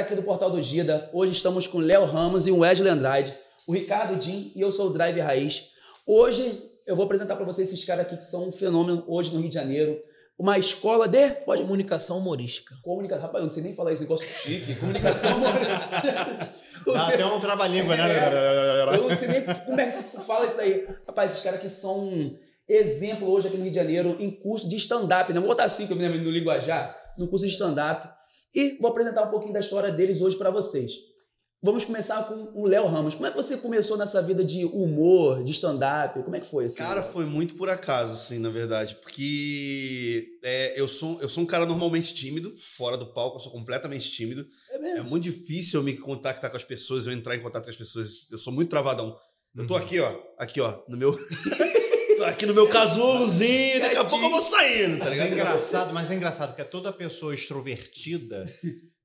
galera aqui do Portal do Gida. Hoje estamos com Léo Ramos e o Wesley Andrade, o Ricardo Din e eu sou o Drive Raiz. Hoje eu vou apresentar para vocês esses caras aqui que são um fenômeno hoje no Rio de Janeiro. Uma escola de pode Comunicação humorística. comunicação. Rapaz, eu não sei nem falar esse negócio chique. Comunicação humorística. Dá até um trava-língua, né? Eu não sei nem como é que se fala isso aí. Rapaz, esses caras aqui são um exemplo hoje aqui no Rio de Janeiro em curso de stand-up, né? Vou botar assim que eu me lembro no linguajar, no curso de stand-up. E vou apresentar um pouquinho da história deles hoje para vocês. Vamos começar com o Léo Ramos. Como é que você começou nessa vida de humor, de stand-up? Como é que foi? Assim? Cara, foi muito por acaso, assim, na verdade. Porque é, eu, sou, eu sou um cara normalmente tímido, fora do palco, eu sou completamente tímido. É mesmo? É muito difícil eu me contactar com as pessoas, eu entrar em contato com as pessoas. Eu sou muito travadão. Eu tô aqui, ó. Aqui, ó, no meu. tô aqui no meu casulozinho, daqui a pouco eu vou saindo, tá É ligado? engraçado, mas é engraçado que toda pessoa extrovertida,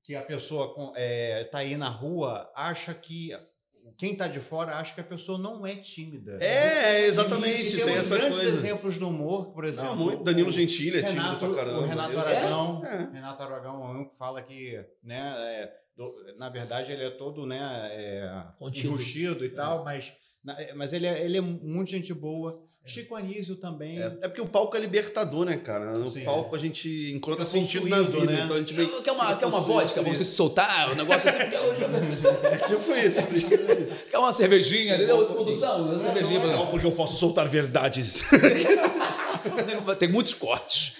que a pessoa é, tá aí na rua, acha que. Quem tá de fora acha que a pessoa não é tímida. É, exatamente, E tem essa grandes coisa. exemplos do humor, por exemplo. Não, muito. Danilo Gentili é tímido Renato, pra caramba. o Renato Aragão, É. Renato Aragão é um que fala que, né, é, do- na verdade ele é todo, né, é, e tal, mas, na- é, mas ele, é, ele é muito gente boa. Chico Anísio também. É, é porque o palco é libertador, né, cara? No Sim. palco a gente encontra Fica sentido na vida. né? Então a gente meio Quer uma, quer uma vodka pra você se soltar? Um negócio assim? É tipo isso, precisa disso. quer uma cervejinha? Entendeu? Produção, uma cervejinha. pra- Não, porque eu posso soltar verdades. Tem muitos cortes.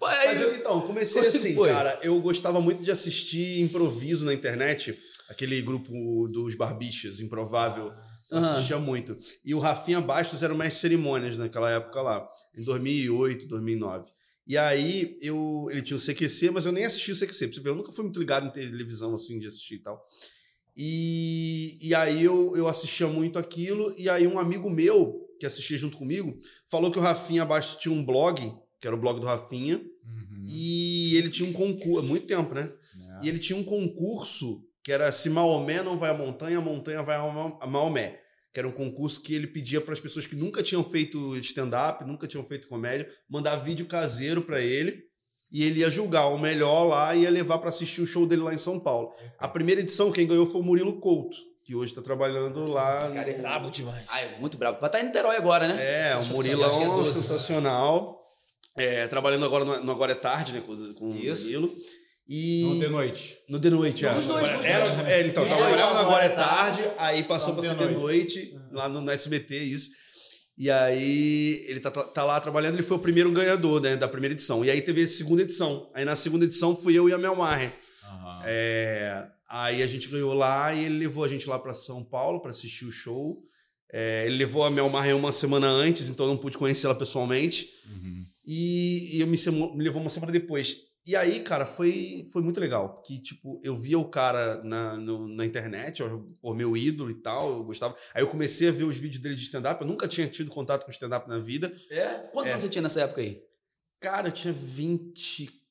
Mas eu, então, comecei assim, foi? cara. Eu gostava muito de assistir improviso na internet. Aquele grupo dos barbichas, Improvável. Assistia muito. E o Rafinha Bastos era o mestre de cerimônias naquela época lá. Em 2008, 2009. E aí, eu, ele tinha o CQC, mas eu nem assisti o CQC. Pra você ver, eu nunca fui muito ligado em televisão, assim, de assistir e tal. E, e aí, eu, eu assistia muito aquilo. E aí, um amigo meu, que assistia junto comigo, falou que o Rafinha Bastos tinha um blog, que era o blog do Rafinha. Uhum. E ele tinha um concurso, há muito tempo, né? É. E ele tinha um concurso que era se Maomé não vai à montanha, a montanha vai a Maomé. Que era um concurso que ele pedia para as pessoas que nunca tinham feito stand-up, nunca tinham feito comédia, mandar vídeo caseiro para ele. E ele ia julgar o melhor lá e ia levar para assistir o show dele lá em São Paulo. A primeira edição, quem ganhou foi o Murilo Couto, que hoje está trabalhando lá. Esse cara é no- Brabo demais. Ah, é muito brabo. Vai estar em Niterói agora, né? é, o. Murilão é 12, né? sensacional. É, trabalhando agora no, no Agora é Tarde, né? Com, com Isso. o Danilo. E. No de noite. No The Noite, é. Nos dois, Agora- nos era, dois. é, então, trabalhava no Agora é Tarde, aí passou The ser The Noite. Lá no, no SBT, isso. E aí ele tá, tá lá trabalhando, ele foi o primeiro ganhador, né, da primeira edição. E aí teve a segunda edição. Aí na segunda edição fui eu e a Mel Maher. É, aí a gente ganhou lá e ele levou a gente lá pra São Paulo pra assistir o show. É, ele levou a Mel Maher uma semana antes, então eu não pude conhecê-la pessoalmente. E, e eu me, me levou uma semana depois. E aí, cara, foi, foi muito legal. Porque, tipo, eu via o cara na, no- na internet, o meu ídolo e tal, eu gostava. Aí eu comecei a ver os vídeos dele de stand-up. Eu nunca tinha tido contato com stand-up na vida. É? Quantos É. anos você tinha nessa época aí? Cara, eu tinha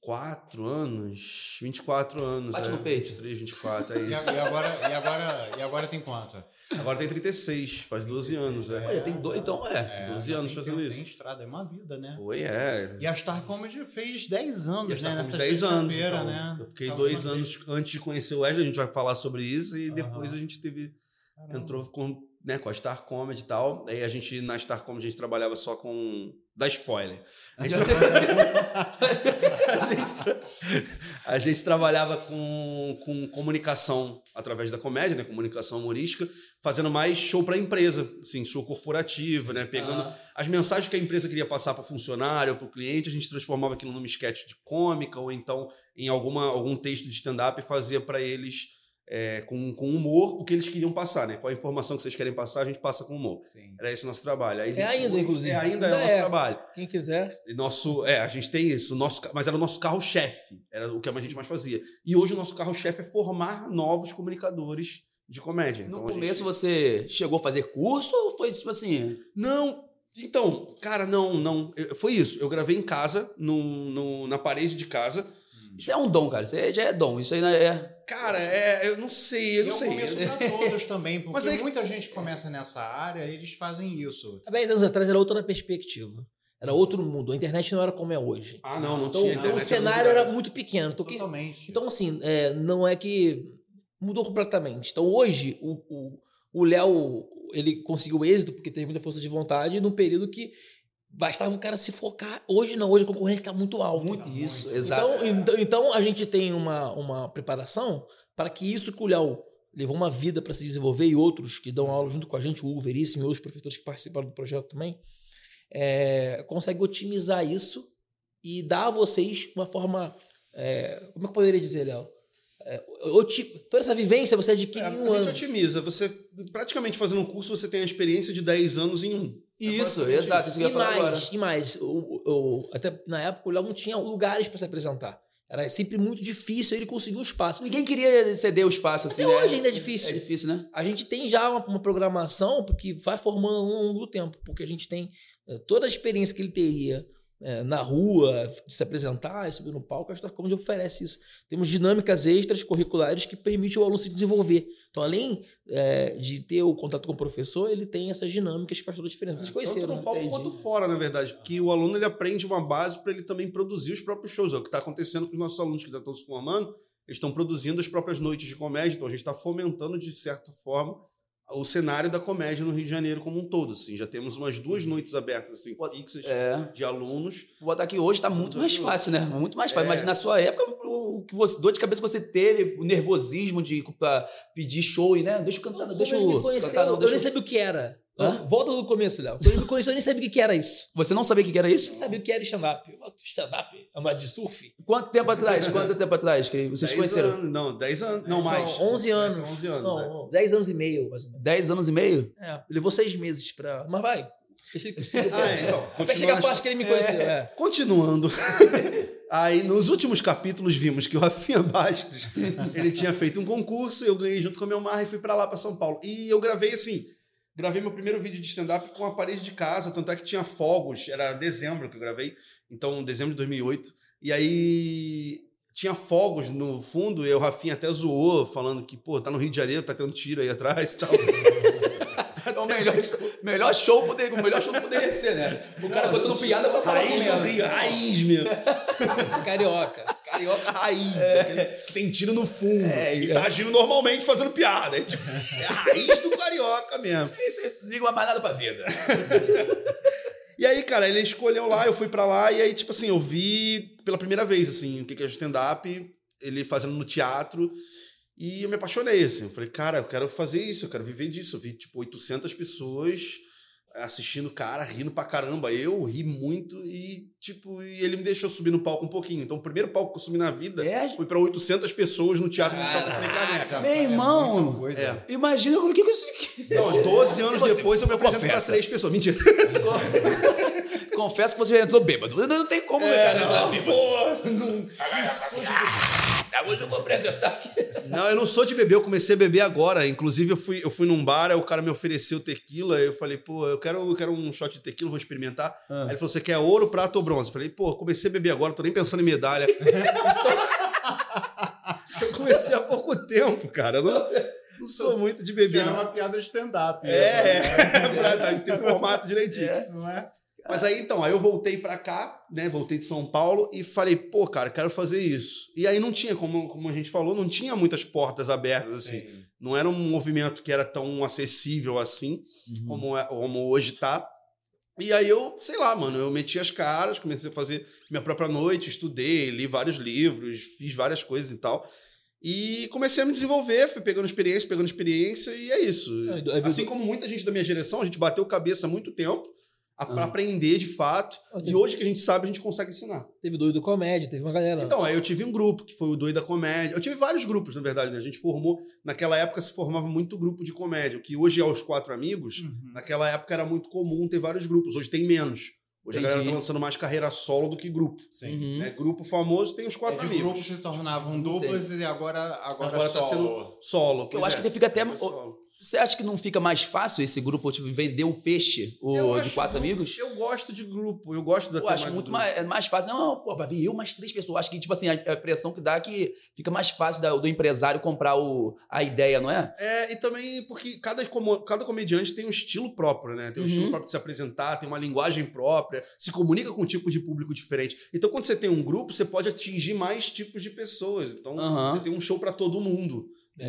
24 anos. 24 anos. Bate é, no peito. 23, 24, é E, isso. e agora, e, agora, e agora tem quanto? Agora tem 36, faz 12 anos, é. Olha, tem dois, então é. 12 já anos tem fazendo tempo, isso. Tem estrada, é uma vida, né? Foi, é. E a Star Comedy fez 10 anos, E a né? Star Nessa Comedy 10 anos. então. né? Eu fiquei Tava dois anos antes de conhecer o Wesley, a gente vai falar sobre isso, e Aham. depois a gente teve. Caramba. Entrou com, né, com a Star Comedy e tal. Aí a gente, na Star Comedy, a gente trabalhava só com. Dá spoiler. A gente, gente, tra- a gente trabalhava com, com comunicação através da comédia, né? Comunicação humorística, fazendo mais show para empresa, assim, show corporativo, né? Pegando Ah. as mensagens que a empresa queria passar para o funcionário, para o cliente, a gente transformava aquilo numa sketch de cômica ou então em alguma, algum texto de stand-up e fazia para eles é, com, com humor o que eles queriam passar, né? Qual a informação que vocês querem passar, a gente passa com humor. Sim. Era esse o nosso trabalho. Aí É ainda, inclusive. É, ainda, é Ainda o nosso é. trabalho. Quem quiser. E nosso, é, a gente tem isso, nosso, mas era o nosso carro-chefe, era o que a gente mais fazia. E hoje o nosso carro-chefe é formar novos comunicadores de comédia. No Então, começo gente- você chegou a fazer curso ou foi tipo assim? Não, então, cara, não, não. Foi isso. Eu gravei em casa, no, no- na parede de casa. Isso é um dom, cara. Isso já é dom. Isso aí é. Cara, é, eu não sei, eu E não é um sei. começo pra todos também, porque Mas aí- muita gente começa nessa área, eles fazem isso. Há 10 anos atrás era outra perspectiva. Era outro mundo. A internet não era como é hoje. Ah, não, não Então, tinha então internet. o cenário era muito pequeno. Então, quem- Totalmente. então assim, é, não é que mudou completamente. Então, hoje, o o- o Léo, ele conseguiu êxito porque teve muita força de vontade num período que bastava o cara se focar. Hoje não, hoje a concorrência está muito alta. Muito isso, exato. Então, então, então a gente tem uma, uma preparação para que isso que o Léo levou uma vida para se desenvolver e outros que dão aula junto com a gente, o Hugo Veríssimo e outros professores que participaram do projeto também, é, consegue otimizar isso e dar a vocês uma forma. é, como é que eu poderia dizer, Léo? É, toda essa vivência você adquire É, em a um gente ano. otimiza. Você, praticamente fazendo um curso, você tem a experiência de 10 anos em um. Isso, basicamente exato. Isso que eu E falar agora. mais, e mais, o, o- até na época o Léo não tinha lugares para se apresentar. Era sempre muito difícil ele conseguir um espaço. Ninguém queria ceder o espaço assim, Até né? hoje ainda é difícil. É difícil, né? A gente tem já uma, uma programação que vai formando ao longo do tempo, porque a gente tem eh, toda a experiência que ele teria eh, na rua, de se apresentar e subir no palco, a Star Comedy oferece isso. Temos dinâmicas extras curriculares que permitem o aluno se desenvolver. Então, além eh, de ter o contato com o professor, ele tem essas dinâmicas que faz toda a diferença. Vocês conheceram, Tanto né? no palco Entendi. quanto fora, na verdade. Porque o aluno ele aprende uma base para ele também produzir os próprios shows. É o que está acontecendo com os nossos alunos que já estão se formando. Eles estão produzindo as próprias noites de comédia. Então a gente está fomentando, de certa forma, o cenário da comédia no Rio de Janeiro como um todo. Assim. Já temos umas duas noites abertas assim, fixas É. de alunos. Vou botar aqui hoje tá muito mais fácil, né? Muito mais fácil. É. Mas na sua época, o que você, dor de cabeça que você teve, o nervosismo de pra pedir show e, né? Deixa eu cantar, não, deixa eu conheceu, cantar, não, eu deixa nem eu... sabia o que era. Hã? Volta do começo, Léo. Quando me conheceu, eu nem sabia o que que era isso. Você não sabia o que que era isso? Eu nem sabia o que era stand-up. Stand-up? Andar de surf? Quanto tempo atrás? Quanto tempo atrás que vocês 10 conheceram? Anos, não, 10 anos. Não, mais. Não, 11 anos. 11 anos. Não, é. não, 10 anos e meio, mais ou menos. 10 anos e meio? É, levou seis meses pra. Mas vai. Deixa ele. Ah, é, então, Até chegar a parte que ele me conheceu. É. Continuando. Aí, nos últimos capítulos, vimos que o Rafinha Bastos, ele tinha feito um concurso, eu ganhei junto com a meu Mar e fui pra lá, pra São Paulo. E eu gravei assim, gravei meu primeiro vídeo de stand-up com a parede de casa, tanto é que tinha fogos, era dezembro que eu gravei, então dezembro de 2008. E aí tinha fogos no fundo, e o Rafinha até zoou, falando que, pô, tá no Rio de Janeiro, tá tendo tiro aí atrás e tal. É o melhor, melhor show poder, o melhor show que poderia ser, né? O cara contando piada pra falar raiz do. Rio, raiz mesmo. Esse carioca. Carioca raiz. aquele que tem tiro no fundo. É, e é. tá agindo normalmente fazendo piada. É, tipo, é a raiz do carioca mesmo. Você não liga mais nada pra vida. E aí, cara, ele escolheu lá, eu fui pra lá, e aí, tipo assim, eu vi pela primeira vez, assim, o que que é stand-up, ele fazendo no teatro, e eu me apaixonei, assim. Eu falei, cara, eu quero fazer isso, eu quero viver disso. Eu vi, tipo, 800 pessoas assistindo o cara, rindo pra caramba. Eu ri muito e, tipo, e ele me deixou subir no palco um pouquinho. Então, o primeiro palco que eu subi na vida É? foi pra 800 pessoas no Teatro do Shopping Frei Caneca. Meu irmão. É muita coisa. É. Imagina como que que isso... Não, 12 anos Você- depois eu me apresento pra confessa. três pessoas. Mentira. Confesso que você já entrou bêbado. Não, não tem como, né, cara? não, bêbado. pô, não, Ah, tá, hoje eu vou apresentar aqui. não, eu não sou de beber, eu comecei a beber agora. Inclusive, eu fui, eu fui num bar, aí o cara me ofereceu tequila. Eu falei, pô, eu quero, eu quero um shot de tequila, vou experimentar. Ah. Aí ele falou: você quer ouro, prata ou bronze? Eu falei, pô, comecei a beber agora, tô nem pensando em medalha. Então, eu comecei há pouco tempo, cara. Eu não, não sou muito de Já beber. é não. uma piada de stand-up. É, é, pra tá, ter o formato direitinho. Não é? Mas aí então, aí eu voltei pra cá, né? Voltei de São Paulo e falei, pô, cara, quero fazer isso. E aí não tinha, como, como a gente falou, não tinha muitas portas abertas, assim. Não era um movimento que era tão acessível assim, como, é- como hoje tá. E aí eu, sei lá, mano, eu meti as caras, comecei a fazer minha própria noite, estudei, li vários livros, fiz várias coisas e tal. E comecei a me desenvolver, fui pegando experiência, pegando experiência, e é isso. É, Assim como muita gente da minha geração, a gente bateu cabeça há muito tempo a- pra Ah. aprender de fato. E hoje que a gente sabe, a gente consegue ensinar. Teve doido comédia, teve uma galera. Então, aí eu tive um grupo, que foi o Doido da Comédia. Eu tive vários grupos, na verdade, né? A gente formou. Naquela época se formava muito grupo de comédia, o que hoje é os quatro amigos. Uhum. Naquela época era muito comum ter vários grupos. Hoje tem menos. Hoje a galera Entendi. tá lançando mais carreira solo do que grupo. Sim. Uhum. né? Grupo famoso tem os É, quatro de amigos. grupos se tornavam duplas e agora, agora, Agora é tá solo. sendo solo. Eu acho é. que fica até. Você acha que não fica mais fácil esse grupo tipo, vender o peixe o, Eu de acho quatro grupo- amigos? Eu gosto de grupo, eu gosto da Eu acho muito mais, é mais fácil. Não, pô, vai vir eu mais três pessoas. Acho que, tipo assim, a, a pressão que dá é que fica mais fácil da- do empresário comprar o, a ideia, não é? É, e também porque cada, como- cada comediante tem um estilo próprio, né? Tem um Uhum. estilo próprio de se apresentar, tem uma linguagem própria, se comunica com um tipo de público diferente. Então, quando você tem um grupo, você pode atingir mais tipos de pessoas. Então, Aham. você tem um show pra todo mundo.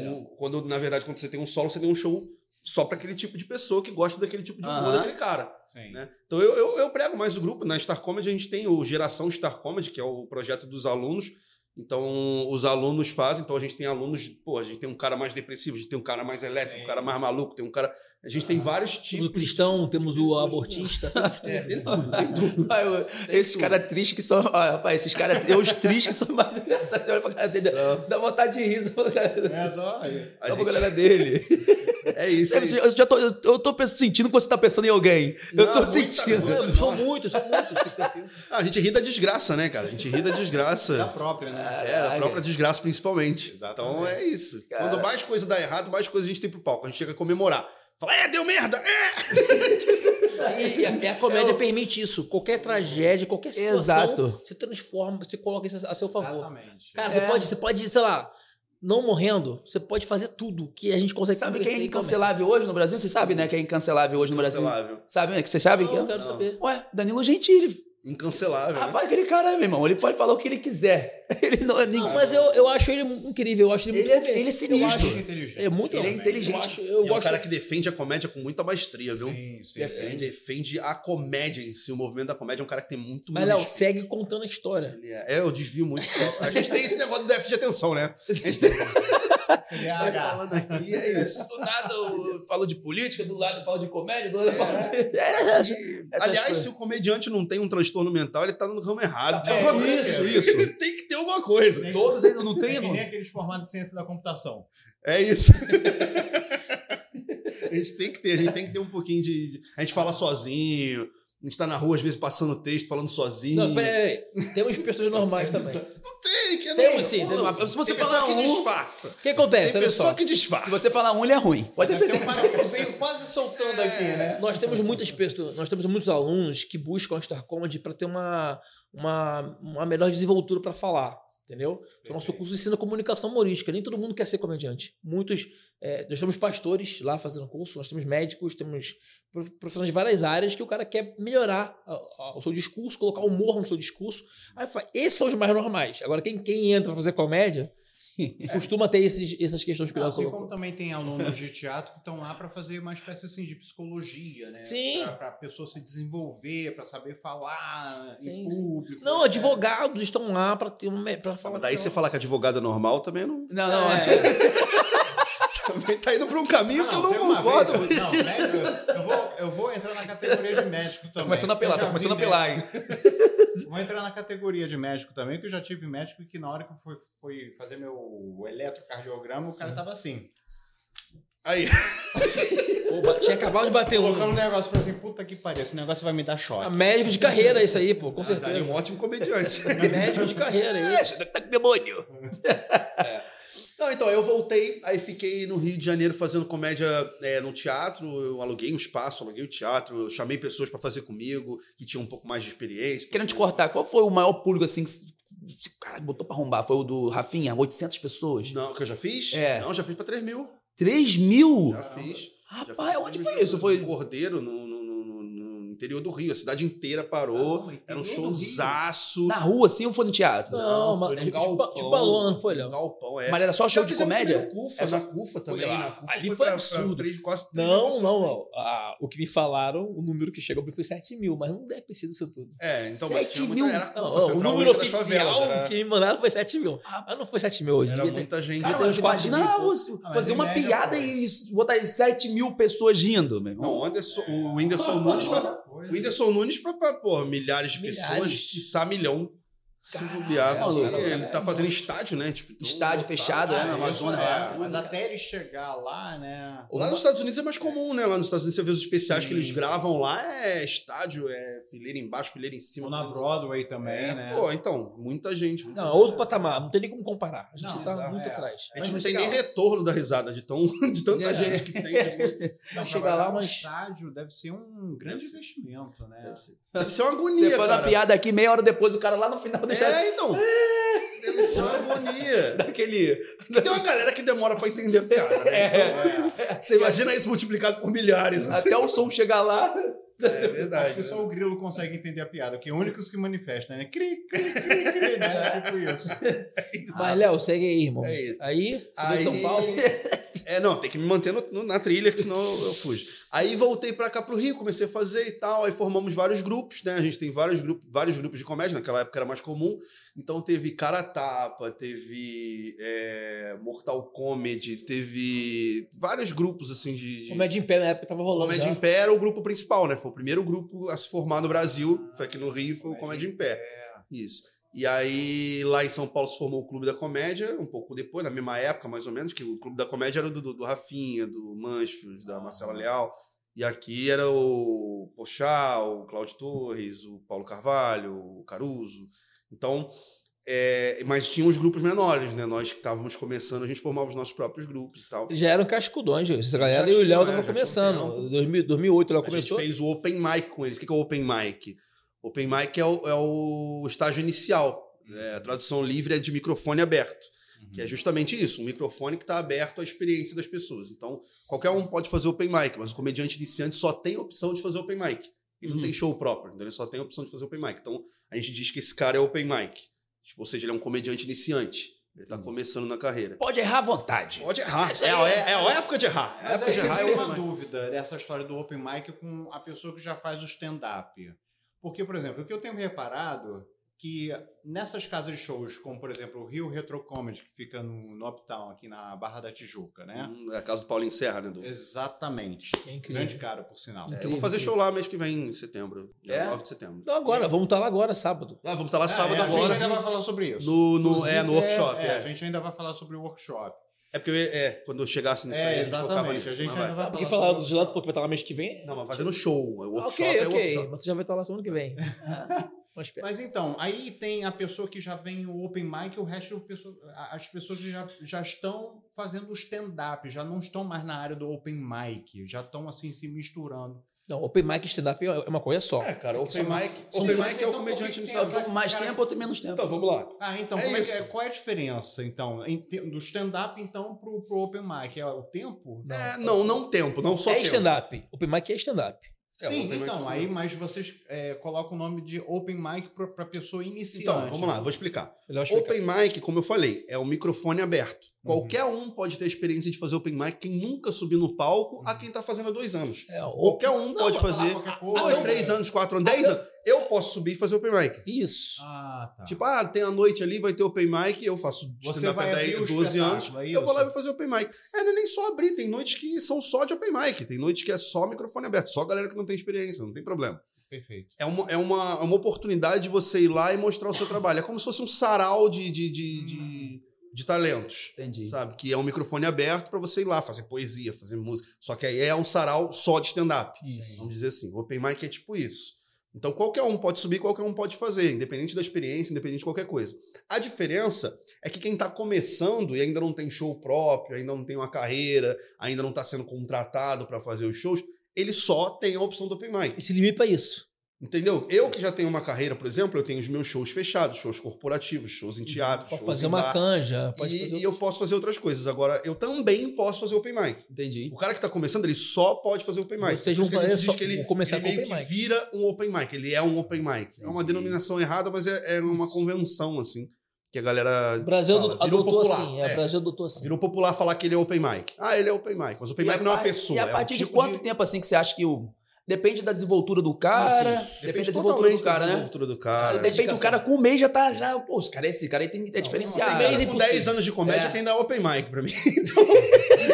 Um- quando, na verdade, quando você tem um solo, você tem um show só pra aquele tipo de pessoa que gosta daquele tipo de humor daquele cara. Né? Então eu, eu, eu prego mais o grupo. Na Star Comedy a gente tem o Geração Star Comedy, que é o projeto dos alunos. Então os alunos fazem, então a gente tem alunos, pô, a gente tem um cara mais depressivo, a gente tem um cara mais elétrico, um cara mais maluco, tem um cara. A gente tem vários tipos. o cristão, temos o abortista. É, tem tudo, tem tudo. Ah, eu- esses caras tristes que são. Ó, rapaz, esses caras. Os tristes que são mais engraçados. Você olha pra cara dele, dá vontade de rir. Só pra cara, É só aí. A só pra gente- galera dele. É isso. Eu, eu já tô, eu, eu tô sentindo que você tá pensando em alguém. Eu Não, tô muita sentindo. coisa. São muitos, são muitos esse perfil. Ah, a gente ri da desgraça, né, cara? A gente ri da Da desgraça. própria, né? É, a própria desgraça principalmente. Exatamente. Então é isso. Cara. Quando mais coisa dá errado, mais coisa a gente tem pro palco. A gente chega a comemorar. Fala, é, deu merda! É! E e a comédia permite isso. Qualquer tragédia, qualquer situação, Exato. você transforma, você coloca isso a seu favor. Exatamente. Cara, você, É. pode, você pode, sei lá, não morrendo, você pode fazer tudo que a gente consegue Sabe quem é incancelável hoje no Brasil? Você sabe, né? Quem é incancelável hoje no Brasil? Incancelável. Sabe, né? Que você sabe Não, quem é? eu quero saber. Ué, Danilo Gentili. Incancelável. né? Rapaz, aquele cara, meu irmão, ele pode falar o que ele quiser. Ele não é ninguém. Não, mas eu, eu acho ele incrível, eu acho ele, Ele muito é- ele é Eu sinistro. acho- Muito inteligente. É muito Ele é inteligente. Eu, acho, eu E é um cara que defende a comédia com muita maestria, viu? Sim, sim. Ele defende a comédia em si. O movimento da comédia é um cara que tem muito Mas, Léo, segue contando a história. É, é, eu desvio muito. A gente tem esse negócio do déficit de atenção, né? A gente tem... Vai falando aqui, é isso. Do nada eu falo de política, do lado eu falo de comédia, do lado eu falo de. É, essas Aliás, coisas. se o comediante não tem um transtorno mental, ele tá no ramo errado. Tem É, coisa. isso, isso. tem que ter alguma coisa. Todos ainda não É tem, irmão? nem aqueles formados de ciência da computação. É isso. a gente tem que ter, a gente tem que ter um pouquinho de- A gente fala sozinho, a gente tá na rua, às vezes, passando texto, falando sozinho. Não, peraí. Temos pessoas normais também. Não tem, que não. Temos sim, Pô, temos. Se você tem falar pessoa que um- disfarça. O que acontece? Tem pessoa só. que disfarça. Se você falar um, ele é ruim. Pode ter Deve ter um certeza. parafusinho quase soltando aqui, né? Nós temos muitas pessoas, nós temos muitos alunos que buscam a Star Comedy para ter uma, uma, uma melhor desenvoltura para falar, entendeu? O nosso curso ensina comunicação humorística. Nem todo mundo quer ser comediante. Muitos, é, nós temos pastores lá fazendo curso, nós temos médicos, temos prof- profissionais de várias áreas que o cara quer melhorar a- a- o seu discurso, colocar humor no seu discurso. Aí fala, esses são os mais normais. Agora, quem, quem entra para fazer comédia costuma ter esses, essas questões que o Assim como também tem alunos de teatro que estão lá para fazer uma espécie assim de psicologia, né? Sim. Para a pessoa se desenvolver, para saber falar Sim, em sim. público. Não, advogados estão lá para ter uma para falar. Mas daí você falar que advogado é normal também não. Não, não, é. Também tá indo pra um caminho que eu não concordo. vez- não, médico, eu, vou, eu vou entrar na categoria de médico também. Começando a pelar, tá já começando a pelar, hein? Vou entrar na categoria de médico também, que eu já tive médico que na hora que eu fui, fui fazer meu eletrocardiograma, o cara tava assim. Aí. Pô, tinha acabado de bater Colocando um um. negócio e falei assim, puta que pariu, esse negócio vai me dar choque. Ah, Médico de carreira, isso aí, pô, com um certeza. ótimo comediante. Médico de carreira, É, isso. tá com demônio. Não, então, eu voltei, aí fiquei no Rio de Janeiro fazendo comédia é, no teatro. Eu aluguei um espaço, aluguei o teatro, eu chamei pessoas pra fazer comigo, que tinham um pouco mais de experiência. Querendo te cortar, qual foi o maior público assim que. Caralho, botou pra arrombar? Foi o do Rafinha? 800 pessoas? Não, que eu já fiz? É. Não, já fiz pra 3 mil. 3 mil? Já fiz. Já Rapaz, fiz pra onde 3 foi isso? Foi- No Cordeiro, no- no interior do Rio. A cidade inteira parou. Caramba, Era um showzaço. Na rua, assim, ou foi no teatro? Não, foi mas num tipo- galpão, tipo balão, não foi, Léo? galpão, é. Mas era só show de comédia? no Cufa, É só- na Cufa também. lá. Na Cufa Ali foi foi pra- absurdo. pra três- quase Não, não, não. Ah, o que me falaram, o número que chegou pra foi 7 mil, mas não deve ter sido isso tudo. É, então, mas Sete tinha mil? era Não, não, o número oficial era- que me mandaram foi 7 mil. Mas não foi 7 mil hoje. Era muita gente. Imagina mas fazer em uma piada e botar aí 7 mil pessoas rindo, meu irmão. Não, o Anderson, o Whindersson Nunes foi, o Whindersson Nunes pra, pô, milhares de pessoas, Milhares. quiçá milhão. Se bobear, é, ele é, tá fazendo estádio, né? Tipo, então, Estádio fechado, né? Na Amazônia. é, lá. mas até ele chegar lá, né? Lá nos Estados Unidos é mais comum, né? Lá nos Estados Unidos você vê os especiais que eles gravam lá, é estádio, é fileira embaixo, fileira em cima. Ou na Broadway também, É, né? Pô, então, muita gente. muita Não, é gente. outro patamar, não tem nem como comparar. A gente Não, tá exato, muito é. atrás. A gente Mas não tem nem retorno da risada de, tão, de tanta É. gente que tem. Não, chegar lá, mas- estádio deve ser um grande Deve ser. investimento, né? Deve ser, deve ser uma agonia, Você faz uma cara. piada aqui, meia hora depois, o cara lá no final deixa É, então. Deve ser uma agonia. daquele. Porque tem uma galera que demora pra entender a piada, né? Então, Você imagina isso multiplicado por milhares. assim. Até o som chegar lá. É Acho verdade. que só o grilo consegue entender a piada, porque é o único que manifesta, né? Cri, cri, cri, cri, né? Tipo isso. Mas, Léo, segue aí, irmão. É isso. Aí, você Aí... São Paulo. É, não, tem que me manter no- no- na trilha, que senão eu fujo. Aí voltei pra cá pro Rio, comecei a fazer e tal. Aí formamos vários grupos, né? A gente tem vários grupos, vários grupos de comédia, naquela época era mais comum. Então teve Cara Tapa, teve é, Mortal Comedy, teve vários grupos assim de. de... Comédia em pé na época tava rolando. Comédia já. em Pé era o grupo principal, né? Foi o primeiro grupo a se formar no Brasil. Foi aqui no Rio, foi o Comédia em Pé. Isso. E aí, lá em São Paulo se formou o Clube da Comédia, um pouco depois, na mesma época, mais ou menos, que o Clube da Comédia era do, do, do Rafinha, do Manchos, da Marcela Leal. E aqui era o Pochá, o Cláudio Torres, o Paulo Carvalho, o Caruso. Então, é, mas tinha os grupos menores, né? Nós que estávamos começando, a gente formava os nossos próprios grupos e tal. Já eram cascudões, essa galera. Já e o Léo já tinha começando. 2000, 2008 ela A gente começou. fez o Open Mic com eles. O que que é o Open Mic? Open Mic é o, é o estágio inicial. É, a tradução livre é de microfone aberto. Que é justamente isso, um microfone que está aberto à experiência das pessoas. Então, qualquer um pode fazer Open Mic, mas o comediante iniciante só tem a opção de fazer Open Mic. Ele não tem show próprio, então ele só tem a opção de fazer Open Mic. Então, a gente diz que esse cara é Open Mic. Tipo, ou seja, ele é um comediante iniciante. Ele está começando na carreira. Pode errar à vontade. Pode errar. É, é, é a época de errar. É a época de eu errar é tenho uma dúvida dessa história do open mic com a pessoa que já faz o stand-up. Porque, por exemplo, o que eu tenho reparado que nessas casas de shows, como por exemplo o Rio Retro Comedy, que fica no, no Uptown, aqui na Barra da Tijuca, né? Hum, É a casa do Paulinho Serra, né? Do... Exatamente. Que é incrível. Grande cara, por sinal. É, eu vou fazer show lá mês que vem, em setembro. Dia É? 9 de setembro. Então agora, vamos estar lá agora, sábado. Ah, vamos estar lá sábado é, a gente agora. ainda vai falar sobre isso. No, no, é, no Inclusive, workshop. É, É, a gente ainda vai falar sobre o workshop. É porque eu é, quando eu chegasse nisso aí, É, a gente focava exatamente. nisso. A gente ainda vai. Porque do Gelato falou que vai estar lá mês que vem. Não, mas fazendo show. O workshop ok, é ok. workshop. Mas você já vai estar lá semana que vem. Mas então, aí tem a pessoa que já vem o open mic, o resto as pessoas já, já estão fazendo o stand-up, já não estão mais na área do open mic, já estão assim se misturando. Não, open mic e stand-up é uma coisa só. É, cara, open são- mic, são open mic é então, o comediante tem essa- Um mais cara- tempo, outro menos tempo. Então, vamos lá. Ah, então, É como é que- isso. qual é a diferença, então, do stand-up, então, pro, pro open mic? É o tempo? É, não, não tempo, não só é tempo. stand-up. Open mic é stand-up. É, o Sim, open mic então, é aí, mas vocês é, colocam o nome de open mic pra, pra pessoa iniciante. Então, vamos lá, vou explicar. Open mic, como eu falei, é um microfone aberto. Uhum. Qualquer um pode ter a experiência de fazer open mic, quem nunca subiu no palco, Uhum. a quem tá fazendo há dois anos. É, o- Qualquer um pode falar fazer coisa. dois, três anos, quatro anos, dez anos. Eu posso subir e fazer open mic. Isso. Ah, tá. Tipo, ah, tem a noite ali, vai ter open mic, eu faço Você stand-up vai há abrir 10, o 12 anos, espetáculo, é eu vou lá e vou fazer open mic. É, não é nem só abrir, tem noites que são só de open mic, tem noites que é só microfone aberto, só galera que não tem experiência, não tem problema. Perfeito. É uma, é uma, é uma oportunidade de você ir lá e mostrar o seu trabalho. É como se fosse um sarau de, de, de, de, de talentos. Entendi. Sabe? Que é um microfone aberto para você ir lá fazer poesia, fazer música. Só que aí é um sarau só de stand-up. Vamos dizer assim. O Open Mic é tipo isso. Então qualquer um pode subir, qualquer um pode fazer, independente da experiência, independente de qualquer coisa. A diferença é que quem está começando e ainda não tem show próprio, ainda não tem uma carreira, ainda não está sendo contratado para fazer os shows, ele só tem a opção do Open Mic. E se limita pra isso. Entendeu? Eu que já tenho uma carreira, por exemplo, eu tenho os meus shows fechados, shows corporativos, shows em teatro, Pode fazer uma bar, canja. Pode e, fazer e eu posso fazer outras coisas. Agora, eu também posso fazer open mic. Entendi. O cara que tá começando, ele só pode fazer open mic. Por isso vão que só- que ele, começar ele com meio open que mic. vira um open mic. Ele é um open mic. É uma denominação errada, mas é, é uma convenção, assim, que a galera O Brasil fala. adotou popular. assim. É, É. o Brasil adotou assim. Virou popular falar que ele é open mic. Ah, ele é open mic. Mas open E mic não é uma pessoa. E a é um partir de tipo quanto tempo assim que você acha que o. Depende da desenvoltura do cara. Isso. Depende, da desenvoltura do cara, né? desenvoltura do cara. de repente o cara com um mês já tá. Já, pô, esse cara, esse cara aí tem, é diferenciado. Tem mês é com impossível. 10 anos de comédia É. que ainda é open mic pra mim. Então,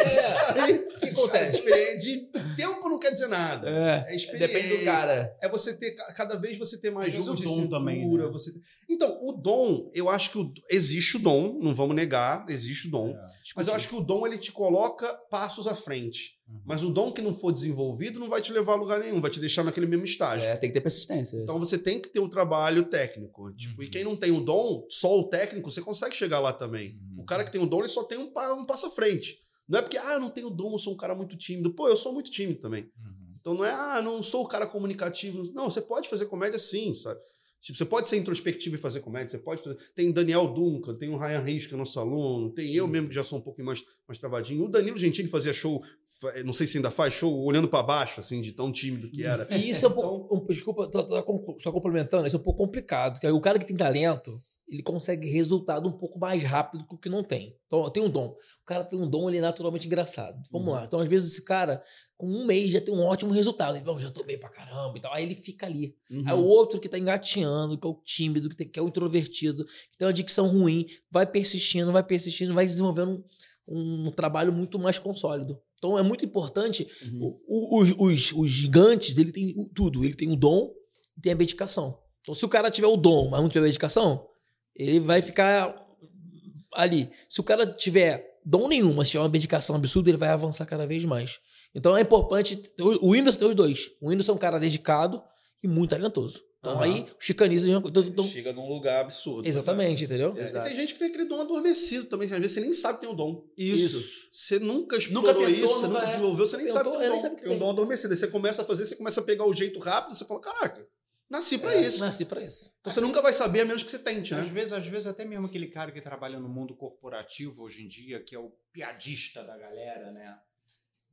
isso aí. O que acontece? Diferente. De tempo não quer dizer nada. É, É experiência. depende do cara. É você ter, ca- cada vez você ter mais jogo o de dom cintura. também, né? você ter- Então, o dom, eu acho que o- existe o dom, não vamos negar, existe o dom. É. Mas eu acho que o dom ele te coloca passos à frente. Mas o dom que não for desenvolvido não vai te levar a lugar nenhum, vai te deixar naquele mesmo estágio. É, tem que ter persistência. Então você tem que ter um trabalho técnico. Tipo, E quem não tem o dom, só o técnico, você consegue chegar lá também. O cara que tem o dom, ele só tem um, um passo à frente. Não é porque, ah, eu não tenho dom, eu sou um cara muito tímido. Pô, eu sou muito tímido também. Então não é, ah, não sou o cara comunicativo. Não, você pode fazer comédia sim, sabe? Tipo, você pode ser introspectivo e fazer comédia, você pode fazer. Tem Daniel Duncan, tem o Ryan Reis, que é nosso aluno, tem eu mesmo que já sou um pouquinho mais, mais travadinho. O Danilo Gentili fazia show, não sei se ainda faz, show olhando pra baixo, assim, de tão tímido que era. E isso é um pouco. um- desculpa, tô, tô conclu- só complementando, isso é um pouco complicado. Porque o cara que tem talento, ele consegue resultado um pouco mais rápido que o que não tem. Então, tem um dom. O cara tem um dom, ele é naturalmente engraçado. Vamos lá. Então, às vezes, esse cara, com um mês, já tem um ótimo resultado. Ele, "Bom, já tô bem pra caramba e tal. Aí ele fica ali. Uhum. Aí o outro que tá engateando, que é o tímido, que, é o introvertido, que tem uma dicção ruim, vai persistindo, vai persistindo, vai desenvolvendo um, um trabalho muito mais consólido. Então é muito importante. Uhum. o- os, os, os gigantes, ele tem tudo. Ele tem o dom e tem a dedicação. Então, se o cara tiver o dom, mas não tiver dedicação, ele vai ficar ali. Se o cara tiver dom nenhum, mas tiver uma dedicação absurda, ele vai avançar cada vez mais. Então é importante. O o Whindersson tem os dois. O Whindersson é um cara dedicado e muito talentoso. Então Aham. aí o chicaniza. Então, então- Chega num lugar absurdo. exatamente, entendeu? É, Exato. E tem gente que tem aquele dom adormecido também. Às vezes você nem sabe que tem o dom. Isso. Você nunca explorou tentou, isso, você nunca nunca é. desenvolveu, você nem Tentou, sabe que é, tem nem dom. sabe Tem um dom adormecido. Aí você começa a fazer, você começa a pegar o jeito rápido, você fala, caraca, nasci pra isso. Nasci pra isso. Então você nunca vai saber a menos que você tente, Às né? vezes, às vezes, até mesmo aquele cara que trabalha no mundo corporativo hoje em dia, que é o piadista da galera, né?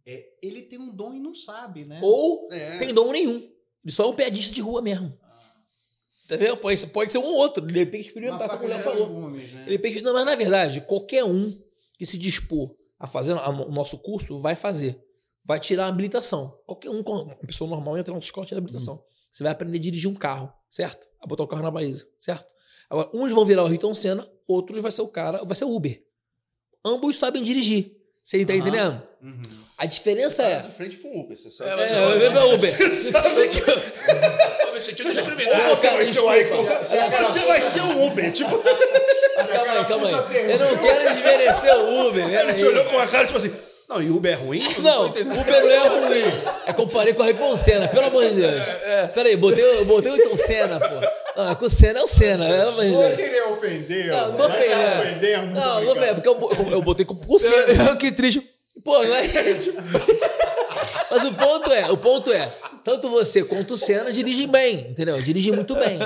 É, ele tem um dom e não sabe, né? Ou É. tem dom nenhum. Ele só é um piadista de rua mesmo. Entendeu? Pode, ser- pode ser um ou outro. De repente experimentar, como o Léo falou. Gomes, né? Ele pensa, não, mas na verdade, qualquer um que se dispor a fazer o nosso curso vai fazer. Vai tirar a habilitação. Qualquer um, uma pessoa normal entra na nossa escola e tira a habilitação. Você vai aprender a dirigir um carro, certo? A botar o carro na baliza, certo? Agora, uns vão virar o Riton Senna, outros vai ser o cara, vai ser o Uber. Ambos sabem dirigir. Você tá Aham. entendendo? Uhum. A diferença Tá é. de frente pra um Uber, você sabe. É, é, é, é Uber. Você sabe que ou você vai ser o Ayrton, ou você vai ser um Uber. Tipo, Calma aí, calma aí. Eu não quero desmerecer o Uber. ele te aí. olhou com a cara, tipo assim, não, e Uber é ruim? Eu Não, tô entendendo. Uber não é ruim. É comparei com a Ripon Senna, pelo amor de Deus. Peraí, botei, eu botei o Ayrton Senna, pô. Não, com o Senna é o Senna, pelo amor de Não é Deus. querer ofender, Não, mano. não é ofender. Não, não ofender, porque eu, eu botei com o Senna. que triste. Pô, não é isso. Mas o ponto é, o ponto é, tanto você quanto o Senna dirigem bem, entendeu? Dirigem muito bem.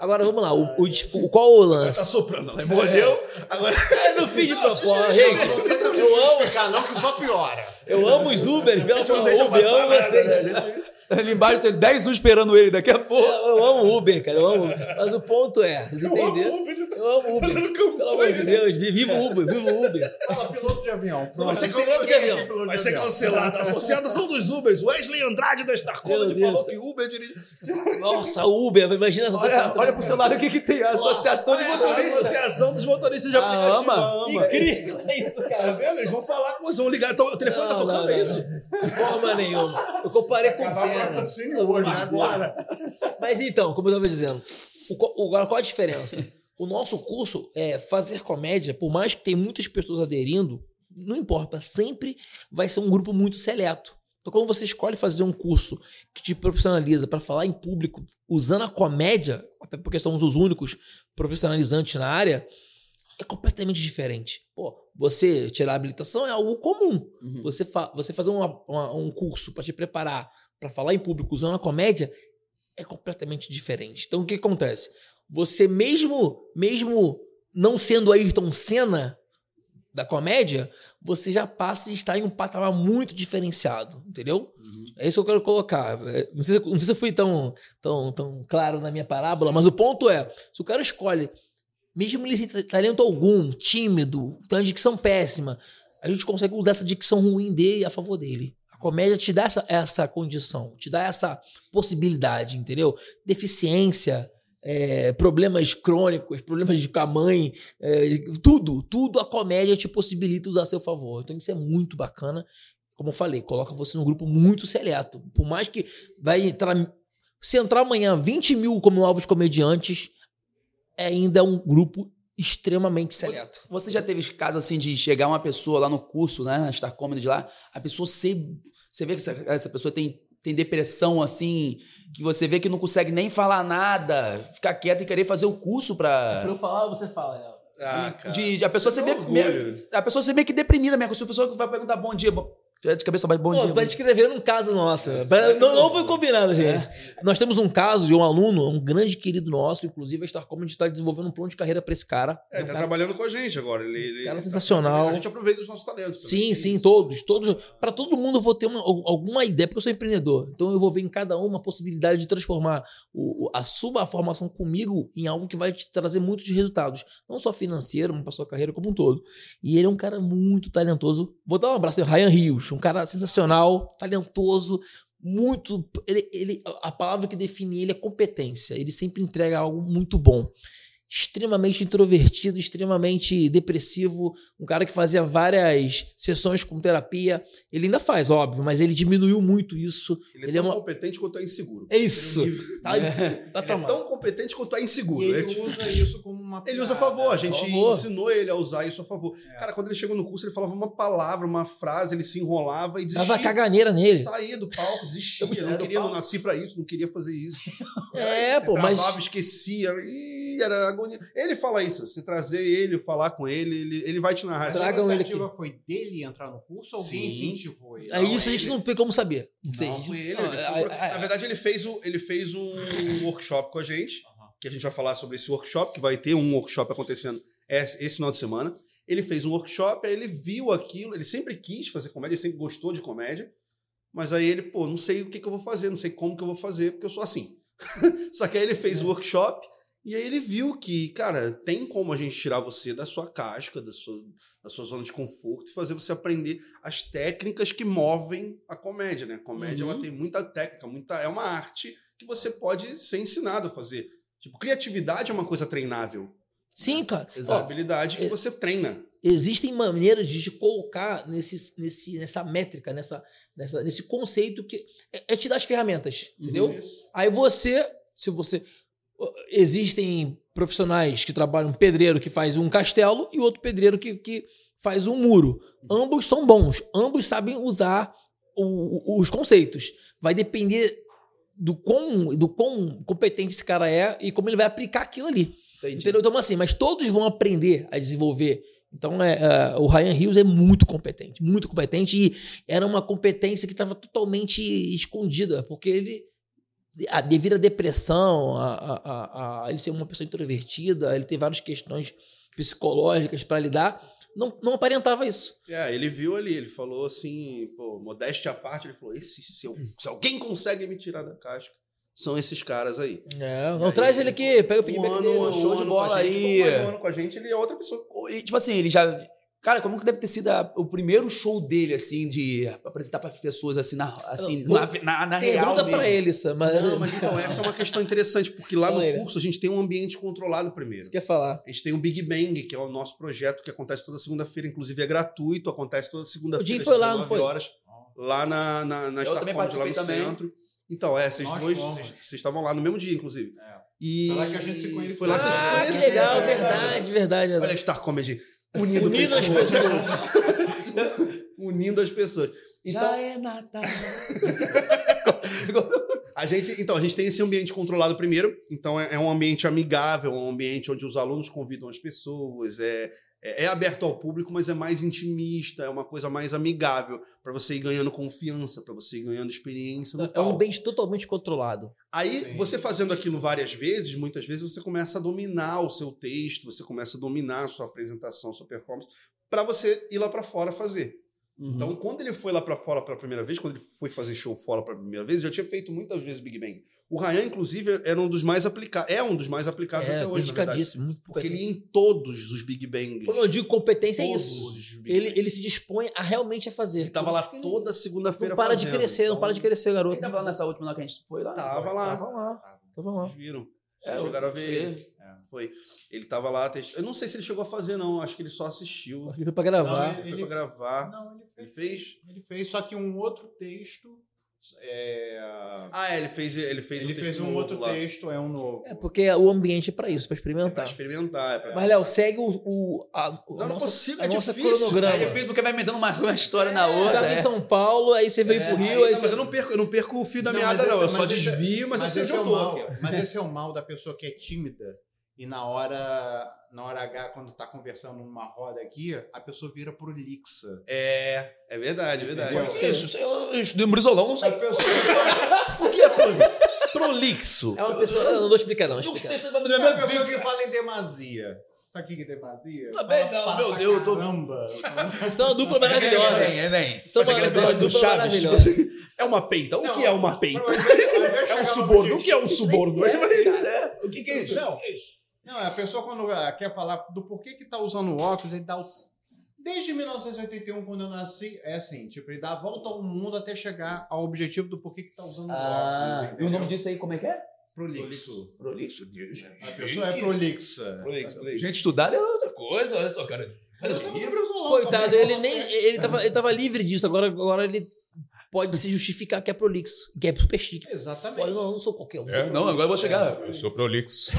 Agora vamos lá, o, o, o- qual o Tá lance? soprando, ela mordeu, agora... Eu não fiz de propósito, gente. Não Eu amo, não, que só piora. eu amo os Ubers, amor deixa Uber, eu amo vocês. né? Ali embaixo tem 10 um esperando ele daqui a pouco. Eu, eu amo Uber, cara. Eu amo Uber. Mas o ponto é, vocês entenderam? Uber, já tá Eu amo Uber. fazendo campanha, Pelo amor de né? Deus, viva o Uber, viva o Uber. Fala, piloto de avião. Vai ser, Piloto cancelado, de avião. Vai ser avião. cancelado. A Associação dos Ubers, Wesley Andrade da Star Meu College Deus. falou que Uber dirige. Nossa, Uber, imagina essa Olha, olha pro seu lado o que, que tem. A Associação de É, a Motoristas. Associação dos Motoristas de Ah, Aplicativo. ama? a ama. Incrível é isso, Tá cara. vendo? Eles vão falar com você, vão ligar. Então, o telefone tá Não, tocando, não, é não, isso? De forma nenhuma. Eu comparei com o Senna. raciocínio hoje, agora. Mas então, como eu estava dizendo, o, o- agora qual a diferença? O nosso curso é fazer comédia, por mais que tem muitas pessoas aderindo, não importa, sempre vai ser um grupo muito seleto. Então, quando você escolhe fazer um curso que te profissionaliza para falar em público usando a comédia, até porque somos os únicos profissionalizantes na área, é completamente diferente. Pô, você tirar a habilitação é algo comum. Uhum. Você, fa você fazer uma- uma- um curso para te preparar para falar em público usando a comédia é completamente diferente. Então o que acontece? Você mesmo mesmo não sendo Ayrton Senna da comédia, você já passa a estar em um patamar muito diferenciado, entendeu? É isso que eu quero colocar. É, Não sei, se- não sei se eu fui tão, tão, tão claro na minha parábola, mas o ponto é, se o cara escolhe, mesmo ele sem talento algum, tímido, tem uma dicção péssima, a gente consegue usar essa dicção ruim dele a favor dele. A comédia te dá essa, essa condição, te dá essa possibilidade, entendeu? Deficiência, é, problemas crônicos, problemas de com a mãe, é, tudo, tudo a comédia te possibilita usar a seu favor. Então isso é muito bacana. como eu falei, coloca você num grupo muito seleto. Por mais que vai entrar. Se entrar amanhã 20 mil como novos comediantes, ainda é um grupo extremamente seleto. Você já teve caso assim de chegar uma pessoa lá no curso, né, na Star Comedy lá, a pessoa ser, você vê que essa, essa pessoa tem, tem depressão assim, que você vê que não consegue nem falar nada, ficar quieta e querer fazer o curso pra... Pra eu falar, você fala, né? Ah, cara. de, de a pessoa Isso ser é meio, meio- a pessoa ser meio que deprimida mesmo, se a pessoa vai perguntar bom dia, bom, de cabeça baixa, bom Pô, dia. tá descrevendo um caso nosso. Pra- não, não foi combinado, gente. Nós temos um caso de um aluno, um grande querido nosso, inclusive a Star Comedy está desenvolvendo um plano de carreira pra esse cara. É, um tá cara- trabalhando com a gente agora. Ele, ele Cara ele tá- sensacional. a gente aproveita os nossos talentos. também. Sim, sim, todos, todos. Para todo mundo eu vou ter uma, al- alguma ideia, porque eu sou empreendedor. Então eu vou ver em cada um uma possibilidade de transformar o, a sua formação comigo em algo que vai te trazer muitos resultados. Não só financeiro, mas para sua carreira como um todo. E ele é um cara muito talentoso. Vou dar um abraço Ryan Rios, um cara sensacional, talentoso, muito. Ele, ele, a palavra que define ele é competência. Ele sempre entrega algo muito bom. Extremamente introvertido, extremamente depressivo, um cara que fazia várias sessões com terapia. Ele ainda faz, óbvio, mas ele diminuiu muito isso. Ele é Ele é tão uma- competente quanto é inseguro. É isso. Tá, tá Ele é tão competente quanto é inseguro. E É ele tipo- usa isso como uma Ele usa a piada. favor, a gente favor. ensinou ele a usar isso a favor. Cara, quando ele chegou no curso, ele falava uma palavra, uma frase, ele se enrolava e desistia. Tava caganeira nele. Saía do palco, desistia. Estamos Não queria, não nasci pra isso, não queria fazer isso. É, Você pô, mas. travava, esquecia. Ih, era Ele fala isso. Se trazer ele, falar com ele, ele, ele vai te narrar. Mas a Tragam ele iniciativa foi dele entrar no curso ou alguém Sim. incentivou ele? É isso a gente não tem como saber. Não sei. Foi ele. Não, ele a- procurou- a- Na verdade, ele fez, o, ele fez um workshop com a gente, que a gente vai falar sobre esse workshop, que vai ter um workshop acontecendo esse final de semana. Ele fez um workshop, aí ele viu aquilo, ele sempre quis fazer comédia, ele sempre gostou de comédia, mas aí ele, pô, não sei o que, que eu vou fazer, não sei como que eu vou fazer, porque eu sou assim. Só que aí ele fez o workshop e aí ele viu que, cara, tem como a gente tirar você da sua casca, da sua, da sua zona de conforto e fazer você aprender as técnicas que movem a comédia, né? A comédia, Uhum. ela tem muita técnica, muita, é uma arte que você pode ser ensinado a fazer. Tipo, criatividade é uma coisa treinável. Sim, cara. É Ó, uma habilidade que é- você treina. existem maneiras de te colocar nesse, nesse, nessa métrica, nessa, nessa, nesse conceito que é, é te dar as ferramentas, entendeu? Isso. Aí você, se você. Existem profissionais que trabalham, um pedreiro que faz um castelo e outro pedreiro que, que faz um muro. Ambos são bons, ambos sabem usar o- o- os conceitos. Vai depender do quão, do quão competente esse cara é e como ele vai aplicar aquilo ali. Entendi. Entendeu? Então, assim, mas todos vão aprender a desenvolver. Então, é, é, o Ryan Hills é muito competente, muito competente, e era uma competência que estava totalmente escondida, porque ele, a, devido à depressão, a, a, a- ele ser uma pessoa introvertida, ele ter várias questões psicológicas para lidar, não, não aparentava isso. É, ele viu ali, ele falou assim, pô, modéstia à parte, ele falou: Esse, se, eu- se alguém consegue me tirar da casca, são esses caras aí. É, não aí, traz ele aqui, pega o Um feedback ano, dele. um show de ano bola gente, aí. um ano com a gente, ele é outra pessoa. E, tipo assim, ele já. Cara, como que deve ter sido a- o primeiro show dele, assim, de apresentar para pessoas, assim, na, assim, na, na, na real Pergunta mesmo. pra ele, Sam. Mas, Não, mas então, essa é uma questão interessante, porque lá Fala no aí. curso a gente tem um ambiente controlado primeiro. Você quer falar? A gente tem o Big Bang, que é o nosso projeto que acontece toda segunda-feira, inclusive é gratuito, acontece toda segunda-feira. O Jim às foi lá, não 19 foi? horas, lá na, na, na Eu Star também Comedy, lá no também. centro. Então, é, vocês dois, vocês, estavam lá no mesmo dia, inclusive. É. E Foi lá que a gente se conheceu. Foi lá que vocês se Ah, que legal, É. verdade, verdade. Olha a Star Comedy unindo, Unindo as pessoas. unindo as pessoas. Então, Já é Natal. A gente, então, a gente tem esse ambiente controlado primeiro. Então, é, é um ambiente amigável, um ambiente onde os alunos convidam as pessoas. É, é, é aberto ao público, mas é mais intimista, é uma coisa mais amigável para você ir ganhando confiança, para você ir ganhando experiência no É um palco. ambiente totalmente controlado. Aí, Sim. você fazendo aquilo várias vezes, muitas vezes você começa a dominar o seu texto, você começa a dominar a sua apresentação, a sua performance, para você ir lá para fora fazer. Uhum. Então, quando ele foi lá pra fora pela primeira vez, quando ele foi fazer show fora pela primeira vez, já tinha feito muitas vezes Big Bang. O Ryan, inclusive, era um dos mais aplicados, é um dos mais aplicados É, até hoje, dedicadíssimo. Muito Porque ele ia em todos os Big Bangs. Quando eu digo competência, é todos isso. os Big Ele, Bangs. ele se dispõe a realmente a fazer. Ele tava lá isso ele toda segunda-feira Não para de fazendo. crescer, não Então, para de crescer, garoto. Ele tava lá nessa última lá que a gente foi lá? Tava lá. Tava lá. Tava lá. Vocês viram. Vocês É, chegaram a ver ele. Foi. Ele tava lá, eu não sei se ele chegou a fazer, não. Acho que ele só assistiu. Acho que foi pra gravar. Não, Foi Ele- pra gravar. Não, ele Ele fez. fez? Ele fez, só que um outro texto. É, Ah, é, ele fez, ele fez ele um fez texto um outro lá. texto, é um novo. É porque o ambiente é pra isso, pra É pra experimentar. experimentar. É pra... Mas, Léo, segue o, o, a, Não, não nossa, consigo, a é nossa difícil. cronograma. Aí depois porque vai emendando uma, uma história na Você outra. tava é. em São Paulo, aí você veio É, pro Rio, Aí, aí, não, você... mas eu não perco, eu não perco o fio da Não, meada, não. esse- Eu só desvio, mas, mas eu esse sei é o mal. Mas esse é o mal da pessoa que é tímida e na hora, na hora H, quando tá conversando numa roda aqui, a pessoa vira prolixa. É, é verdade, é verdade. Entendeu? Que isso? Eu, eu estudei um brisolão, não A sei. pessoa, O que é prolixo? prolixo? É uma pessoa... Eu não vou explicar, não. Não sei se é lembrar a pessoa que fala em demasia. Sabe o que é demasia? Também Fala- não, fala meu Deus, eu tô- Caramba. Isso é uma dupla maravilhosa. É, nem. São Mas aquele uma do dupla Chaves, tipo maravilhosa. assim, é uma peita. O Não, que é uma peita? É um no suborno. O que é um suborno? O que, que é isso? Não. A pessoa quando ah, quer falar do porquê que tá usando óculos, ele dá o... Desde 1981, quando eu nasci, é assim, tipo, ele dá a volta ao mundo até chegar ao objetivo do porquê que tá usando Ah, óculos. e o nome disso aí como é que é? Prolixo. Prolixo. Deus. A pessoa é prolixa. Prolixo, prolixo. Gente estudada é outra coisa, olha só, cara. Coitado, ele nem. Ele tava, ele tava livre disso, agora, agora ele pode se justificar que é prolixo, que é super chique. Exatamente. Olha, não, eu não sou qualquer um. É, não, agora eu vou chegar. Eu sou prolixo.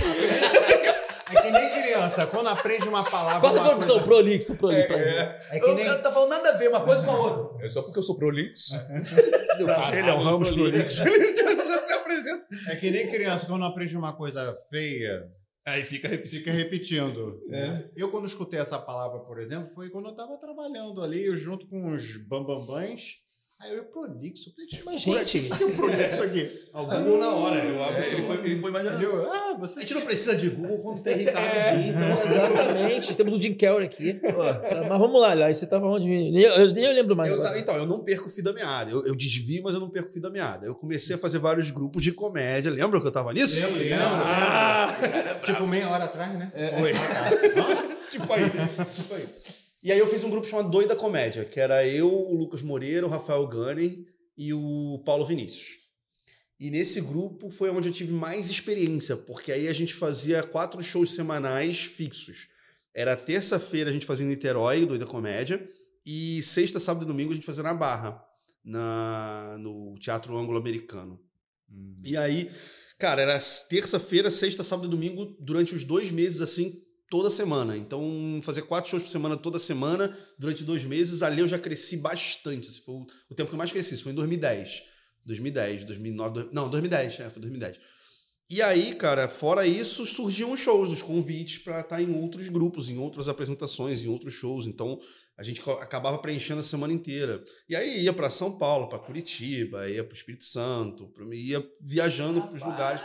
É que nem criança, quando aprende uma palavra. Qual a uma profissão? coisa- Prolixo, prolixo. pra mim. É que O nem. cara tá falando nada a ver uma coisa com a outra. É só porque eu sou prolixo. Ele é o Ramos prolixo. Ele já, se apresenta. É que nem criança, quando aprende uma coisa feia, Aí fica repetindo. fica repetindo. Eu, quando escutei essa palavra, por exemplo, foi quando eu tava trabalhando ali, eu junto com os bambambãs. Aí eu, prolixo. Mas, gente- que tem um prolixo aqui? O Google na hora. Eu abro, Ele foi, ele foi mais. Ah, A você. gente não precisa de Google quando tem Ricardo Dinho, então. Exatamente. Temos o Jim Carrey aqui. Mas vamos lá, Léo. Você tava onde? Nem eu, eu nem eu lembro mais. Eu agora. ta- então, eu não perco o fio da meada. Eu, eu desvio, mas eu não perco o fio da meada. Eu comecei a fazer vários grupos de comédia. Lembra que eu tava nisso? Lembro, lembro, Ah, Tipo, meia hora atrás, né? Foi. tipo aí. Tipo aí. E aí eu fiz um grupo chamado Doida Comédia, que era eu, o Lucas Moreira, o Rafael Gunning e o Paulo Vinícius. E nesse grupo foi onde eu tive mais experiência, porque aí a gente fazia quatro shows semanais fixos. Era terça-feira a gente fazia em Niterói, o Doida Comédia, e sexta, sábado e domingo a gente fazia na Barra, na, no Teatro Anglo-Americano. E aí, cara, era terça-feira, sexta, sábado e domingo durante os dois meses, assim, toda semana. Então, fazer quatro shows por semana toda semana, durante dois meses, ali eu já cresci bastante. Esse foi o, tempo que eu mais cresci, isso foi em 2010. 2010, 2009, dois- não, 2010, é, foi 2010. E aí, cara, fora isso, surgiam os shows, os convites para estar em outros grupos, em outras apresentações, em outros shows. Então, a gente acabava preenchendo a semana inteira. E aí ia para São Paulo, para Curitiba, ia para o Espírito Santo, ia viajando para os lugares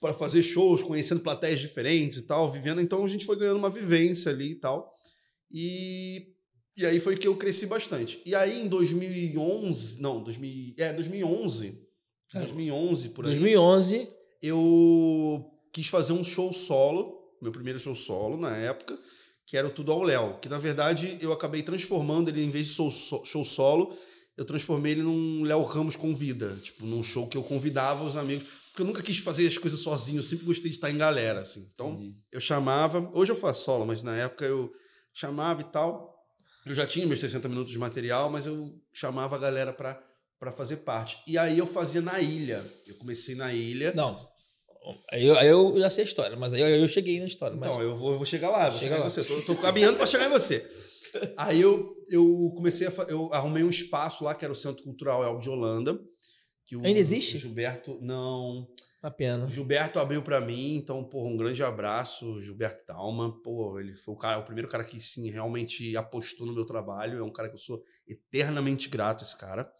para fazer shows, conhecendo plateias diferentes e tal, vivendo. Então a gente foi ganhando uma vivência ali e tal. E, e aí foi que eu cresci bastante. E aí em 2011, não, 2000, é, 2011, 2011 por aí, 2011. eu quis fazer um show solo, meu primeiro show solo na época, que era o Tudo ao Léo, que na verdade eu acabei transformando ele em vez de show, show solo, eu transformei ele num Léo Ramos convida, tipo, num show que eu convidava os amigos, porque eu nunca quis fazer as coisas sozinho, eu sempre gostei de estar em galera, assim. Então, eu chamava, hoje eu faço solo, mas na época eu chamava e tal. Eu já tinha meus 60 minutos de material, mas eu chamava a galera pra para fazer parte. E aí eu fazia na ilha. Eu comecei na ilha. Não. Aí eu, aí eu já sei a história, mas aí eu, eu cheguei na história. Então, mas... eu vou, eu vou chegar lá, vou Chega chegar lá. em você. Tô, tô caminhando para chegar em você. Aí eu, eu comecei a. Eu arrumei um espaço lá, que era o Centro Cultural Elbo de Holanda. Que o, Ainda existe? Gilberto. Não. Uma pena. Gilberto abriu para mim, então, pô, um grande abraço, Gilberto Talma. Pô, ele foi o, cara, o primeiro cara que, sim, realmente apostou no meu trabalho. É um cara que eu sou eternamente grato, esse cara.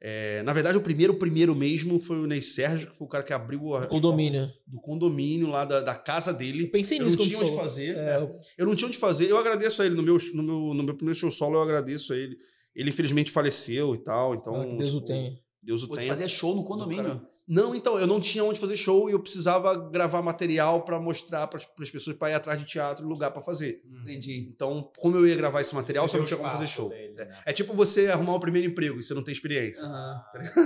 É, na verdade, o primeiro, o primeiro mesmo foi o Ney Sérgio, que foi o cara que abriu a, Condomínio. do condomínio lá da, da casa dele. Eu pensei eu nisso não quando tinha onde fazer. É, é. Eu não tinha onde fazer. Eu agradeço a ele no meu, no meu, no meu primeiro show solo, eu agradeço a ele. Ele infelizmente faleceu e tal, então. Ah, que Deus o tipo, tenha. Deus o Você tenha. fazia show no condomínio. Não, então, eu não tinha onde fazer show e eu precisava gravar material pra mostrar pras as pessoas pra ir atrás de teatro e lugar pra fazer. Entendi. Então, como eu ia gravar esse material, Você só não tinha como fazer show. dele, É. né? É tipo você arrumar o primeiro emprego e você não tem experiência. Aham.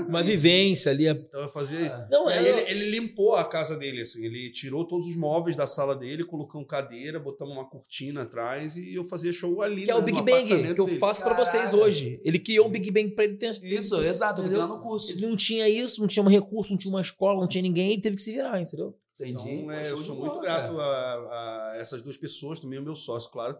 Uma vivência ali. é- Então eu fazia isso. Não, é- ele, ele limpou a casa dele, assim, ele tirou todos os móveis da sala dele, colocamos cadeira, botamos uma cortina atrás e eu fazia show ali. Que é o né, Big Bang, que eu dele. faço pra vocês hoje. Ele criou um Big Bang pra ele ter. Isso, exato, lá no curso. Ele não tinha isso, não tinha um recurso, não tinha uma escola, não tinha ninguém, ele teve que se virar, entendeu? Entendi. Então, é, eu sou muito bola, grato a, a essas duas pessoas, também o meu sócio, claro.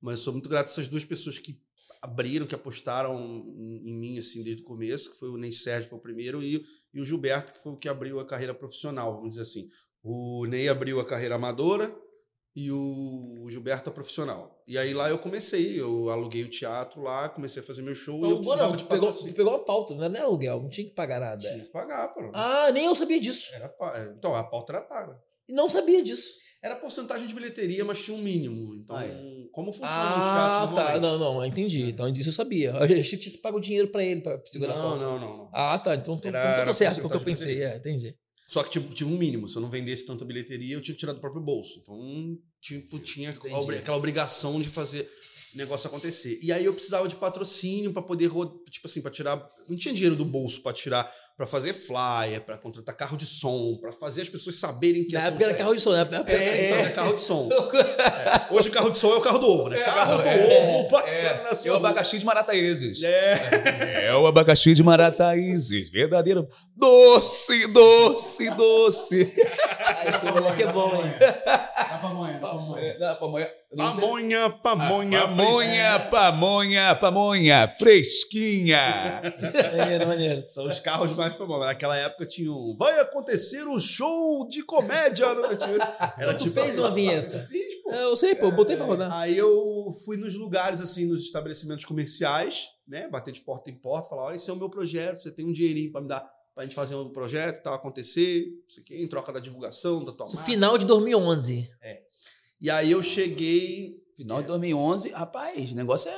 Mas sou muito grato a essas duas pessoas que abriram, que apostaram em, em mim, assim, desde o começo, que foi o Ney Sérgio, foi o primeiro, e, e o Gilberto, que foi o que abriu a carreira profissional, vamos dizer assim. O Ney abriu a carreira amadora e o Gilberto a profissional. E aí lá eu comecei, eu aluguei o teatro lá, comecei a fazer meu show e eu precisava não, de pegou, patrocínio. pegou a pauta, não era aluguel, não tinha que pagar nada. Tinha que pagar, pô. Ah, nem eu sabia disso. Era pa- Então, a pauta era paga. E não sabia disso. Era porcentagem de bilheteria, mas tinha um mínimo. Então, Ah, é. como funciona Ah, teatros tá. normalmente? Não, não, entendi. Então disso eu sabia. Eu achei que tinha pago dinheiro pra ele, pra segurar a Não, pauta. não, não, não. Ah, tá. Então, então, Era- então era tô certo com o que eu pensei. É, entendi. Só que tipo, tinha um mínimo. Se eu não vendesse tanta bilheteria, eu tinha que tirar do próprio bolso. Então, tipo, tinha obri- aquela obrigação de fazer o negócio acontecer. E aí eu precisava de patrocínio pra poder, tipo assim, para tirar. Não tinha dinheiro do bolso pra tirar, pra fazer flyer, pra contratar carro de som, pra fazer as pessoas saberem que Na época era carro de som, né? Na época É, é, carro de som. É. Hoje o carro de som é o carro do ovo, né? carro do ovo, passando na É sua o rua. abacaxi de Marataízes. É. É o abacaxi de Marataízes, verdadeiro doce, doce, doce. Ah, esse moleque é bom, hein? Dá pra amanhã, dá pra amanhã. Não, pamonha. não sei- Pamonha, pamonha, Pamonha, pamonha, pamonha, fresquinha. Maneiro, maneiro. São os carros mais famosos. Naquela época tinha um. Vai acontecer um show de comédia. no-" Era Tu tipo. fez uma vinheta? Eu fiz, pô. É, eu sei, pô, eu botei pra rodar. Aí eu fui nos lugares, assim, nos estabelecimentos comerciais, né? Bater de porta em porta, falar: olha, esse é o meu projeto, você tem um dinheirinho pra me dar pra gente fazer um projeto tal acontecer, isso aqui, em troca da divulgação, da tua Isso marca. final de 2011. E aí eu cheguei. Final de 2011, rapaz, o negócio é.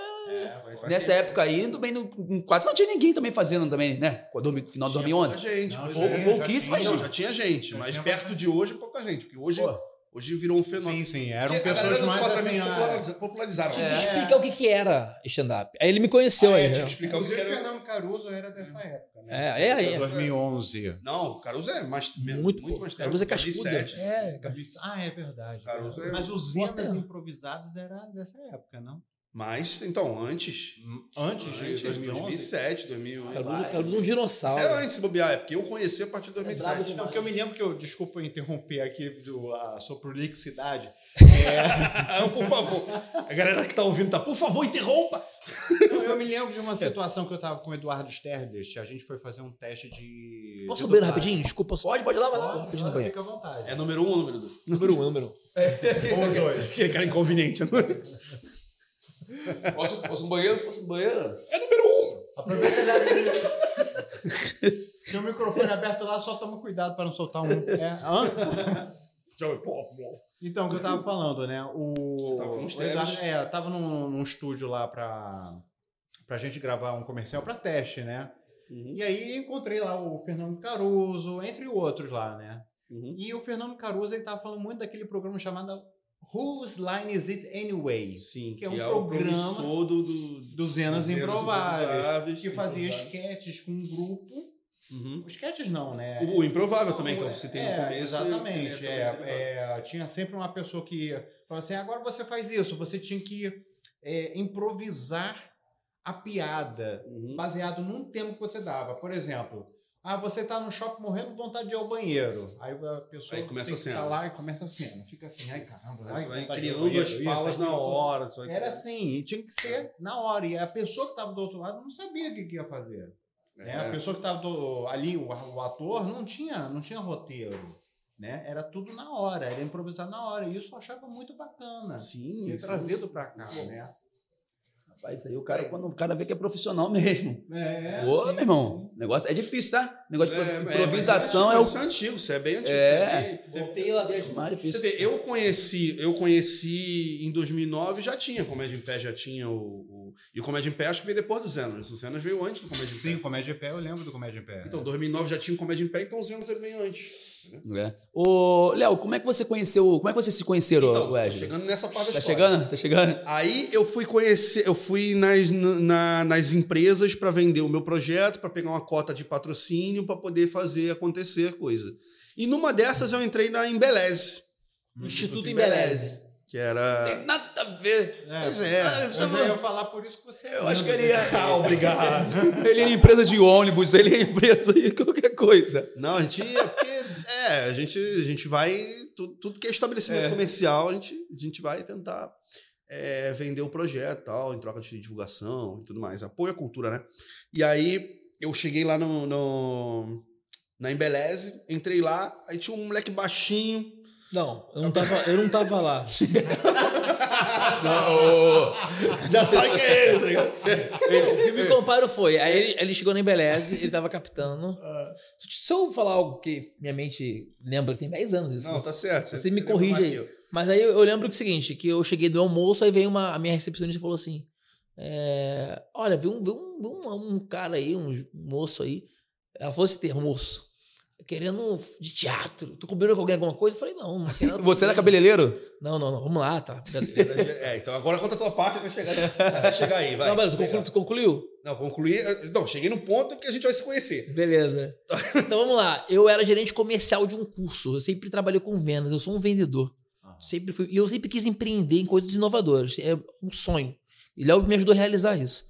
É, Nessa ter- época aí, também não, quase não tinha ninguém também fazendo também, né? Final de Tinha 2011. pouca gente, Não, pois já é. tinha, pouquíssima tinha. já tinha gente, mas tinha perto bastante. de hoje, pouca gente. Porque hoje, Pô. hoje virou um fenômeno. Sim, sim. Eram Porque pessoas mais assim. ah, populariza- popularizaram. Tive que É. explicar o que, que era stand-up. Aí ele me conheceu Ah, aí. é, né? tinha que explicar o que Inclusive, era. Fernando Caruso era dessa época, né? É, é aí. 2011. Não, o Caruso é mais, Muito, muito mais tempo. Caruso é cascudo. 2007. É, Ah, é verdade. Caruso é- Mas os terra. improvisados era dessa época, não? Mas, então, antes. Antes de Antes, 2011? 2007, 2008. Caruso, Caruso é um dinossauro. Até antes de bobear, é porque eu conheci a partir de 2007. Não, porque eu me lembro que eu, desculpa eu interromper aqui do, a sua prolixidade. Ah, por favor. A galera que tá ouvindo tá, por favor, interrompa. Não, eu me lembro de uma situação que eu tava com o Eduardo Sterblich. A gente foi fazer um teste de. Posso de beber dublagem. rapidinho? Desculpa. Pode, pode ir lá, vai lá. Pode, Rapidinho pode. Fica à vontade. É número um ou número dois? Número um, número um. Ou os dois. Aquele cara inconveniente. É número Posso, posso no banheiro? Posso no banheiro? é número um. Aproveita ele. Tinha o microfone aberto lá, só toma cuidado para não soltar um. É, hã? Então, o que eu tava falando, né? O. Tava o Eduardo- é, eu tava num, num estúdio lá pra, pra gente gravar um comercial pra teste, né? Uhum. E aí encontrei lá o Fernando Caruso, entre outros lá, né? Uhum. E o Fernando Caruso, ele tava falando muito daquele programa chamado Whose Line Is It Anyway? Sim, Que é um programa o promissor do, do, Dos Zenas Improváveis, Improváveis, que fazia esquetes com um grupo. Uhum. Esquetes não, né? O, o improvável também, que eu citei é, no começo. Exatamente. É, derivado. é, tinha sempre uma pessoa que falava assim: agora você faz isso, você tinha que é, improvisar a piada Uhum. baseado num tema que você dava. Por exemplo, ah, você tá no shopping morrendo de vontade de ir ao banheiro. Aí a pessoa Aí começa tem a que cena. ficar lá e começa a cena. Fica assim, ai caramba, ai, vai criando banheiro, as isso, falas aquilo, na hora. Era assim, e tinha que ser na hora. E a pessoa que estava do outro lado não sabia o que, que ia fazer. né? A É. pessoa que estava ali, o, o ator, não tinha, não tinha roteiro. Né? Era tudo na hora, era improvisar na hora. E isso eu achava muito bacana. Sim, Ter sim. trazido pra cá, né? Rapaz, isso aí o cara, quando o cara vê que é profissional mesmo. É, Ô, meu irmão, negócio é difícil, tá? O negócio de É, é, improvisação mas é, o. Isso é antigo, isso é bem antigo. É. É bem- Voltei lá dentro. mais Você difícil. vê, eu conheci, eu conheci em 2009, já tinha Comédia em Pé, já tinha o, o- E o Comédia em Pé acho que veio depois do Zenas. O Zenas veio antes do Comédia em Pé. Sim, Comédia em Pé, eu lembro do Comédia em Pé. Então, 2009 já tinha o Comédia em Pé, então o Zenas ele veio antes. É. Ô, Léo, como é que você conheceu. Como é que vocês se conheceram, Então, Wesley? chegando nessa parte Tá história. chegando? Tá chegando? Aí eu fui conhecer, eu fui nas, na- nas empresas para vender o meu projeto, para pegar uma cota de patrocínio, para poder fazer acontecer coisa. E numa dessas eu entrei na Embeleze, Instituto Embeleze. que era. Tem nada a ver. Pois é. Eu já ia falar por isso que você Eu acho que ele ia. Ah, obrigado. Ele é empresa de ônibus, ele é empresa de qualquer coisa. Não, a gente. É, porque, é, a gente, a gente vai. Tudo, tudo que é estabelecimento comercial, a gente, a gente vai tentar é, vender o projeto tal, em troca de divulgação e tudo mais. Apoio à cultura, né? E aí eu cheguei lá no, no- na Embeleze, entrei lá, aí tinha um moleque baixinho. Não, eu não tava, eu não tava lá. Já sabe que é ele, tá ligado? O me comparo foi, aí ele, ele chegou na Embeleze, ele tava captando. Ah. Se eu falar algo que minha mente lembra, tem 10 anos isso. Não, tá certo. Você me lembra corrige aí. Mas aí eu, lembro que é o seguinte, que eu cheguei do almoço, aí veio uma, a minha recepcionista e falou assim, é, olha, viu um, um, um, um cara aí, um, um moço aí, ela falou esse termo, moço, querendo de teatro, tu combinando com alguém alguma coisa? Eu falei, não, não quero nada Você era cabeleireiro? Não, não, não, vamos lá, tá. É, então agora conta a tua parte até chegar, até chegar aí, vai. não, beleza, tu, conclu, tu concluiu? Não, concluí. Não, cheguei no ponto que a gente vai se conhecer. Beleza. Então vamos lá. Eu era gerente comercial de um curso. Eu sempre trabalhei com vendas. Eu sou um vendedor. Sempre fui. E eu sempre quis empreender em coisas inovadoras. É um sonho. E Léo me ajudou a realizar isso.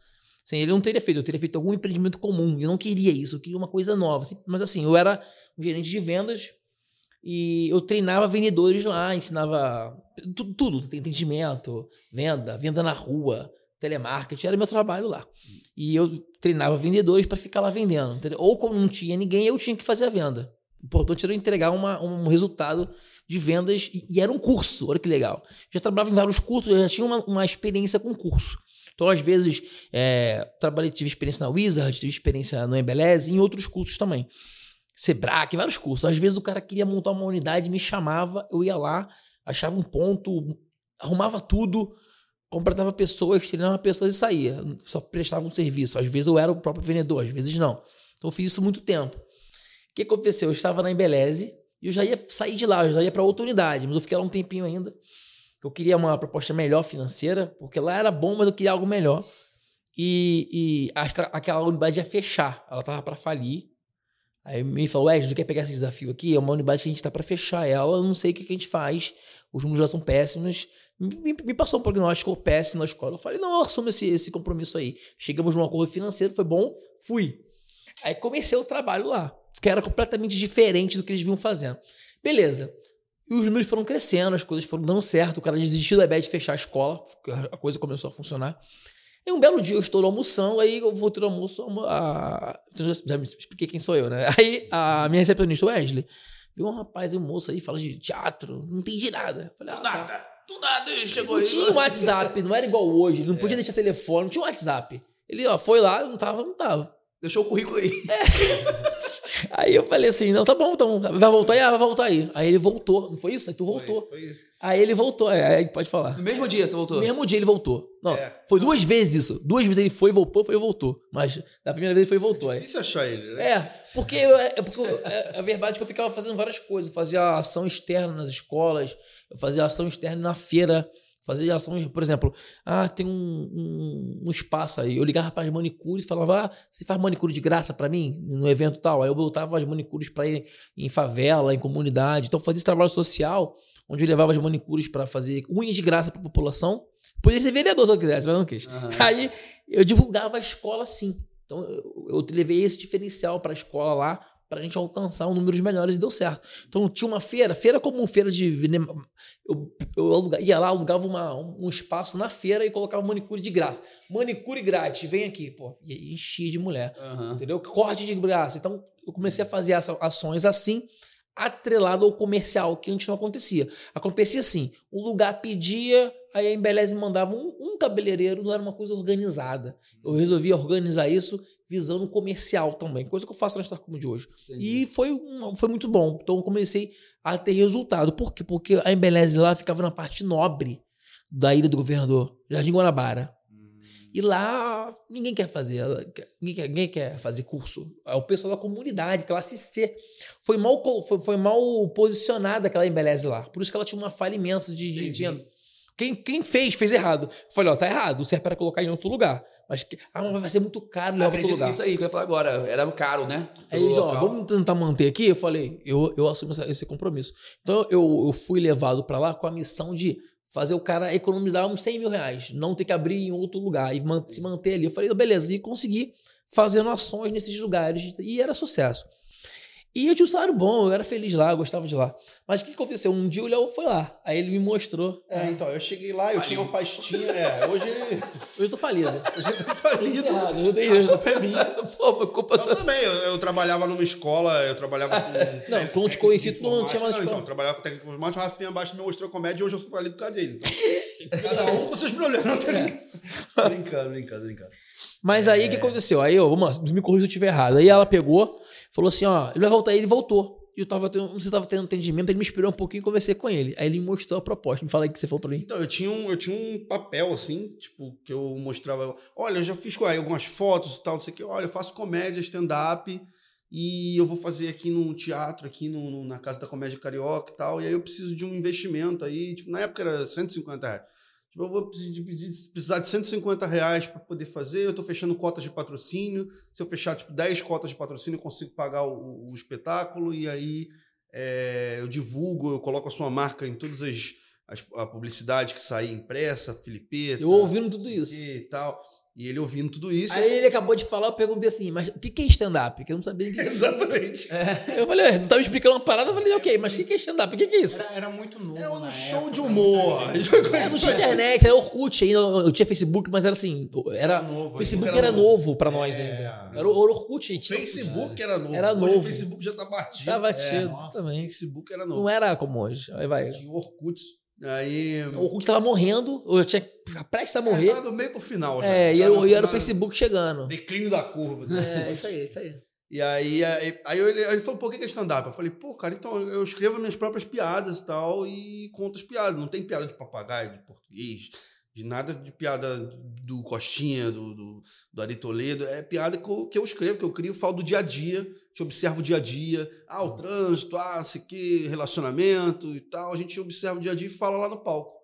Sem ele não teria feito. Eu teria feito algum empreendimento comum. Eu não queria isso. Eu queria uma coisa nova. Mas assim, eu era um gerente de vendas e eu treinava vendedores lá, ensinava tu- tudo, atendimento, venda, venda na rua, telemarketing, era meu trabalho lá. E eu treinava vendedores para ficar lá vendendo. entendeu? Ou como não tinha ninguém, eu tinha que fazer a venda. O importante era eu entregar uma, um resultado de vendas e, e era um curso, olha que legal. Já trabalhava em vários cursos, já tinha uma, uma experiência com curso. Então, às vezes, é, trabalhei, tive experiência na Wizard, tive experiência no Embeleze e em outros cursos também. Sebrae, vários cursos. Às vezes o cara queria montar uma unidade, me chamava, eu ia lá, achava um ponto, arrumava tudo, contratava pessoas, treinava pessoas e saía. Só prestava um serviço. Às vezes eu era o próprio vendedor, às vezes não. Então eu fiz isso muito tempo. O que aconteceu? Eu estava na Embeleze e eu já ia sair de lá, eu já ia para outra unidade, mas eu fiquei lá um tempinho ainda. Eu queria uma proposta melhor financeira, porque lá era bom, mas eu queria algo melhor. E, e acho que aquela unidade ia fechar, ela tava para falir. Aí me falou, Wesley, tu quer pegar esse desafio aqui? É uma unidade que a gente tá para fechar ela, eu não sei o que, que a gente faz. Os números já são péssimos. Me, me- me passou um prognóstico péssimo na escola. Eu falei, não, eu assumo esse, esse compromisso aí. Chegamos num acordo financeiro, foi bom, fui. Aí comecei o trabalho lá, que era completamente diferente do que eles vinham fazendo. Beleza. E os números foram crescendo, as coisas foram dando certo. O cara desistiu da ideia de fechar a escola, a coisa começou a funcionar. E um belo dia eu estou almoção, aí eu vou ter o almoço. almo- A... já- me expliquei quem sou eu, né? Aí a minha recepcionista, Wesley, viu um rapaz, um moço aí, fala de teatro, não entendi nada. Falei, ah, tá. Do nada, ele chegou Não aí. tinha um WhatsApp, não era igual hoje, ele não podia deixar telefone, não tinha um WhatsApp. Ele, ó, foi lá, não tava, não tava. Deixou o currículo aí. Aí eu falei assim, não, tá bom, então, vai voltar aí? Ah, vai voltar aí. Aí ele voltou, não foi isso? Aí tu voltou. Foi, foi isso. Aí ele voltou, é, aí pode falar. No mesmo dia você voltou? No mesmo dia ele voltou. Não, É. foi duas vezes isso. Duas vezes ele foi, voltou, foi e voltou. Mas da primeira vez ele foi e voltou. Aí. Difícil achar ele, né? É, porque, eu, é, porque eu- é, a verdade é que eu ficava fazendo várias coisas. Eu fazia ação externa nas escolas, eu fazia ação externa na feira, fazia ação, por exemplo, ah, tem um, um, um espaço aí. Eu ligava para as manicures e falava, ah, você faz manicure de graça para mim no evento tal. Aí eu botava as manicures para ir em favela, em comunidade. Então eu fazia esse trabalho social, onde eu levava as manicures para fazer unha de graça para a população. Podia ser vereador se eu quisesse, mas não quis. Aí eu divulgava a escola assim. Então eu, eu levei esse diferencial para a escola lá para a gente alcançar um números melhores e deu certo. Então tinha uma feira, feira como feira de. Eu, eu ia lá, alugava uma, um espaço na feira e colocava manicure de graça. Manicure grátis, vem aqui, pô. E aí enchia de mulher. Aham. Entendeu? Corte de graça. Então eu comecei a fazer essa- ações assim, atrelado ao comercial, que antes não acontecia. Acontecia assim: o lugar pedia, aí a Embeleze mandava um, um cabeleireiro, não era uma coisa organizada. Eu resolvi organizar isso visando o comercial também, coisa que eu faço na Star Comedy hoje. E foi, foi muito bom. Então eu comecei a ter resultado. Por quê? Porque a Embeleze lá ficava na parte nobre da ilha do governador, Jardim Guanabara. E lá ninguém quer fazer, ninguém quer, ninguém quer fazer curso. É o pessoal da comunidade, classe C. Foi mal, foi, foi mal posicionada aquela embeleze lá. Por isso que ela tinha uma falha imensa de, de, de. Quem, quem fez, fez errado. Eu Falei, ó, tá errado. O certo era colocar em outro lugar. Mas, ah, mas vai ser muito caro levar pra outro lugar. nisso aí que eu ia falar agora. Era caro, né? Aí eles, ó, vamos tentar manter aqui. Eu falei, eu, eu assumo essa- esse compromisso. Então eu, eu fui levado pra lá com a missão de fazer o cara economizar uns 100 mil reais, não ter que abrir em outro lugar e man- se manter ali. Eu falei, beleza, e consegui fazendo ações nesses lugares e era sucesso. E eu tinha um salário bom, eu era feliz lá, eu gostava de lá. Mas o que aconteceu? Um dia o Léo foi lá, aí ele me mostrou. É, então, eu cheguei lá, eu tinha uma pastinha. É, hoje, Hoje eu tô falido. hoje eu tô falido. Errado, eu dei isso. Pô, foi culpa Eu também, eu, eu trabalhava numa escola, eu trabalhava com. Não, quando eu te conheci, tu não tinha mais Não, então, eu trabalhava com técnico de informática, o Rafinha abaixo me mostrou comédia e hoje eu sou falido por causa dele. Então, cada um com seus problemas. Não, tô brincando. brincando, brincando, brincando. Mas aí o que aconteceu? Aí, ó, vamos lá, me corrija se eu estiver errado. Aí ela pegou, falou assim: ó, ele vai voltar, aí ele voltou. E eu tava tendo, se tava tendo entendimento, ele me esperou um pouquinho e conversei com ele. Aí ele me mostrou a proposta. Me fala aí o que você falou pra mim. Então, eu tinha, um, eu tinha um papel, assim, tipo, que eu mostrava. Olha, eu já fiz algumas fotos e tal, não sei o que. Olha, eu faço comédia, stand-up, e eu vou fazer aqui no teatro, aqui no, no- na Casa da Comédia Carioca e tal. E aí eu preciso de um investimento aí. Tipo, na época era 150 reais. Tipo, eu vou precisar de 150 reais para poder fazer. Eu tô fechando cotas de patrocínio. Se eu fechar, tipo, 10 cotas de patrocínio, eu consigo pagar o, o espetáculo. E aí é, eu divulgo, eu coloco a sua marca em todas as, as- a publicidade que sair impressa, Filipeta. Eu ouvindo tudo isso. E tal. E ele ouvindo tudo isso. Aí ele acabou de falar, eu perguntei assim, mas o que que é stand-up? Que eu não sabia que Exatamente. é. Eu falei, ué, tu tava me explicando uma parada, eu falei, ok, mas o que que é stand-up? O que que é isso? Era, era muito novo. É um na show época, de né? humor. Vai É, não tinha internet, era Orkut ainda, eu tinha Facebook, mas era assim, era, Era novo, o Facebook era era novo. novo pra nós ainda. Era o Orkut, tinha Facebook era novo. Era Hoje novo. O Facebook já tá batido. Tá batido nossa. também. Facebook era novo. Não era como hoje. Aí vai. Tinha o Orkut. Aí. O Orkut tava morrendo, eu tinha prestes a É, morrer. tava do meio pro final. já. É, e Tava eu, e era o Facebook chegando. Declínio da curva. É, isso aí, isso aí. E aí, aí, aí eu- ele, ele falou, que que é stand-up? Eu falei, pô, cara, então eu escrevo minhas próprias piadas e tal, e conto as piadas. Não tem piada de papagaio, de português, de nada de piada do Costinha, do, do, do Ari Toledo. É piada que eu, que eu escrevo, que eu crio, falo do dia a dia, te observo o dia a dia. Ah, o trânsito, ah, sei que, relacionamento e tal. A gente observa o dia a dia e fala lá no palco.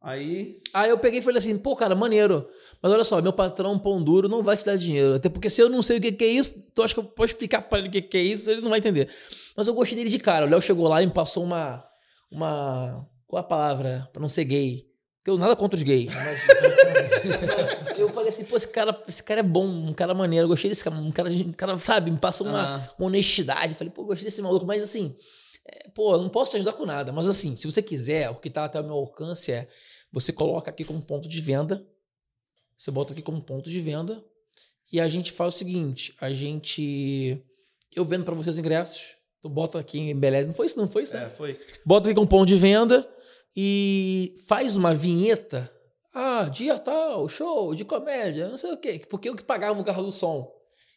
Aí, Aí eu peguei e falei assim, pô, cara, maneiro. Mas olha só, meu patrão pão duro não vai te dar dinheiro. Até porque se eu não sei o que que é isso, tu acha que eu posso explicar pra ele o que que é isso, ele não vai entender. Mas eu gostei dele de cara. O Léo chegou lá e me passou uma. Uma. Qual a palavra? Pra não ser gay. Porque eu nada contra os gays. Mas... eu falei assim, pô, esse cara, esse cara é bom, um cara maneiro. Eu gostei desse cara. Um cara, um cara sabe, me passou uma, Ah. uma honestidade. Eu falei, pô, eu gostei desse maluco. Mas assim, é, pô, eu não posso te ajudar com nada. Mas assim, se você quiser, o que tá até o meu alcance é você coloca aqui como ponto de venda. Você bota aqui como ponto de venda. E a gente faz o seguinte: a gente. Eu vendo pra você os ingressos. Tu bota aqui em Beleza. Não foi isso, não foi isso, né? é, foi. Bota aqui como ponto de venda e faz uma vinheta. Ah, dia tal, show de comédia, não sei o quê. Porque eu que pagava o carro do som.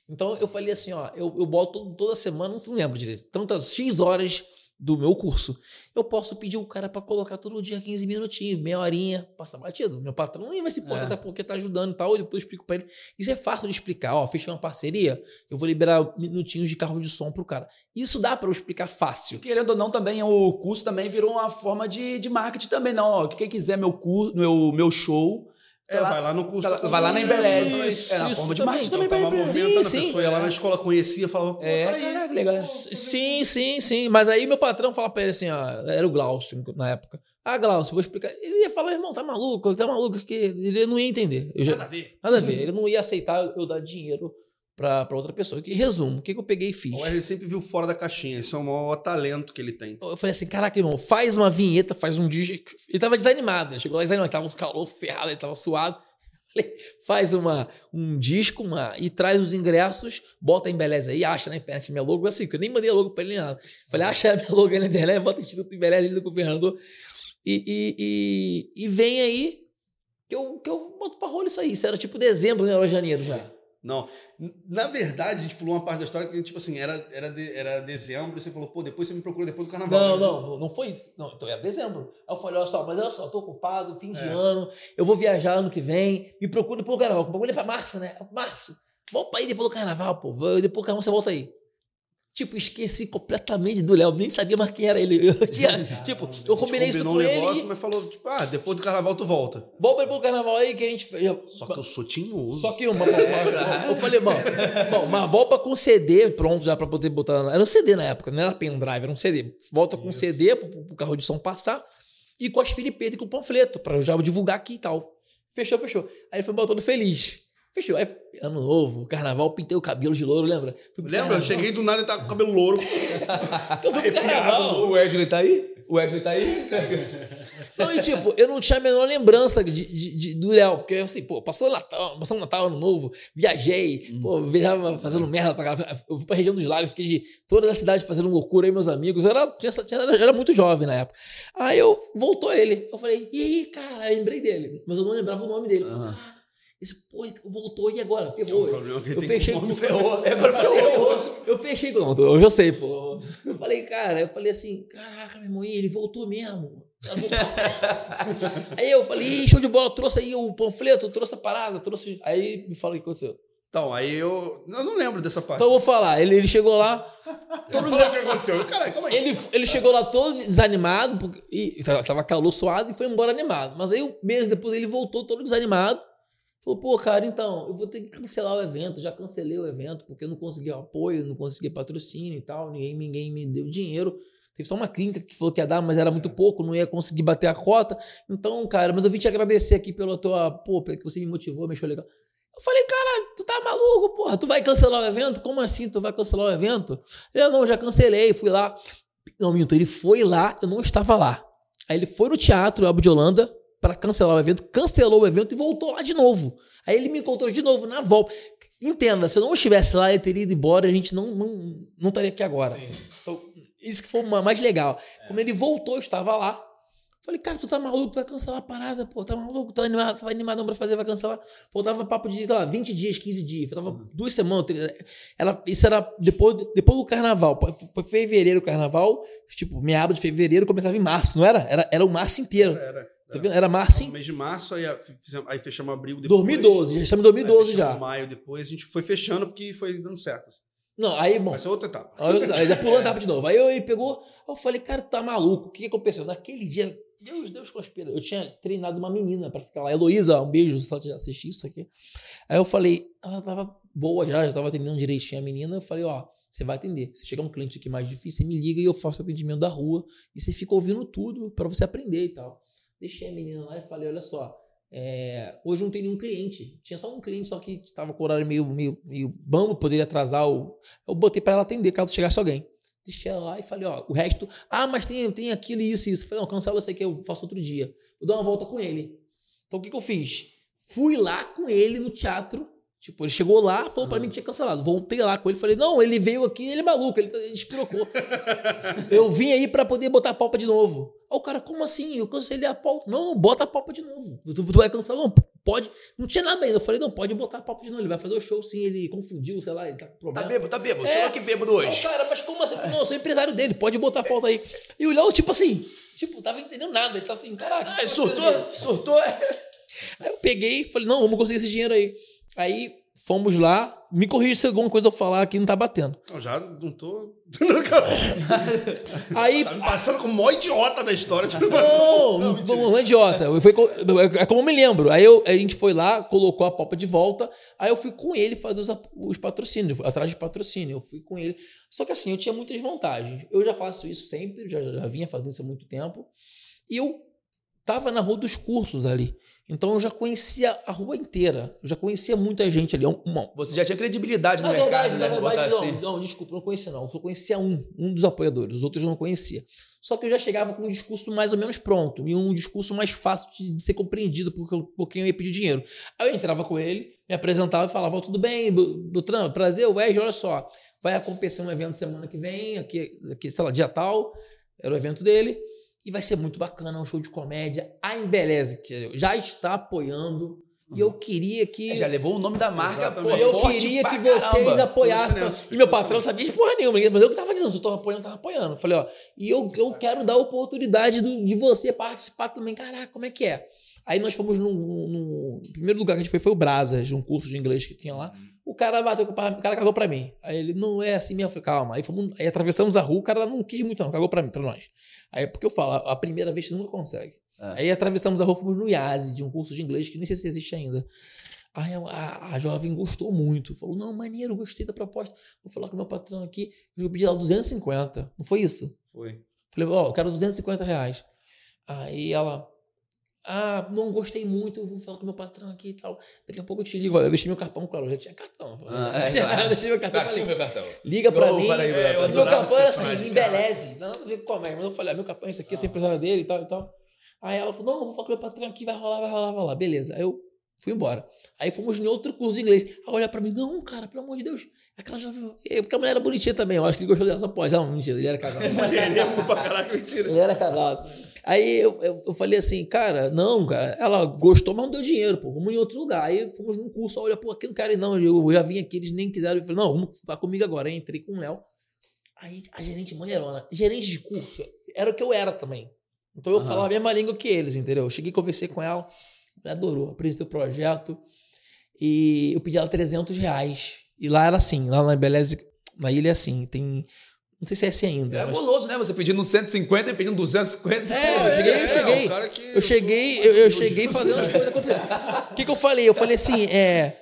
Então eu falei assim, ó, eu, eu boto toda semana, não lembro direito, tantas X horas do meu curso. Eu posso pedir o cara pra colocar todo dia 15 minutinhos, meia horinha, passa batido. Meu patrão nem vai se importar, É. até porque tá ajudando e tal. E depois eu explico pra ele. Isso é fácil de explicar. Ó, fechei uma parceria, eu vou liberar minutinhos de carro de som pro cara. Isso dá pra eu explicar fácil. Querendo ou não, também o curso também virou uma forma de, de marketing também, não. Ó, quem quiser meu curso, meu, meu show. É, vai lá no curso. tá lá- vai lá na Embeleze. Isso, É isso forma de marketing também também Tava movimentando, sim, a sim. pessoa ia lá na escola, conhecia, falava, pô, É, tá. Caraca, legal. Sim, sim, sim. Mas aí meu patrão fala pra ele assim, ó, era o Glaucio na época. Ah, Glaucio, vou explicar. Ele ia falar, irmão, tá maluco, tá maluco, que ele não ia entender. Já- Nada a ver. nada a ver. Ele não ia aceitar eu dar dinheiro pra, pra outra pessoa. Que resumo, o que, que eu peguei e fiz? O Wesley sempre viu fora da caixinha. Isso é o maior talento que ele tem. Eu falei assim, caraca, irmão, faz uma vinheta, faz um disco. Ele tava desanimado, ele chegou lá desanimado, tava um calor ferrado, ele tava suado. Falei, faz uma, um disco uma, e traz os ingressos, bota em beleza aí, acha na internet minha logo, assim, porque eu nem mandei logo pra ele nem nada. Falei, acha a minha logo aí na internet, bota Instituto em beleza ali do governador e, e, e, e vem aí que eu, que eu boto pra rola isso aí. Isso era tipo dezembro, né? Era janeiro já. Não. Na verdade, a gente pulou uma parte da história que, tipo assim, era, era, de- era dezembro e você falou, pô, depois você me procura depois do carnaval. Não, não, não, não foi. Não, então era dezembro. Aí eu falei, olha só, mas olha só, tô ocupado, fim de É. ano, eu vou viajar ano que vem, me procura depois do carnaval. O bagulho é pra março, né? Março. Vamos pra ir depois do carnaval, pô. Depois do carnaval você volta aí. Tipo, esqueci completamente do Léo, nem sabia mais quem era ele. Eu tinha, tipo, eu combinei isso combinou com um ele. negócio, mas falou, tipo, ah, depois do carnaval tu volta. Pra depois do carnaval aí que a gente. fez. Só que eu sou tinhoso. Só que uma, uma- eu falei, bom, bom, mas volta com CD pronto já pra poder botar. Era um CD na época, não era pendrive, era um CD. Volta com CD pro, pro carro de som passar e com as filipetas e com o panfleto pra eu já divulgar aqui e tal. Fechou, fechou. Aí ele foi botando feliz. Fechou. Aí, ano novo, carnaval, pintei o cabelo de louro, lembra? Fui Lembra? Eu cheguei do nada e tava com o cabelo louro. Eu fui pro carnaval. O Wesley tá aí? O Wesley tá aí? Não, e tipo, eu não tinha a menor lembrança de, de- de- do Léo, porque assim, pô, passou Natal, passou um Natal, Ano Novo, viajei, pô, viajava fazendo merda pra caralho. Eu fui pra região dos lagos, fiquei de toda a cidade fazendo loucura aí, meus amigos. Eu era, tinha, tinha- era muito jovem na época. Aí eu voltou ele. Eu falei, e aí, cara, eu lembrei dele, mas eu não lembrava o nome dele. Eu falei, ah, esse pô, voltou e agora? Ferrou. É um eu fechei com ferrou. É, agora ferrou. Eu fechei. Não, hoje eu sei, pô. Eu falei, cara, eu falei assim, caraca, meu irmão, ele voltou mesmo. Voltou. aí eu falei, "Ih, show de bola, trouxe aí o panfleto, trouxe a parada, trouxe. Aí me fala o que aconteceu. Então, aí eu. Eu não lembro dessa parte. Então eu vou falar, ele, ele chegou lá. todo Fala o que aconteceu. Caralho, calma aí. ele, ele chegou lá todo desanimado, porque, e tava- tava calor suado e foi embora animado. Mas aí, um mês depois, ele voltou todo desanimado. Falou, pô, cara, então, eu vou ter que cancelar o evento. Já cancelei o evento porque eu não consegui apoio, não consegui patrocínio e tal. Ninguém, ninguém me deu dinheiro. Teve só uma clínica que falou que ia dar, mas era muito pouco, não ia conseguir bater a cota. Então, cara, mas eu vim te agradecer aqui pela tua, pô, que você me motivou, me achou legal. Eu falei, caralho, tu tá maluco, porra? Tu vai cancelar o evento? Como assim tu vai cancelar o evento? Eu não, já cancelei, fui lá. Não, Milton, ele foi lá, eu não estava lá. Aí ele foi no teatro Albo de Holanda para cancelar o evento, cancelou o evento e voltou lá de novo. Aí ele me encontrou de novo na volta. Entenda, se eu não estivesse lá, ele teria ido embora, a gente não, não, não estaria aqui agora. Então, isso que foi o mais legal. Como ele voltou, eu estava lá. Falei, cara, tu tá maluco, tu vai cancelar a parada, pô, tá maluco, tá animado, tá animadão pra fazer, vai cancelar. Faltava papo de, sei lá, 20 dias, 15 dias, faltava duas semanas. três- Ela, isso era depois, depois do carnaval, foi fevereiro o carnaval, tipo, meado de fevereiro, começava em março, não era? Era, era o março inteiro. Era. Tá vendo? Era março, No em mês de março, aí, fizemos- aí fechamos abril depois. 2012, já estamos em Aí 2012 fechamos já. maio depois, a gente foi fechando porque foi dando certo. Não, aí, bom, Vai ser outra etapa. Aí já pulou a etapa de novo. Aí eu, ele pegou, eu falei, cara, tu tá maluco. O que, que aconteceu? Naquele dia, Deus, Deus conspira. Eu tinha treinado uma menina pra ficar lá. Heloísa, um beijo se ela te assistir isso aqui. Aí eu falei, ela tava boa já, já tava atendendo direitinho a menina. Eu falei, ó, você vai atender. Se chegar um cliente aqui mais difícil, você me liga e eu faço atendimento da rua. E você fica ouvindo tudo pra você aprender e tal. Deixei a menina lá e falei, olha só, é, hoje não tem nenhum cliente. Tinha só um cliente, só que tava com o horário meio, meio, meio bambo, poderia atrasar o. Eu botei pra ela atender caso chegasse alguém. Deixei ela lá e falei, ó, o resto. Ah, mas tem, tem aquilo e isso e isso. Falei, não, cancela isso aí que eu faço outro dia. Vou dar uma volta com ele. Então o que, que eu fiz? Fui lá com ele no teatro. Tipo, ele chegou lá, falou pra mim que tinha cancelado. Voltei lá com ele, falei, não, ele veio aqui, ele é maluco, ele, ele despirocou. eu vim aí pra poder botar a palpa de novo. Aí o cara, como assim? Eu cancelei a palpa. Não, não, bota a palpa de novo. Tu, tu vai cancelar? Não, pode. Não tinha nada ainda. Eu falei, não, pode botar a palpa de novo. Ele vai fazer o show sim, ele confundiu, sei lá, ele tá com Tá problema. bêbado, tá bêbado. É. Chegou aqui bêbado Não, hoje. cara, mas como assim? Não, eu sou empresário dele, pode botar a pauta aí. E o Léo, tipo assim, tipo, tava entendendo nada. Ele tava assim, caraca. Ah, que surtou, surtou. Aí eu peguei e falei, não, vamos conseguir esse dinheiro aí. Aí fomos lá, me corrija se alguma coisa eu falar aqui não tá batendo. Eu já não tô. Aí. tá me passando como o maior idiota da história. Não, não, mentira. não, é idiota. Eu fui co- é como eu me lembro. Aí eu, a gente foi lá, colocou a palpa de volta. Aí eu fui com ele fazer os, os patrocínios, atrás de patrocínio. Eu fui com ele. Só que assim, eu tinha muitas vantagens. Eu já faço isso sempre, já, já vinha fazendo isso há muito tempo. E eu tava na rua dos cursos ali. Então eu já conhecia a rua inteira. Eu já conhecia muita gente ali. Um, um, Você já tinha credibilidade no na verdade, mercado, na né? Botar verdade, não, assim. não, desculpa, não conhecia não. Eu só conhecia um, um dos apoiadores, os outros eu não conhecia. Só que eu já chegava com um discurso mais ou menos pronto e um discurso mais fácil de, ser compreendido por, por quem eu ia pedir dinheiro. Aí eu entrava com ele, me apresentava e falava, "Ó, tudo bem, Butran, prazer, Wesley, olha só, vai acontecer um evento semana que vem, aqui, aqui sei lá, dia tal, era o evento dele, e vai ser muito bacana, um show de comédia. A Embeleze, que já está apoiando, E eu queria que. É, já levou o nome da marca, pô, eu forte queria que vocês caramba. apoiassem. Estou nessa, E meu estou patrão sabia de porra nenhuma, mas eu que tava dizendo, se eu tô apoiando, tava apoiando. Falei, ó, e eu, eu quero dar a oportunidade do- de você participar também. Caraca, como é que é? Aí nós fomos no, no- primeiro lugar que a gente foi foi o Brasas, um curso de inglês que tinha lá. O cara bateu, com o cara cagou pra mim. Aí ele, não é assim mesmo. Eu falei, calma. Aí, fomos, aí atravessamos a rua, o cara não quis muito, não, cagou pra mim, pra nós. Aí, porque eu falo, a primeira vez você nunca consegue. É. Aí atravessamos a rua, fomos no IASE, de um curso de inglês que nem sei se existe ainda. Aí a, a- a jovem gostou muito. Falou, não, maneiro, gostei da proposta. Vou falar com o meu patrão aqui. Eu pedi ela 250. Não foi isso? Foi. Falei, ó, eu quero 250 reais. Aí ela, ah, não gostei muito, vou falar com o meu patrão aqui e tal. Daqui a pouco eu te ligo. Eu deixei meu cartão, claro, eu já tinha cartão. Ah, é, claro. deixei meu cartão Tá falei, meu cartão. liga pra mim. peraí, E peraí, meu cartão era assim, embeleze. Não, não vi como é. Mas eu falei, ah, meu cartão é esse aqui, eu sou empresário dele e tal e tal. Aí ela falou, não, vou falar com meu patrão aqui, vai rolar, vai rolar, vai rolar. Beleza. Aí eu fui embora. Aí fomos em outro curso de inglês. Aí olha pra mim, não, cara, pelo amor de Deus. Aquela já... é, Porque a mulher era bonitinha também, eu acho que ele gostou dessa pós. Não, mentira, ele era casado. Ele é pra caraca, mentira. Ele era casado. Aí eu, eu, eu falei assim, cara, não, cara. Ela gostou, mas não deu dinheiro, pô. Vamos em outro lugar. Aí fomos num curso, olha, pô, aqui não quero ir, não. Eu já vim aqui, eles nem quiseram. Eu falei, não, vamos lá comigo agora. Aí entrei com o Léo. Aí a gerente maneirona. Gerente de curso era o que eu era também. Então eu Aham. falava a mesma língua que eles, entendeu? Eu cheguei, conversei com ela, ela adorou, apresentei o projeto. E eu pedi ela 300 reais. E lá era assim, lá na Beleza, na ilha é assim, tem. Não sei se é assim ainda. É mas- goloso, né? Você pedindo 150 e pedindo 250. é, eu cheguei, eu é, cheguei. que- eu cheguei, eu, eu cheguei fazendo as coisas complicadas. O que, que eu falei? Eu falei assim, é.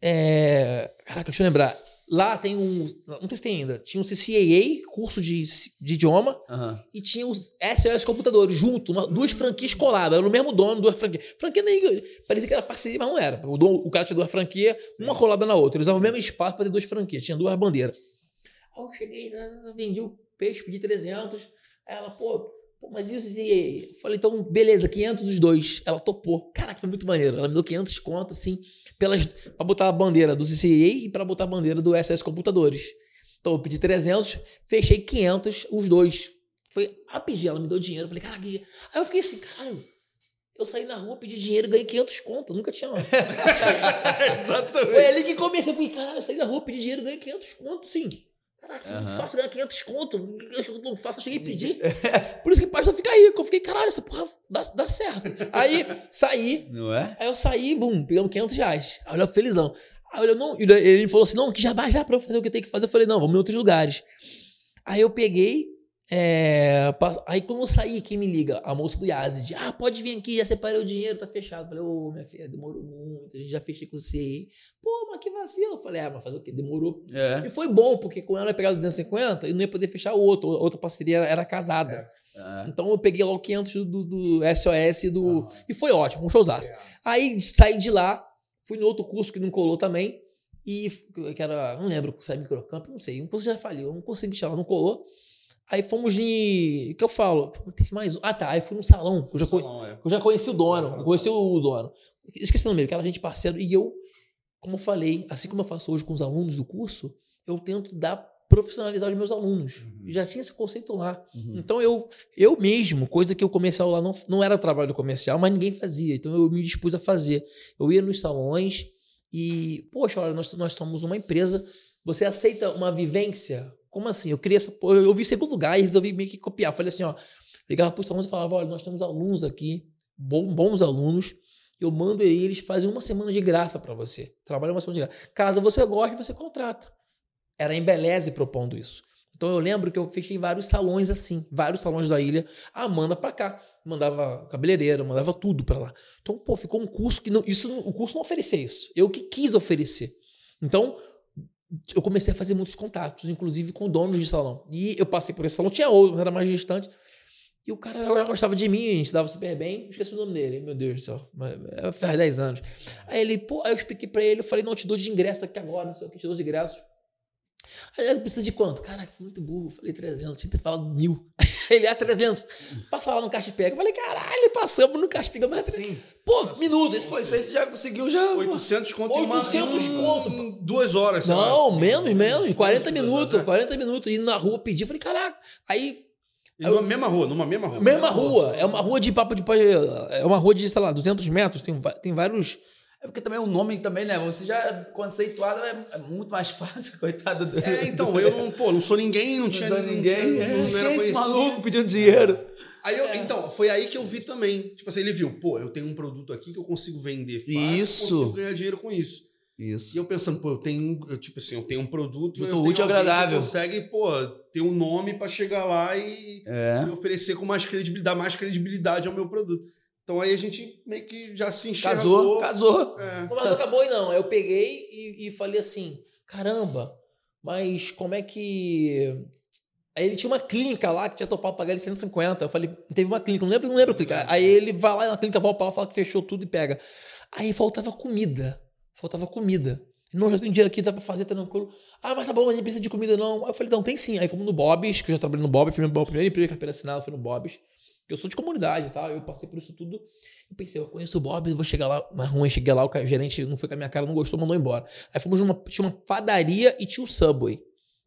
é caraca, deixa eu lembrar. Lá tem um. Não sei se tem ainda. Tinha um CCAA, curso de, de idioma, Aham. e tinha os SOS Computadores junto, uma- duas franquias coladas. Era o mesmo dono, duas franquias. Franquia nem. Parecia que era parceria, mas não era. O, dono- o cara tinha duas franquias, uma colada na outra. Eles usavam o mesmo espaço para ter duas franquias, tinha duas bandeiras. Aí eu cheguei, ah, vendi o peixe, pedi 300. Aí ela, pô, pô, mas e o CCAA? Eu falei, então, beleza, 500 dos dois. Ela topou. Caraca, foi muito maneiro. Ela me deu 500 conto, assim, pelas, pra botar a bandeira do CCAA e pra botar a bandeira do SS Computadores. Então, eu pedi 300, fechei 500, os dois. Foi rapidinho, ela me deu dinheiro. Eu falei, caraca, aí eu fiquei assim, caralho. Eu saí na rua, pedi dinheiro e ganhei 500 conto. Nunca tinha. Exatamente. Foi ali que comecei. Eu falei, caralho, eu saí na rua, pedi dinheiro, ganhei 500 conto, sim. Caraca, não faço ganhar 500 conto. Eu não faço, eu cheguei a pedir. Por isso que o pastor fica rico. Eu fiquei, caralho, essa porra dá, dá certo. Aí, saí. Não é? Aí eu saí, bum, pegamos 500 reais. Aí eu felizão. Aí eu não, ele falou assim, não, que já vai já pra eu fazer o que tem que fazer. Eu falei, não, vamos em outros lugares. Aí eu peguei, é, aí quando eu saí, quem me liga? A moça do Yazid. Ah, pode vir aqui, já separei o dinheiro, tá fechado. Eu falei, ô, minha filha, demorou muito, a gente já fechei com você. Pô, mas que vacilo. Eu falei, ah, mas fazer o quê? Demorou. É. E foi bom, porque com ela ia pegar 250, eu não ia poder fechar o outro. Outra parceria era, era casada. É. Então eu peguei logo 500 do, do SOS e do. E foi ótimo, um showzaço. Aí saí de lá, fui no outro curso que não colou também. E que era, não lembro, era microcampo, não sei. Um curso já faliu, não consegui chamar, não colou. Aí fomos em. O que eu falo? Teve mais um. Ah, tá. Aí fui num salão. Eu já, conhe- Salão, é. eu já conheci o dono. Eu conheci o dono. Esqueci o nome dele, que era gente parceiro. E eu, como eu falei, assim como eu faço hoje com os alunos do curso, eu tento dar profissionalizar os meus alunos. E Já tinha esse conceito lá. Então eu, eu mesmo, coisa que o comercial lá não, não era trabalho do comercial, mas ninguém fazia. Então eu me dispus a fazer. Eu ia nos salões e, poxa, olha, nós, nós somos uma empresa. Você aceita uma vivência? Como assim? Eu queria Eu vi segundo lugar e resolvi meio que copiar. Falei assim, ó. Ligava para os salões e falava: olha, nós temos alunos aqui, bom- bons alunos. Eu mando eles, fazem uma semana de graça para você. Trabalham uma semana de graça. Caso você goste, você contrata. Era em Beleze propondo isso. Então eu lembro que eu fechei vários salões assim, vários salões da ilha. Ah, manda pra cá. Mandava cabeleireira, mandava tudo pra lá. Então, pô, ficou um curso que não, isso, o curso não oferecia isso. Eu que quis oferecer. Então, eu comecei a fazer muitos contatos, inclusive com donos de salão. E eu passei por esse salão, tinha outro, era mais distante. E o cara já gostava de mim, a gente dava super bem. Esqueci o nome dele, meu Deus do céu. é, Faz 10 anos. Aí ele, pô, aí eu expliquei pra ele, eu falei, não, eu te dou de ingresso aqui agora, não sei o que, te dou de ingresso. Aí ele precisa de quanto? Caraca, foi muito burro. Eu falei 300, tinha que ter falado mil. Ele é 300. Passa lá no caixa pega. Eu falei, caralho, passamos no caixa pega mais 300. Pô, minuto. Esse foi Isso aí você já conseguiu já. 800 conto em uma- 800 em conto. em Duas horas, sei lá. Não, menos, menos. 40 Duas minutos, horas, é. 40 minutos. Indo na rua pedir. Falei, caraca. Aí E numa mesma rua, numa mesma rua. Mesma rua. É uma rua de papo de. É uma rua de, sei lá, 200 metros. Tem, tem vários. É porque também o nome também, né? Você já conceituado é, é muito mais fácil, coitado do. É, então, eu não, pô, não sou ninguém, não tinha sou ninguém. Não, é. não, não era é esse maluco pedindo dinheiro. Aí eu, então, foi aí que eu vi também. Tipo assim, ele viu, pô, eu tenho um produto aqui que eu consigo vender fácil, Isso. consigo ganhar dinheiro com isso. E Isso. eu pensando, pô, eu tenho, eu, tipo assim, eu tenho um produto, tenho útil e alguém que agradável. consegue, pô, ter um nome pra chegar lá e, É. e oferecer com mais credibilidade, dar mais credibilidade ao meu produto. Então aí a gente meio que já se Casou, enxergou. casou. É. Mas não acabou aí, não. Eu peguei e, e falei assim: caramba, mas como é que. Aí ele tinha uma clínica lá que tinha topado pagar ele 150. Eu falei, teve uma clínica, não lembro, não lembro a clínica. Aí ele vai lá na clínica, volta pra lá, fala que fechou tudo e pega. Aí faltava comida. Faltava comida. Não, já tem dinheiro aqui, dá pra fazer, tá tranquilo. Ah, mas tá bom, mas nem precisa de comida, não. Aí eu falei, não, tem sim. Aí fomos no Bob's, que eu já trabalhei no Bob's, fui no Bob's, primeiro emprego de carteira assinada foi no Bob's. Eu sou de comunidade, tá? Eu passei por isso tudo. Eu pensei, eu conheço o Bob, vou chegar lá. Mas ruim, cheguei lá, o gerente não foi com a minha cara, não gostou, mandou embora. Aí fomos numa. Tinha uma padaria e tinha o Subway.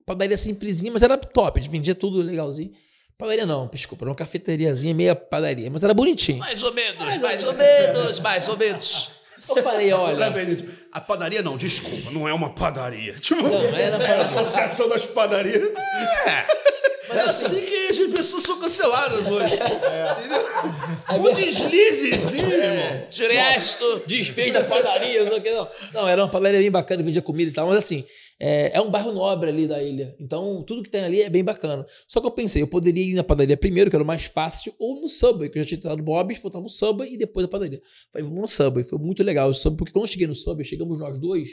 Padaria simplesinha, mas era top, vendia tudo legalzinho. Padaria não, desculpa, era uma cafeteriazinha, meia padaria, mas era bonitinho. Mais ou menos, mais ou menos, mais ou menos. Eu falei, Outra olha. vez, a padaria não, desculpa, não é uma padaria. Tipo, Não, era é a associação das padarias. É, é assim que as pessoas são canceladas hoje. Entendeu? Um deslizezinho, irmão. Direto. desfez da padaria, não sei o que, não. Não, era uma padaria bem bacana, vendia comida e tal, mas assim, é, é um bairro nobre ali da ilha. Então, tudo que tem ali é bem bacana. Só que eu pensei, eu poderia ir na padaria primeiro, que era o mais fácil, ou no Subway, que eu já tinha tentado Bob's, voltava no Subway e depois a padaria. Falei, vamos no Subway. Foi muito legal o Subway, porque quando eu cheguei no Subway, chegamos nós dois,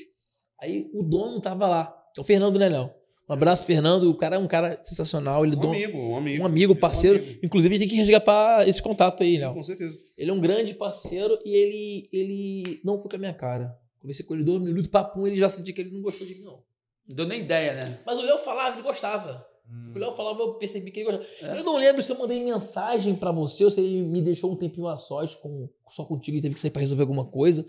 aí o dono tava lá. É o Fernando Nenel. Um abraço, Fernando. O cara é um cara sensacional. Ele é Um amigo, um amigo. um amigo, parceiro. Um amigo. Inclusive, a gente tem que resgatar esse contato aí, Léo. Com certeza. Ele é um grande parceiro e ele, ele não foi com a minha cara. Conversei com ele dois minutos, papum, ele já sentia que ele não gostou de mim, não. Não deu nem ideia, né? Mas o Léo falava, ele gostava. O Léo falava, eu percebi que ele gostava. Eu não lembro se eu mandei mensagem pra você ou se ele me deixou um tempinho a sós com, só contigo e teve que sair pra resolver alguma coisa.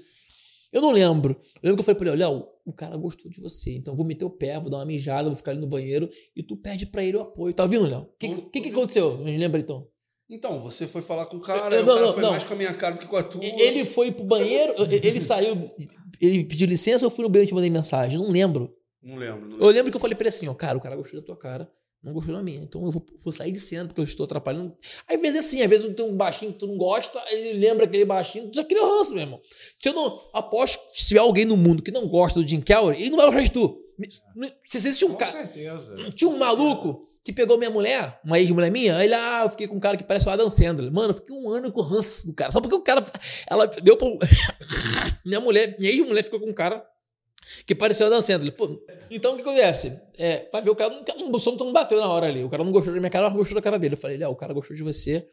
Eu não lembro. Eu lembro que eu falei pra ele, Léo, o cara gostou de você, então eu vou meter o pé, vou dar uma mijada, vou ficar ali no banheiro e tu pede pra ele o apoio. Tá ouvindo, Léo? O que, que, que aconteceu? Me lembra então. Então, você foi falar com o cara, Eu- o não, cara não, foi não. mais com a minha cara do que com a tua. Ele foi pro banheiro, ele saiu, ele pediu licença ou eu fui no banheiro e te mandei mensagem? Não lembro. Não lembro. Não Eu lembro. lembro que eu falei pra ele assim, ó, cara, o cara gostou da tua cara, não gostou da minha. Então eu vou, vou sair de cena porque eu estou atrapalhando. Às vezes é assim, às vezes tem um baixinho que tu não gosta, aí ele lembra aquele baixinho, tu já cria ranço, meu irmão. Se eu não aposto que se tiver alguém no mundo que não gosta do Jim Kelly, ele não vai gostar de tu. Se existe um Com cara. certeza. Tinha um maluco que pegou minha mulher, uma ex-mulher minha, aí ele, ah, eu fiquei com um cara que parece o Adam Sandler. Mano, eu fiquei um ano com o ranço do cara. Só porque o cara. Ela deu pra. minha mulher, minha ex-mulher ficou com um cara que parecia o Adam Sandler. Pô, então o que acontece? É, vai ver, o cara, não- o som não bateu na hora ali. O cara não gostou da minha cara, mas gostou da cara dele. Eu falei, Léo, o cara gostou de você.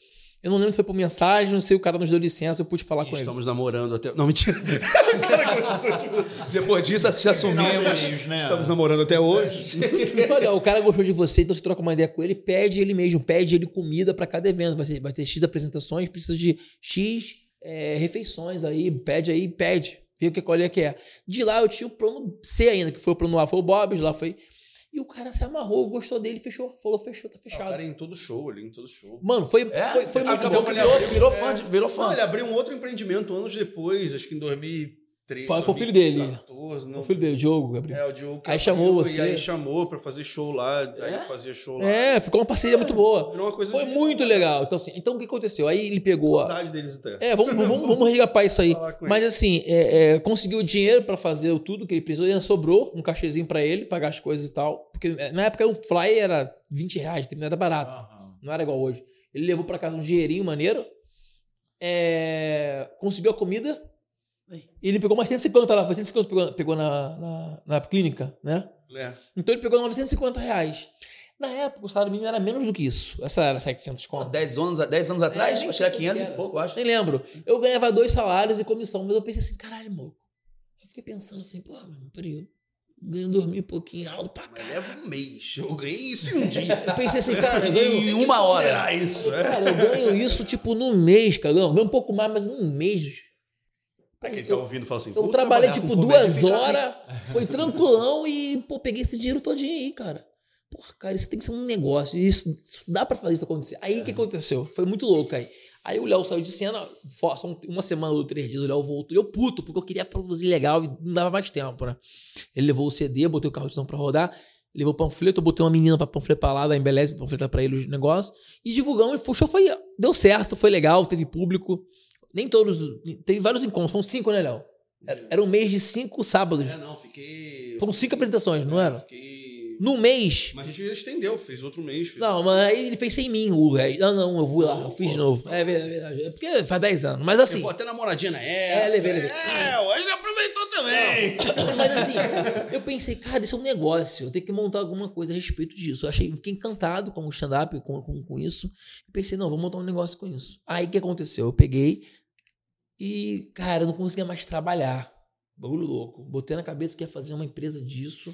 Eu não lembro se foi por mensagem, não sei, o cara nos deu licença, eu pude falar com ele. Estamos namorando até. Não, mentira. o cara gostou de você. Depois disso, se assumimos. Finalmente, né? Estamos namorando até hoje. Eu falei, ó, o cara gostou de você, então você troca uma ideia com ele, pede ele mesmo, pede ele comida pra cada evento. Vai ter, vai ter X apresentações, precisa de X é, refeições aí, pede aí, pede. O que qual é que é. De lá eu tinha o plano C ainda, que foi o plano A, foi o Bob, de lá foi. E o cara se amarrou, gostou dele, fechou. Falou, fechou, tá O fechado. cara é em todo show, ele em todo show. Mano, foi, É? foi, foi muito Acabou bom. virou, abriu- virou é. fã, de- virou Não, fã. ele abriu um outro empreendimento anos depois, acho que em 2013. Foi- foi o filho dele. 2014, não. O filho dele, o Diogo, Gabriel. É, o Diogo. que Aí chamou abriu, você. E aí chamou pra fazer show lá. Aí fazia show lá. É, ficou uma parceria muito boa. Foi de- muito legal. Então, assim, então o que aconteceu? Aí ele pegou a, deles até. É, vamos, vamos, vamos isso aí. Mas assim, é, é, conseguiu dinheiro pra fazer o tudo que ele precisou, ainda sobrou um cachezinho pra ele, pagar as coisas e tal. Porque é, na época um fly era 20 reais, não era barato. Aham. Não era igual hoje. Ele levou pra casa um dinheirinho maneiro, é, conseguiu a comida, ele pegou mais 150 lá, foi 150 pegou, pegou na, na, na clínica, né? É. Então ele pegou 950 reais. Na época o salário mínimo era menos do que isso. Essa era 700 Pô, conto. 10 anos, 10 anos atrás, nem acho que era sei 500 quanto e pouco, acho. Nem lembro. Eu ganhava dois salários e comissão, mas eu pensei assim, caralho, maluco. Eu fiquei pensando assim, pô, mano, peraí, ganho dormir um pouquinho alto pra Mas caralho. leva um mês. Eu ganhei isso em um dia. Eu pensei assim, cara, eu ganho. Em uma hora. Ponderar isso. É. Cara, eu ganho isso tipo num mês, cara. Eu ganho um pouco mais, mas num mês. Pra quem tá ouvindo, fala assim. Eu trabalhei tipo duas horas, foi tranquilão e, pô, peguei esse dinheiro todinho aí, cara. Porra, cara, isso tem que ser um negócio. Isso dá pra fazer isso acontecer. Aí o que aconteceu? Foi muito louco aí. Aí o Léo saiu de cena, só um- uma semana ou três dias, o Léo voltou. E eu puto, porque eu queria produzir legal e não dava mais tempo, né? Ele levou o CD, botei o carro de som pra rodar, levou o panfleto, eu botei uma menina pra panfletar lá, da Embeleze, pra panfletar pra ele os negócios. E divulgamos, e o show foi, deu certo, foi legal, teve público. Nem todos, teve vários encontros, foram cinco, né, Léo? Era, um mês de cinco sábados. É, não, fiquei. Foram cinco apresentações, não era? Fiquei. No mês, Mas a gente estendeu, fez outro mês. Fez... não, mas aí ele fez sem mim. O. Não, não, eu vou lá, eu fiz de novo. É verdade, é verdade. É porque faz 10 anos. Mas assim. Levou até namoradinha na É, época. levei, levei. É, ele aproveitou também. Mas assim, eu pensei, cara, isso é um negócio. Eu tenho que montar alguma coisa a respeito disso. Eu achei, fiquei encantado com o stand-up, com, com, com isso. E pensei, não, vou montar um negócio com isso. Aí o que aconteceu? Eu peguei e, cara, eu não conseguia mais trabalhar. Bagulho louco. Botei na cabeça que ia fazer uma empresa disso.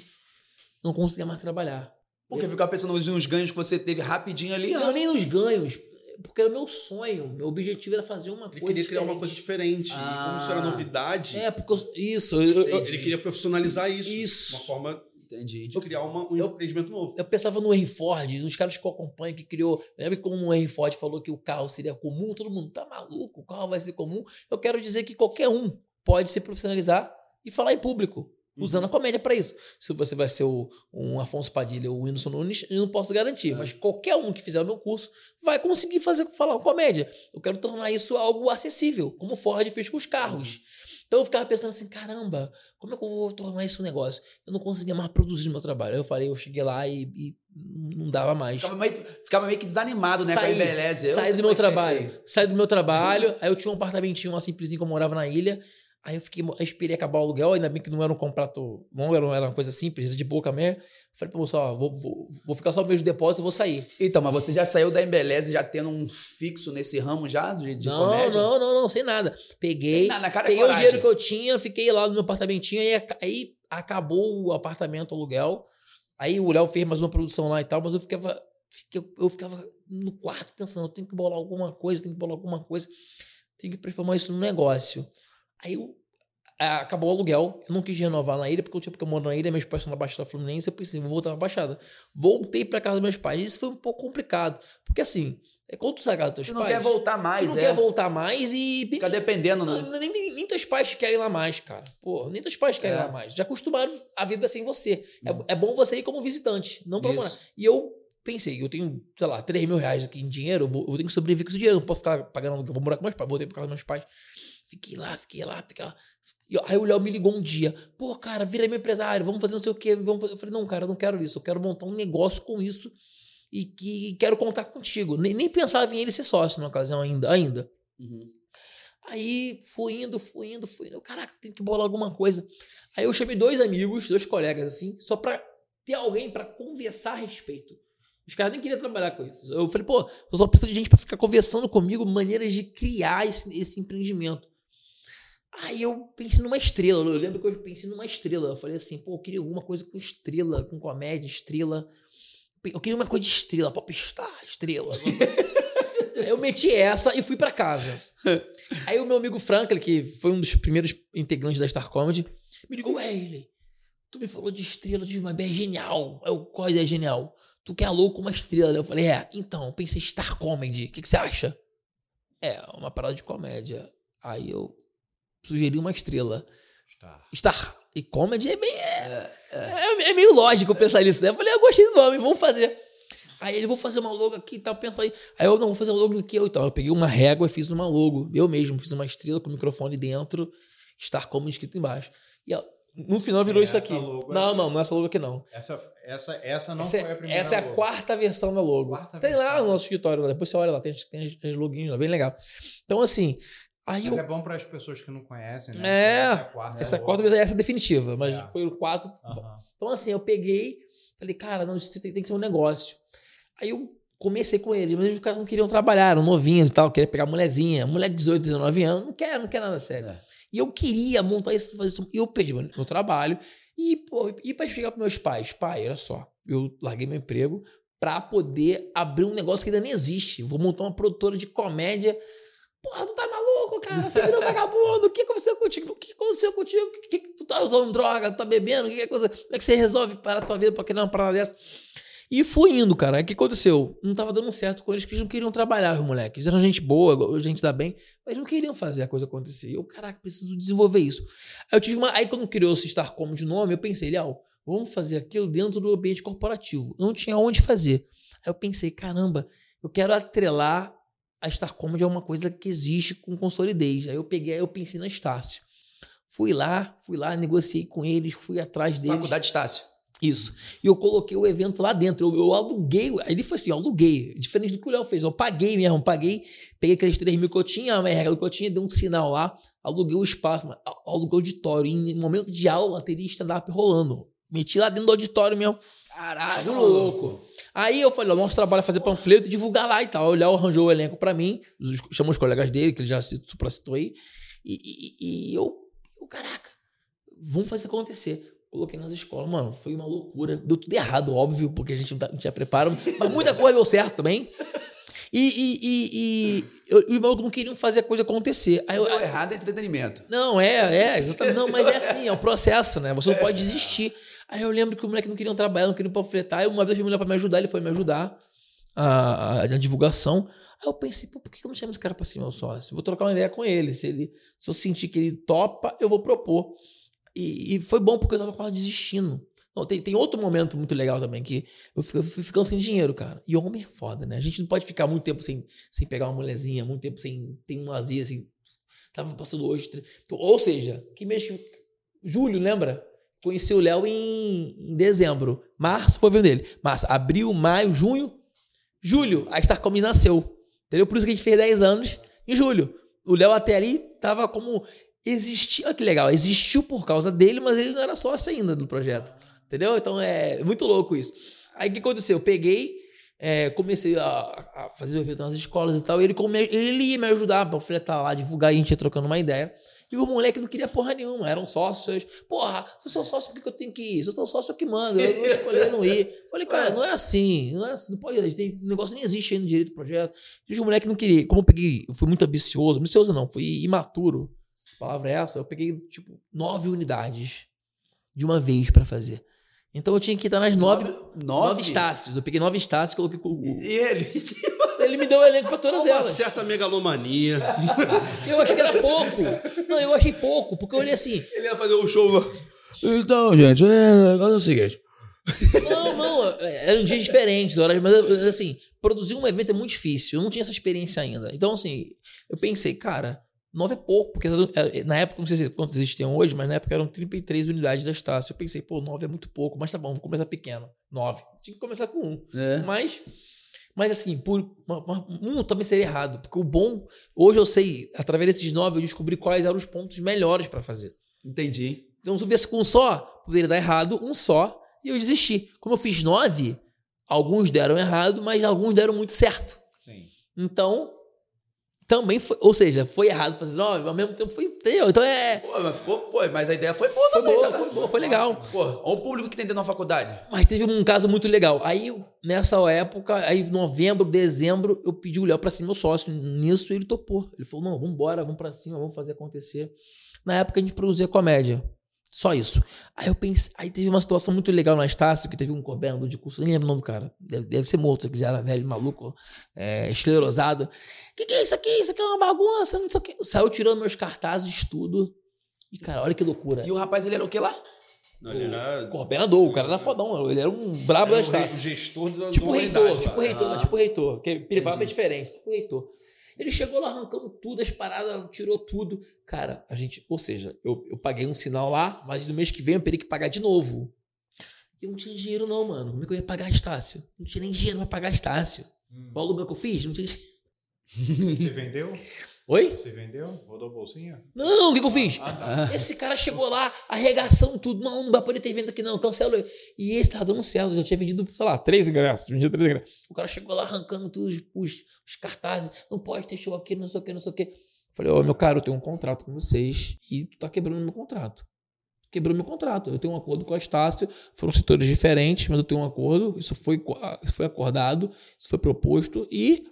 Não conseguia mais trabalhar. Porque ficar pensando nos- ganhos que você teve rapidinho ali. Não, ah, nem nos ganhos. Porque era o meu sonho. Meu objetivo era fazer uma Ele coisa. queria criar uma coisa diferente. E como isso era Ah. novidade, É, porque eu- isso. eu- eu- ele queria profissionalizar isso. Isso. Uma forma Entendi. de criar uma- um Eu- empreendimento novo. Eu pensava no Henry Ford, nos caras que eu acompanho, que criou. Lembra como o Henry Ford falou que o carro seria comum? Todo mundo tá maluco, o carro vai ser comum. Eu quero dizer que qualquer um pode se profissionalizar e falar em público, usando a comédia para isso. Se você vai ser o, um Afonso Padilha ou o Whindersson Nunes, eu não posso garantir, mas qualquer um que fizer o meu curso vai conseguir fazer falar comédia. Eu quero tornar isso algo acessível, como o Ford fez com os carros. Então eu ficava pensando assim, caramba, como é que eu vou tornar isso um negócio? Eu não conseguia mais produzir meu trabalho. Aí eu falei, eu cheguei lá e, e não dava mais. Ficava meio, ficava meio que desanimado, né? Saí, com a Embeleze. Eu saí do meu trabalho. aí. Saí do meu trabalho. Aí eu tinha um apartamentinho lá simplesinho que eu morava na ilha. Aí eu fiquei, eu esperei acabar o aluguel, ainda bem que não era um contrato longo, era era uma coisa simples, de boca mesmo. Falei, pô, só, vou, vou, vou ficar só o mês de depósito e vou sair. Então, mas você já saiu da Embeleze já tendo um fixo nesse ramo já de, de não, comédia? não, não, não, sem nada. Peguei, cara, é peguei o dinheiro que eu tinha, fiquei lá no meu apartamentinho, aí, aí acabou o apartamento, o aluguel. Aí o Léo fez mais uma produção lá e tal, mas eu ficava, fiquei- eu ficava no quarto pensando, eu tenho que bolar alguma coisa, tenho que bolar alguma coisa, tenho que transformar isso num negócio. Aí eu, acabou o aluguel, eu não quis renovar na ilha, porque eu, tinha- porque eu moro na ilha, meus pais são na Baixada Fluminense, eu pensei, vou voltar pra Baixada. Voltei pra casa dos meus pais, isso foi um pouco complicado, porque assim, é quando tu sai casa dos teus Você não pais... quer voltar mais, Tu não é. quer voltar mais e. Fica dependendo, né? Não, nem, nem, nem teus pais querem lá mais, cara. Pô, nem teus pais querem É. lá mais. Já acostumaram a vida sem você. É, é bom você ir como visitante, não pra Isso. morar. E eu pensei, eu tenho, sei lá, 3 mil reais aqui em dinheiro, eu vou- eu tenho que sobreviver com esse dinheiro, não posso ficar pagando aluguel, vou morar com meus pais, voltei pra casa dos meus pais. Fiquei lá, fiquei lá, fiquei lá. E aí o Léo me ligou um dia. Pô, cara, vira meu empresário, vamos fazer não sei o quê. Vamos fazer. Eu falei, não, cara, eu não quero isso. Eu quero montar um negócio com isso e que quero contar contigo. Nem, nem pensava em ele ser sócio na ocasião ainda. ainda. Uhum. Aí fui indo, fui indo, fui indo. Caraca, tem que bolar alguma coisa. Aí eu chamei dois amigos, dois colegas, assim, só pra ter alguém pra conversar a respeito. Os caras nem queriam trabalhar com isso. Eu falei, pô, eu só preciso de gente pra ficar conversando comigo maneiras de criar esse, esse empreendimento. Aí eu pensei numa estrela. Eu lembro que eu pensei numa estrela. Eu falei assim, pô, eu queria alguma coisa com estrela, com comédia, estrela. Eu queria uma coisa de estrela, popstar, estrela. Aí eu meti essa e fui pra casa. Aí o meu amigo Franklin, que foi um dos primeiros integrantes da Star Comedy, me ligou, Wesley, tu me falou de estrela de uma ideia genial. Eu, qual ideia genial? Tu quer louco uma estrela. Eu falei, é, então, pensei Star Comedy. O que, que você acha? É, uma parada de comédia. Aí eu sugeri uma estrela. Está. Star. E comedy é bem. É, é- é meio lógico pensar nisso, né? Eu falei, eu gostei do nome, vamos fazer. Aí ele, vou fazer uma logo aqui e tal, pensa aí. Aí eu, não, vou fazer uma logo aqui. Eu, então, eu peguei uma régua e fiz uma logo. Eu mesmo, fiz uma estrela com o microfone dentro, Star Comedy escrito embaixo. E no final virou isso aqui. é- Não, não, não é essa logo aqui não. Essa, essa, essa não essa foi a é, primeira. essa é a logo. quarta versão da logo. Quarta tem lá versão. no nosso escritório, lá. depois você olha lá, tem, as- tem as, as loguinhos lá, bem legal. Então, assim, aí Mas eu. é bom para as pessoas que não conhecem, né? É, essa é quarta. essa logo. quarta essa é definitiva, mas É. foi o quatro. Aham. Então, assim, eu peguei, falei, cara, não, isso tem, tem que ser um negócio. Aí eu comecei com eles, mas os caras não queriam trabalhar, eram novinhos e tal, queria pegar mulherzinha, mulher de 18, 19 anos, não quer, não quer nada sério. É. E eu queria montar isso, fazer isso. E eu perdi meu, meu trabalho e, pô, e pra explicar pros meus pais, pai, olha só, eu larguei meu emprego pra poder abrir um negócio que ainda nem existe. Vou montar uma produtora de comédia. Porra, tu tá maluco, cara? Você virou vagabundo. O que aconteceu contigo? O que aconteceu contigo? O que, tu tá usando droga? Tu tá bebendo? Que, que é coisa? Como é que você resolve parar a tua vida pra criar uma parada dessa? E fui indo, cara. Aí o que aconteceu? Não tava dando certo com eles, que eles não queriam trabalhar, os moleques. Eles eram gente boa, gente da bem, mas não queriam fazer a coisa acontecer. E eu, caraca, preciso desenvolver isso. Aí eu tive uma. Aí quando criou-se Star Como de nome, eu pensei, Léo, vamos fazer aquilo dentro do ambiente corporativo. Eu não tinha onde fazer. Aí eu pensei, caramba, eu quero atrelar a Star Comedy a uma coisa que existe com consolidez. Aí eu peguei, aí eu pensei na Estácio. Fui lá, fui lá, negociei com eles, fui atrás deles. Faculdade Estácio. Isso. E eu coloquei o evento lá dentro. Eu, eu aluguei. Aí ele foi assim: eu aluguei. Diferente do que o Léo fez. Eu paguei mesmo, paguei. Peguei aqueles 3 mil que eu tinha, a minha regra que eu tinha, dei um sinal lá, aluguei o espaço, aluguei o auditório. E em momento de aula, teria stand-up rolando. Meti lá dentro do auditório mesmo. Caralho, louco. Aí eu falei, ó, nosso trabalho é fazer panfleto e divulgar lá e tal. O Léo arranjou o elenco pra mim, chamou os colegas dele, que ele já citou, supracitou aí. E, e- e eu, eu, caraca, vamos fazer acontecer. Coloquei nas escolas, mano, foi uma loucura. Deu tudo errado, óbvio, porque a gente não, tá- não tinha preparo, mas muita coisa deu certo também. E, e, e, e os malucos não queriam fazer a coisa acontecer. Aí eu, Deu errado é entretenimento. não, é, é. exatamente. Não, mas é assim, é um processo, né? Você não pode desistir. Aí eu lembro que o moleque não queria trabalhar, não queria panfletar. Aí uma vez eu chamei ele me ajudar, ele foi me ajudar a, a, na divulgação. Aí eu pensei, por que eu não chamo esse cara pra ser meu sócio? Vou trocar uma ideia com ele. Se, ele. se eu sentir que ele topa, eu vou propor. E, e foi bom porque eu tava quase desistindo. Não, tem, tem outro momento muito legal também, que eu fui, eu fui ficando sem dinheiro, cara. E homem é foda, né? A gente não pode ficar muito tempo sem, sem pegar uma mulherzinha, muito tempo sem ter um lazer, assim. Tava passando hoje. ou seja, que mês que. Julho, lembra? Conheci o Léo em, em dezembro. Março foi o evento dele. Março, abril, maio, junho. Julho, a Star Comedy nasceu. Entendeu? Por isso que a gente fez 10 anos em julho. O Léo até ali tava como. Existia. Olha que legal. Existiu por causa dele, mas ele não era sócio ainda do projeto. Entendeu? Então é muito louco isso. Aí o que aconteceu? Eu peguei, é, comecei a, a fazer o evento nas escolas e tal. E ele, come, ele ia me ajudar a panfletar lá, divulgar, e a gente ia trocando uma ideia. E o moleque não queria porra nenhuma, eram sócios. Porra, se eu sou sócio, por que eu tenho que ir? Se eu sou sócio, eu que mando. Eu não escolher não ir. Falei, cara, não é assim. Não é assim, não pode. Tem, o negócio nem existe ainda direito do projeto. E o moleque não queria. Como eu peguei, eu fui muito ambicioso. Ambicioso não, fui imaturo. A palavra é essa. Eu peguei, tipo, nove unidades de uma vez pra fazer. Então eu tinha que estar nas nove, Nove- nove, estácios. Eu peguei nove estácios e coloquei com o. E ele? Ele me deu o elenco pra todas Uma elas. certa megalomania. Eu achei que era pouco. Não, eu achei pouco, porque eu olhei assim. ele ia fazer um show. Então, gente, é, o negócio é o seguinte. Não, não, eram dias diferentes, horas, mas assim, produzir um evento é muito difícil. Eu não tinha essa experiência ainda. Então, assim, eu pensei, cara, nove é pouco, porque na época, não sei se quantos existem hoje, mas na época eram 33 unidades da Estácio. Eu pensei, pô, nove é muito pouco, mas tá bom, vou começar pequeno. Nove. Tinha que começar com um. É. Mas, mas assim, por um também seria errado, porque o bom, hoje eu sei, através desses nove, eu descobri quais eram os pontos melhores para fazer. Entendi. Então, se eu viesse com um só, poderia dar errado, um só, e eu desisti. Como eu fiz nove, alguns deram errado, mas alguns deram muito certo. Sim. Então, também foi, ou seja, foi errado fazer nove, mas ao mesmo tempo foi, entendeu? Então é, Pô, mas ficou, pô, mas a ideia foi boa foi também. boa, tá? foi boa, foi legal. Pô, olha o público que tem dentro da faculdade. Mas teve um caso muito legal. Aí, nessa época, aí novembro, dezembro, eu pedi o Léo pra ser meu sócio nisso e ele topou. Ele falou: não, vamos embora, vamos pra cima, vamos fazer acontecer. Na época a gente produzia comédia. Só isso. Aí eu pensei, aí teve uma situação muito legal na Estácio, que teve um coordenador de curso, nem lembro o nome do cara. Deve, deve ser morto, que já era velho, maluco, é, esclerosado. Que que é isso aqui? Isso aqui é uma bagunça, não sei o quê. Saiu tirando meus cartazes, tudo. E, cara, olha que loucura. E o rapaz, ele era o que lá? Não, ele era, Coordenador, o cara era fodão, ele era um brabo era da Estácio. o gestor da Tipo reitor, tipo lá. reitor, Ah. tipo reitor. Que privado é diferente, tipo reitor. Ele chegou lá arrancando tudo, as paradas, tirou tudo. Cara, a gente, ou seja, eu, eu paguei um sinal lá, mas no mês que vem eu teria que pagar de novo. Eu não tinha dinheiro, não, mano. Como é que eu ia pagar Estácio? Não tinha nem dinheiro pra pagar Estácio. O aluguel que eu fiz, não tinha. Você vendeu? Oi? Você vendeu? Rodou a bolsinha? Não, o que, que eu fiz? Ah, tá. Esse cara chegou lá, arregaçando tudo. Não, não vai poder ter evento aqui, não. Cancela. E esse tava dando certo. Eu já tinha vendido, sei lá, três ingressos. Vendi três ingressos. O cara chegou lá arrancando todos os, os, os cartazes. Não pode ter show aqui, não sei o que, não sei o que. Falei, ô, meu cara, eu tenho um contrato com vocês e tu tá quebrando meu contrato. Quebrou meu contrato. Eu tenho um acordo com a Estácio. Foram setores diferentes, mas eu tenho um acordo. Isso foi, isso foi acordado, isso foi proposto e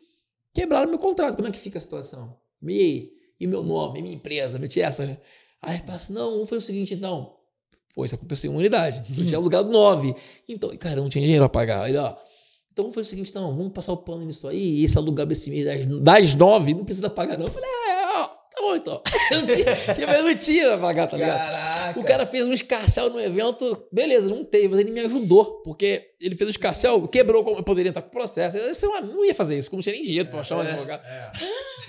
quebraram meu contrato. Como é que fica a situação? Me, e meu nome, minha empresa, meti essa. né? Aí passa, não, um foi o seguinte, então. Pô, isso aconteceu em uma unidade. Eu tinha alugado nove. Então, cara, eu não tinha dinheiro pra pagar. Ele, ó, Então foi o seguinte, não, vamos passar o pano nisso aí, e esse alugar esse mês das, das nove, não precisa pagar não. Eu falei, é, ó, tá bom então. não tinha, mas não tinha pra pagar, tá ligado? Caraca. O cara fez um escarcel no evento, beleza, não teve, mas ele me ajudou, porque ele fez o escarcel, quebrou, como eu poderia estar com processo. Eu "Ah, não ia fazer isso, como não tinha nem dinheiro pra achar um advogado. É,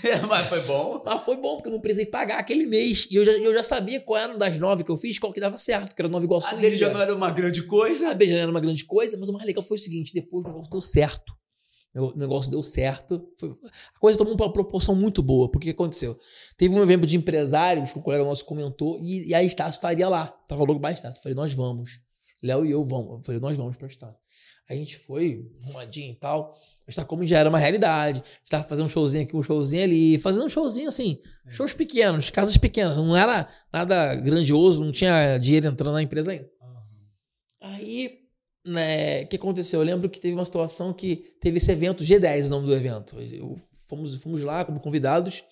mas foi bom. Mas foi bom, porque eu não precisei pagar aquele mês. E eu já, eu já sabia qual era das nove que eu fiz, qual que dava certo, que era Nova Iguaçu. A dele já não era uma grande coisa. A beija não era uma grande coisa, mas o mais legal foi o seguinte: depois o negócio deu certo. O negócio deu certo. Foi- a coisa tomou uma proporção muito boa. Porque o que aconteceu? Teve um evento de empresários que o colega nosso comentou, e, e a Estácio estaria lá. Tava logo mais Estácio. Eu falei, nós vamos. Léo e eu vamos. Eu falei, nós vamos pra Estácio. A gente foi, arrumadinho e tal. Mas tá como já era uma realidade. A gente tava fazendo um showzinho aqui, um showzinho ali. Fazendo um showzinho assim, shows pequenos, casas pequenas. Não era nada grandioso, não tinha dinheiro entrando na empresa ainda. Aí, né, o que aconteceu? Eu lembro que teve uma situação que teve esse evento, G10, o nome do evento. Eu- fomos, fomos lá como convidados,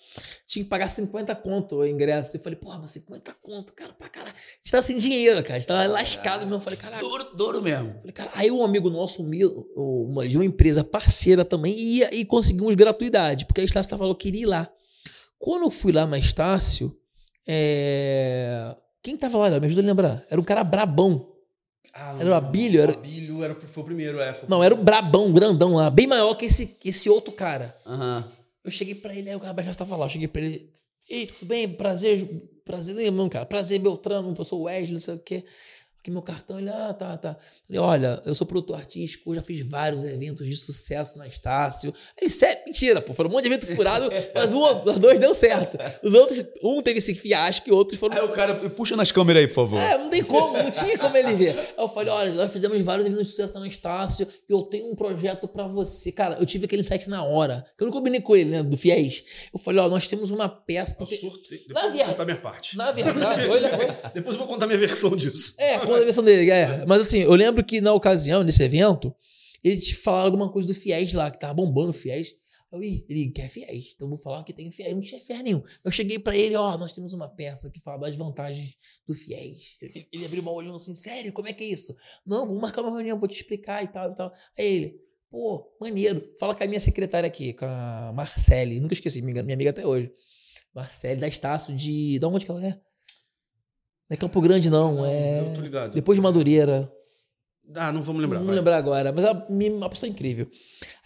tinha que pagar 50 conto o ingresso. Eu falei, porra, mas 50 conto, cara, pra caralho. A gente tava sem dinheiro, cara. A gente tava lascado mesmo. Eu falei, caralho. Duro, duro mesmo. Falei, cara, aí um amigo nosso, um uma, de uma empresa parceira também, ia e conseguimos gratuidade, porque a Estácio tava falando que queria ir lá. Quando eu fui lá na Estácio, é... quem tava lá? Me ajuda a lembrar. Era um cara brabão. Ah, Era o Abílio, era- O Abílio era, foi o primeiro, é. O Não, era um brabão, grandão lá, bem maior que esse, que esse outro cara. Aham. Eu cheguei pra ele, aí o cara já estava lá. Eu cheguei pra ele. Ei, tudo bem? Prazer, prazer nenhum, cara. Prazer, Beltrano, eu sou o Wesley, não sei o quê. Aqui meu cartão, ele, ah, tá, tá. Falei, olha, eu sou produtor artístico, já fiz vários eventos de sucesso na Estácio. Ele, sério, mentira, pô. Foram um monte de evento furado, mas um, os dois deu certo. Os outros, um teve esse fiasco e outros foram. Aí o cara, puxa nas câmeras aí, por favor. É, não tem como, não tinha como ele ver. Aí eu falei, olha, nós fizemos vários eventos de sucesso na Estácio e eu tenho um projeto pra você. Cara, eu tive aquele site na hora, que eu não combinei com ele, né, do Fiéis. Eu falei, ó, nós temos uma peça... Porque, surtei. Depois Na eu vou contar minha parte. na verdade, olha, Depois eu vou contar minha versão disso. é, conta a versão dele, é. Mas assim, eu lembro que na ocasião, nesse evento, ele te falou alguma coisa do Fiéis lá, que tava bombando o Fiéis. Eu, Ih, ele quer Fiéis, então vou falar que tem Fiéis. Não tinha Fiéis nenhum. Eu cheguei pra ele, ó, nós temos uma peça que fala das vantagens do Fiéis. Ele, ele abriu uma olhando assim, sério, como é que é isso? Não, vamos marcar uma reunião, vou te explicar e tal e tal. Aí ele, pô, maneiro. Fala com a minha secretária aqui, com a Marcele, nunca esqueci, minha, minha amiga até hoje. Marcele da Estácio de. De onde que ela é? Não é Campo Grande, não. É. Eu tô ligado. Depois de Madureira. Ah, não vamos lembrar. Não vou lembrar agora, mas ela me- uma pessoa incrível.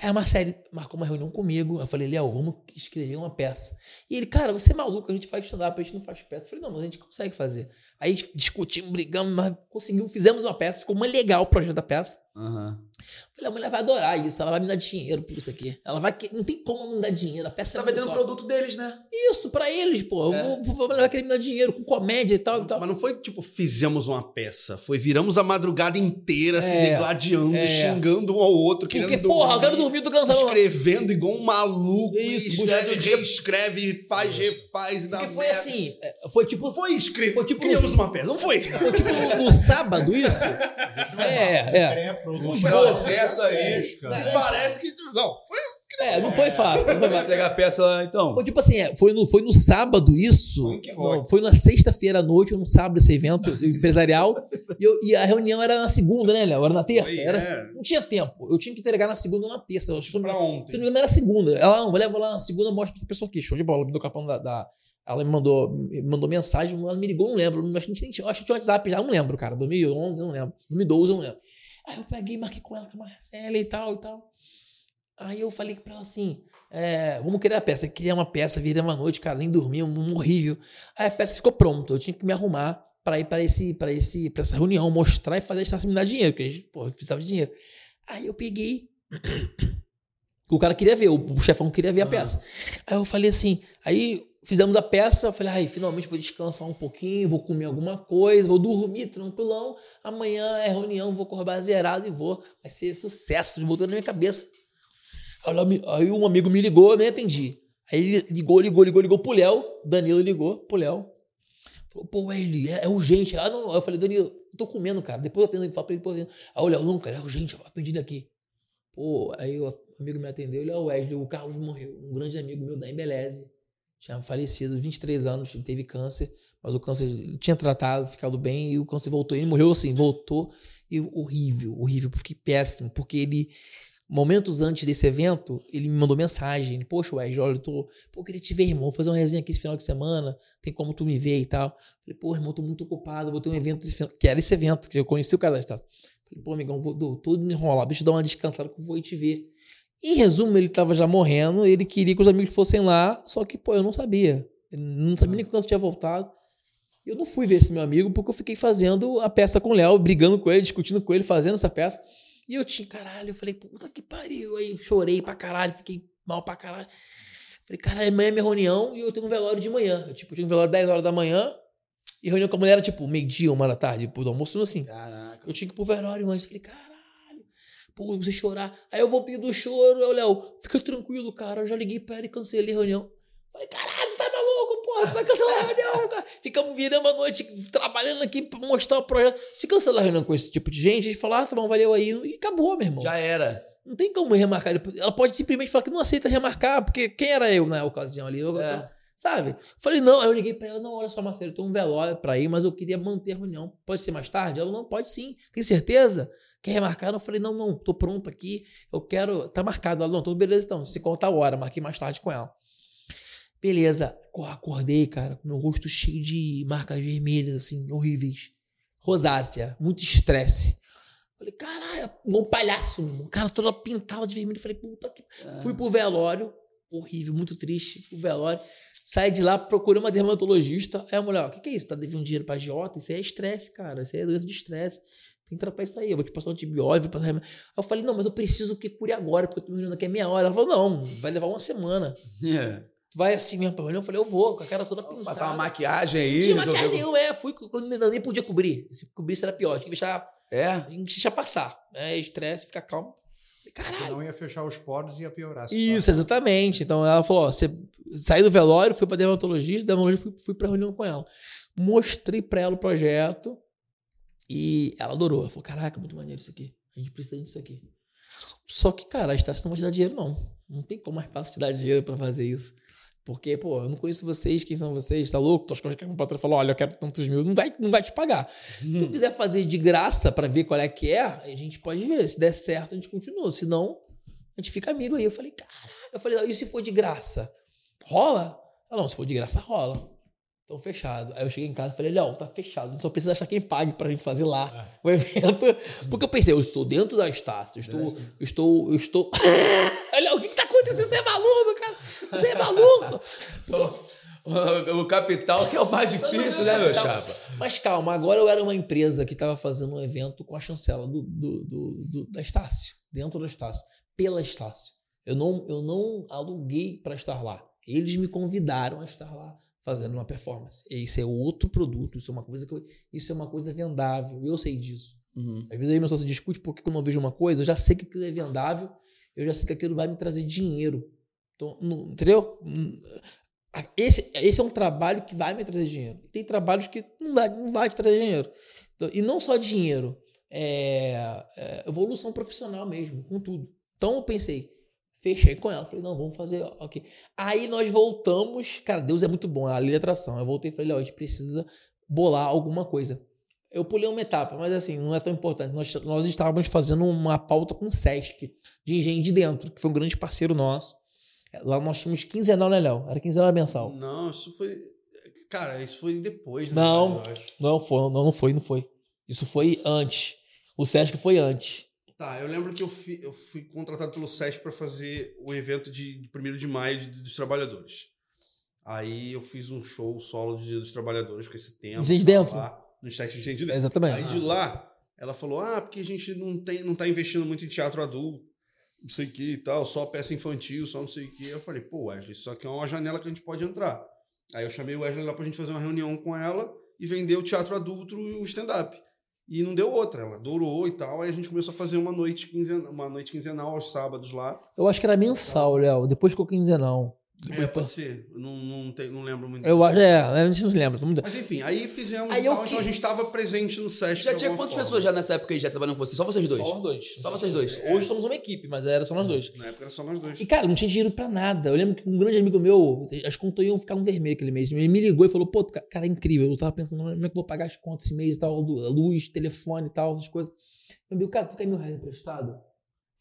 Aí a Marcele marcou uma reunião comigo. Eu falei, Léo, vamos escrever uma peça. E ele, cara, você é maluco, a gente faz stand-up, a gente não faz peça. Eu falei, não, mas a gente consegue fazer. Aí discutimos, brigamos, mas conseguimos, fizemos uma peça, ficou muito legal o projeto da peça. Aham. Falei, a mulher vai adorar isso, ela vai me dar dinheiro por isso aqui. Ela vai. que- Não tem como não dar dinheiro. A peça Você é tá vendendo top. produto deles, né? Isso, pra eles, pô. É. Eu vou- Ela vai querer me dar dinheiro com comédia e tal e tal. Mas não foi tipo, fizemos uma peça. Foi viramos a madrugada inteira se É. degladiando, É. xingando um ao outro, Porque, querendo porra, eu quero dormir, tô cansado. Escrevendo igual um maluco. Isso, escreve, escreve, reescreve, faz, refaz e dá Porque foi merda. assim, é, foi tipo. Foi escrever. Foi tipo Criamos no- uma peça, não foi? Foi tipo no, no sábado isso? É, é. Pré-produção. Processo aí. Parece que. Não, foi. É, não foi fácil. Não foi entregar a peça lá, então. Foi tipo assim, é, foi no, foi no sábado isso. Foi. Não, foi na sexta-feira à noite, ou no sábado esse evento empresarial. e, eu- e a reunião era na segunda, né, Léo? Era na terça. Foi, era, é. Não tinha tempo. Eu tinha que entregar na segunda ou na terça. Eu Pra Se ontem. não me engano, era segunda. Ela, não, vou levar lá na segunda, mostra pra essa pessoa aqui. Show de bola. Me deu o capão da, da- Ela me mandou, me mandou mensagem, ela me ligou, não lembro. Acho que, a gente nem tinha, acho que tinha WhatsApp já, não lembro, cara. 2011, eu não lembro. 2012, eu não lembro. Aí eu peguei, marquei com ela, com a Marcela e tal e tal. Aí eu falei pra ela assim: é, vamos criar a peça. Criar uma peça, virei uma noite, cara, nem dormi, um horrível. Aí a peça ficou pronta. Eu tinha que me arrumar pra ir para esse, para esse, para essa reunião, mostrar e fazer a Estácio me dar dinheiro, porque a gente, pô, precisava de dinheiro. Aí eu peguei. O cara queria ver, o, o chefão queria ver a peça. Aí eu falei assim, aí fizemos a peça, eu falei, ai, finalmente vou descansar um pouquinho, vou comer alguma coisa, vou dormir tranquilão. Amanhã é reunião, vou acordar zerado e vou. Vai ser sucesso, botou na minha cabeça. Aí, um amigo me ligou, eu nem atendi. Aí ele ligou, ligou, ligou, ligou pro Léo. Danilo ligou pro Léo. Falou, pô, Wesley, é, é urgente. Ah, não. Eu falei, Danilo, eu tô comendo, cara. Depois eu penso, falo pra ele, depois eu. Aí o Léo, não, cara, é urgente, ó, pedido aqui. Pô, aí o amigo me atendeu, ele é o Wesley, o Carlos morreu. Um grande amigo meu da Embeleze. Tinha falecido, 23 anos, ele teve câncer, mas o câncer tinha tratado, ficado bem, e o câncer voltou. Ele morreu assim, voltou, e horrível, horrível, fiquei péssimo, porque ele momentos antes desse evento, ele me mandou mensagem. Poxa, Wesley, olha, eu tô. Pô, queria te ver, irmão. Vou fazer uma resenha aqui esse final de semana. Tem como tu me ver e tal. Falei, pô, irmão, tô muito ocupado. Vou ter um evento esse final. Que era esse evento, que eu conheci o cara da Estácio. Falei, pô, amigão, vou tô todo enrolado. Deixa eu dar uma descansada que eu vou te ver. Em resumo, ele tava já morrendo. Ele queria que os amigos fossem lá. Só que, pô, eu não sabia. Eu não sabia nem quando tinha voltado. Eu não fui ver esse meu amigo porque eu fiquei fazendo a peça com o Léo, brigando com ele, discutindo com ele, fazendo essa peça. E eu tinha, caralho, eu falei, puta que pariu. Aí chorei pra caralho, fiquei mal pra caralho. Falei, caralho, amanhã é minha reunião e eu tenho um velório de manhã. Eu, tipo, tinha um velório 10 horas da manhã e reunião com a mulher era tipo meio-dia, uma da tarde, do almoço, assim. Caraca. Eu tinha que ir pro velório antes. Falei, caralho, pô, você chorar. Aí eu voltei do choro, eu, Léo, fica tranquilo, cara. Eu já liguei pra ela e cancelei a reunião. Falei, caralho, tá maluco, porra, vai cancelar a reunião, cara. Ficamos virando a noite trabalhando aqui pra mostrar o projeto. Se cancelar a reunião com esse tipo de gente, a gente fala, ah, tá bom, valeu aí. E acabou, meu irmão. Já era. Não tem como remarcar. Ela pode simplesmente falar que não aceita remarcar, porque quem era eu na ocasião ali? Eu, É. Sabe? Falei, não. Aí eu liguei pra ela, não, olha só, Marcelo, eu tenho um velório pra ir, mas eu queria manter a reunião. Pode ser mais tarde? Ela, não, pode sim. Tem certeza? Quer remarcar? Eu falei, não, não, tô pronto aqui. Eu quero. Tá marcado. Ela, não, tudo beleza então. Se conta a hora, marquei mais tarde com ela. Beleza. Acordei, cara, com meu rosto cheio de marcas vermelhas, assim, horríveis. Rosácea, muito estresse. Falei, caralho, um palhaço, um cara todo pintado de vermelho. Falei, puta que. Fui pro velório, horrível, muito triste. Fui pro velório. Saí de lá, procurei uma dermatologista. Aí a mulher, ó, o que, que é isso? Tá devendo dinheiro pra agiota? Isso aí é estresse, cara. Isso aí é doença de estresse. Tem que tratar isso aí. Eu vou te passar um antibiótico. vou passar remédio. Aí eu falei, não, mas eu preciso que cure agora, porque eu tô me reunindo aqui é meia hora. Ela falou, não, vai levar uma semana. É. Tu vai assim mesmo pra reunião? Eu falei, eu vou, com a cara toda pintada. Passar uma maquiagem aí. Tinha maquiagem nenhuma, é. Fui quando eu nem podia cobrir. Se cobrisse era pior. Tinha que deixar, É. tinha que deixar passar. É, estresse, ficar calmo. Caralho. Senão ia fechar os poros e ia piorar. Isso, exatamente. Então ela falou: ó, você saí do velório, fui pra dermatologista, dermatologista fui, fui pra reunião com ela. Mostrei pra ela o projeto e ela adorou. Ela falou: caraca, muito maneiro isso aqui. A gente precisa disso aqui. Só que, cara, a Estácio não vai te dar dinheiro, não. Não tem como mais fácil te dar dinheiro pra fazer isso. Porque, pô, eu não conheço vocês, quem são vocês, tá louco? Tuas coisas que um patrão falou, olha, eu quero tantos mil, não vai, não vai te pagar. Se tu quiser fazer de graça pra ver qual é que é, a gente pode ver. Se der certo, a gente continua. Se não, a gente fica amigo aí. Eu falei, caralho. Eu falei, e se for de graça? Rola? Ela, não, se for de graça, rola. Então, fechado. Aí eu cheguei em casa e falei, Léo, tá fechado. Só precisa achar quem pague pra gente fazer lá o evento. Porque eu pensei, eu estou dentro da Estácio, eu estou, eu estou, eu estou... Léo, o que que tá acontecendo? Você é maluco? O, o capital que é o mais difícil, né, meu chapa? Mas calma, agora eu era uma empresa que estava fazendo um evento com a chancela do, do, do- do- da Estácio, dentro da Estácio, pela Estácio. Eu não, eu não aluguei para estar lá. Eles me convidaram a estar lá fazendo uma performance. Isso é outro produto, isso é uma coisa que eu- isso é uma coisa vendável. Eu sei disso. Uhum. Às vezes aí meu sócio discute porque quando eu vejo uma coisa, eu já sei que aquilo é vendável, eu já sei que aquilo vai me trazer dinheiro. Então, não- entendeu? Esse, esse é um trabalho que vai me trazer dinheiro. Tem trabalhos que não vai, não vai te trazer dinheiro. Então, e não só dinheiro, é, é evolução profissional mesmo, com tudo. Então eu pensei, fechei com ela, falei, não, vamos fazer, ok. Aí nós voltamos, cara, Deus é muito bom, a lei de atração. Eu voltei e falei, ó, a gente precisa bolar alguma coisa. Eu pulei uma etapa, mas assim, não é tão importante. Nós, nós estávamos fazendo uma pauta com o Sesc, de engenho de dentro, que foi um grande parceiro nosso. Lá nós tínhamos quinzenal, né, Léo? Era quinzenal mensal? Não, isso foi. Cara, isso foi depois, né? Não. Acho. Não, foi, não, não foi, não foi. Isso foi antes. O Sesc foi antes. Tá, eu lembro que eu fui, eu fui contratado pelo SESC para fazer o evento de 1 de maio de- dos trabalhadores. Aí eu fiz um show solo de Dia dos Trabalhadores com esse tema. Gente de dentro? Lá, no SESC de Gente de Dentro. Exatamente. Aí de lá, ela falou: ah, porque a gente não, tem, não tá investindo muito em teatro adulto, não sei o que e tal, só peça infantil, só não sei o que. Eu falei: pô, Wesley, isso aqui é uma janela que a gente pode entrar. Aí eu chamei o Wesley lá pra gente fazer uma reunião com ela e vender o teatro adulto e o stand-up. E não deu outra, ela adorou e tal. Aí a gente começou a fazer uma noite, quinzenal, uma noite quinzenal aos sábados lá. Eu acho que era mensal, Léo. Depois ficou quinzenal. É, pode ser. Eu não, não, tem- não lembro muito. Eu acho, é, a gente não se lembra. Mas enfim, aí fizemos Aí eu tal, que- então a gente tava presente no SESC. Já tinha quantas forma. pessoas já nessa época aí já trabalhando com você? Só vocês dois? Só dois. Só vocês dois. Hoje somos uma equipe, mas era só nós dois. Na época era só nós dois. E, cara, não tinha dinheiro pra nada. Eu lembro que um grande amigo meu, as contas iam ficar um vermelho aquele mês. Ele me ligou e falou, pô, ca- cara, é incrível. Eu tava pensando, como é que eu vou pagar as contas esse mês e tal, lu- luz, telefone e tal, essas coisas. Meu amigo, cara, tu quer mil reais emprestado? Eu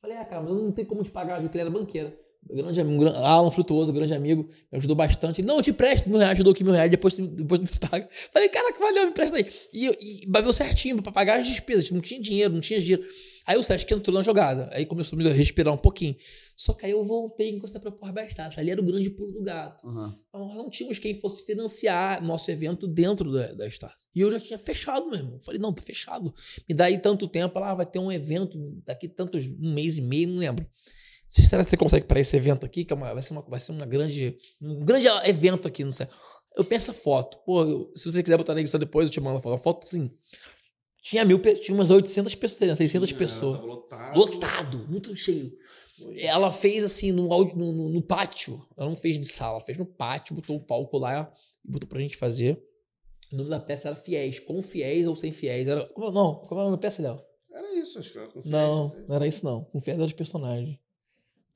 Falei, ah, cara, mas eu não tenho como te pagar, ele era banqueiro. Grande amigo, Alan Frutuoso, grande amigo, me ajudou bastante. Ele, não, eu te empresto mil reais, ajudou aqui mil reais, depois, depois me paga. Falei, caraca, valeu, me empresta aí. E, e bateu certinho pra pagar as despesas, não tinha dinheiro, não tinha dinheiro. Aí o Sesc entrou na jogada, aí começou a me respirar um pouquinho. Só que aí eu voltei em Costa Propor Bastaça, ali era o grande pulo do gato. Aham. Nós não tínhamos quem fosse financiar nosso evento dentro da, da Estácio. E eu já tinha fechado, meu irmão. Falei, não, tá fechado. Me dá aí tanto tempo, lá vai ter um evento daqui tantos, um mês e meio, não lembro. Você, será que você consegue para esse evento aqui, que é uma- vai, ser uma, vai ser uma grande, um grande evento aqui, não sei. Eu penso a foto. Pô, eu- se você quiser botar na edição depois, eu te mando a foto. A foto, assim, tinha mil, tinha umas 800 pessoas, 600 pessoas. Tava lotado. Lotado, muito cheio. Ela fez assim no, no, no- pátio. Ela não fez de sala, ela fez no pátio, botou um palco lá e botou pra gente fazer. O nome da peça era Fiéis, com fiéis ou sem fiéis. Era, não, como é o nome da peça, Léo? Era isso, acho que era confiança. Não, não era isso não. Com fiéis era os personagens.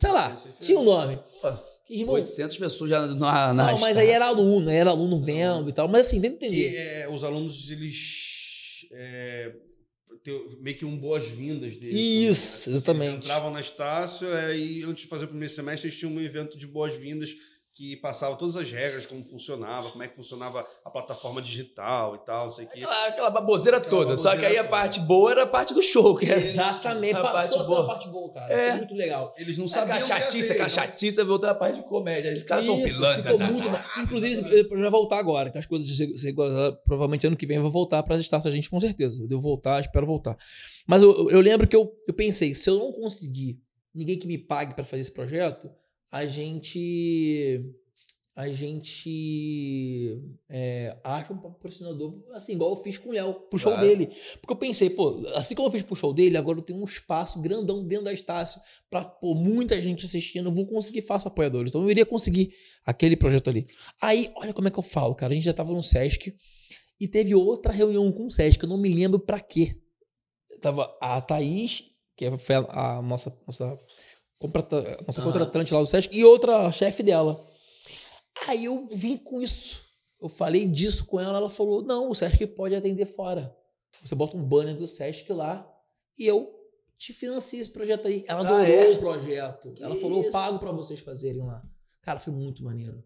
Sei lá, tinha um nome. Irmão, 800 pessoas já na, na não, mas aí era aluno, era aluno vendo e tal. Mas assim, Que entender. é, os alunos, eles. É, meio que um boas-vindas deles. Isso, também, né? exatamente. Eles entravam na Estácio é, e antes de fazer o primeiro semestre, eles tinham um evento de boas-vindas que passava todas as regras, como funcionava, como é que funcionava a plataforma digital e tal, não sei o quê. Aquela, aquela baboseira Aquela toda. Só que baboseira aí a toda. parte boa era a parte do show. Que era Exatamente, a parte boa. a parte boa, cara. É. Foi muito legal. Eles não A sabiam. ia chatice, ter, a chatice voltou a parte de comédia. Os caras são pilantras. ficou né? muito Inclusive, eu já voltar agora, que as coisas se- provavelmente ano que vem eu vou voltar para as estátuas, a gente com certeza. Eu devo voltar, espero voltar. Mas eu, eu- eu lembro que eu, eu pensei, se eu não conseguir ninguém que me pague para fazer esse projeto, a gente a gente é, acha um patrocinador, assim, igual eu fiz com o Léo, pro show Claro. dele. Porque eu pensei, pô, assim como eu fiz pro show dele, agora eu tenho um espaço grandão dentro da Estácio pra pô, muita gente assistindo, eu vou conseguir fácil apoiadores. Então eu iria conseguir aquele projeto ali. Aí, olha como é que eu falo, cara. A gente já tava no Sesc e teve outra reunião com o Sesc, eu não me lembro pra quê. Tava a Thaís, que foi a, a nossa, nossa, contrata- nossa contratante lá do Sesc, e outra chefe dela. Aí eu vim com isso. Eu falei disso com ela, ela falou: não, o Sesc pode atender fora. Você bota um banner do Sesc lá e eu te financio esse projeto aí. Ela Ah, adorou é? o projeto. ela falou: eu isso? pago pra vocês fazerem lá. Cara, foi muito maneiro.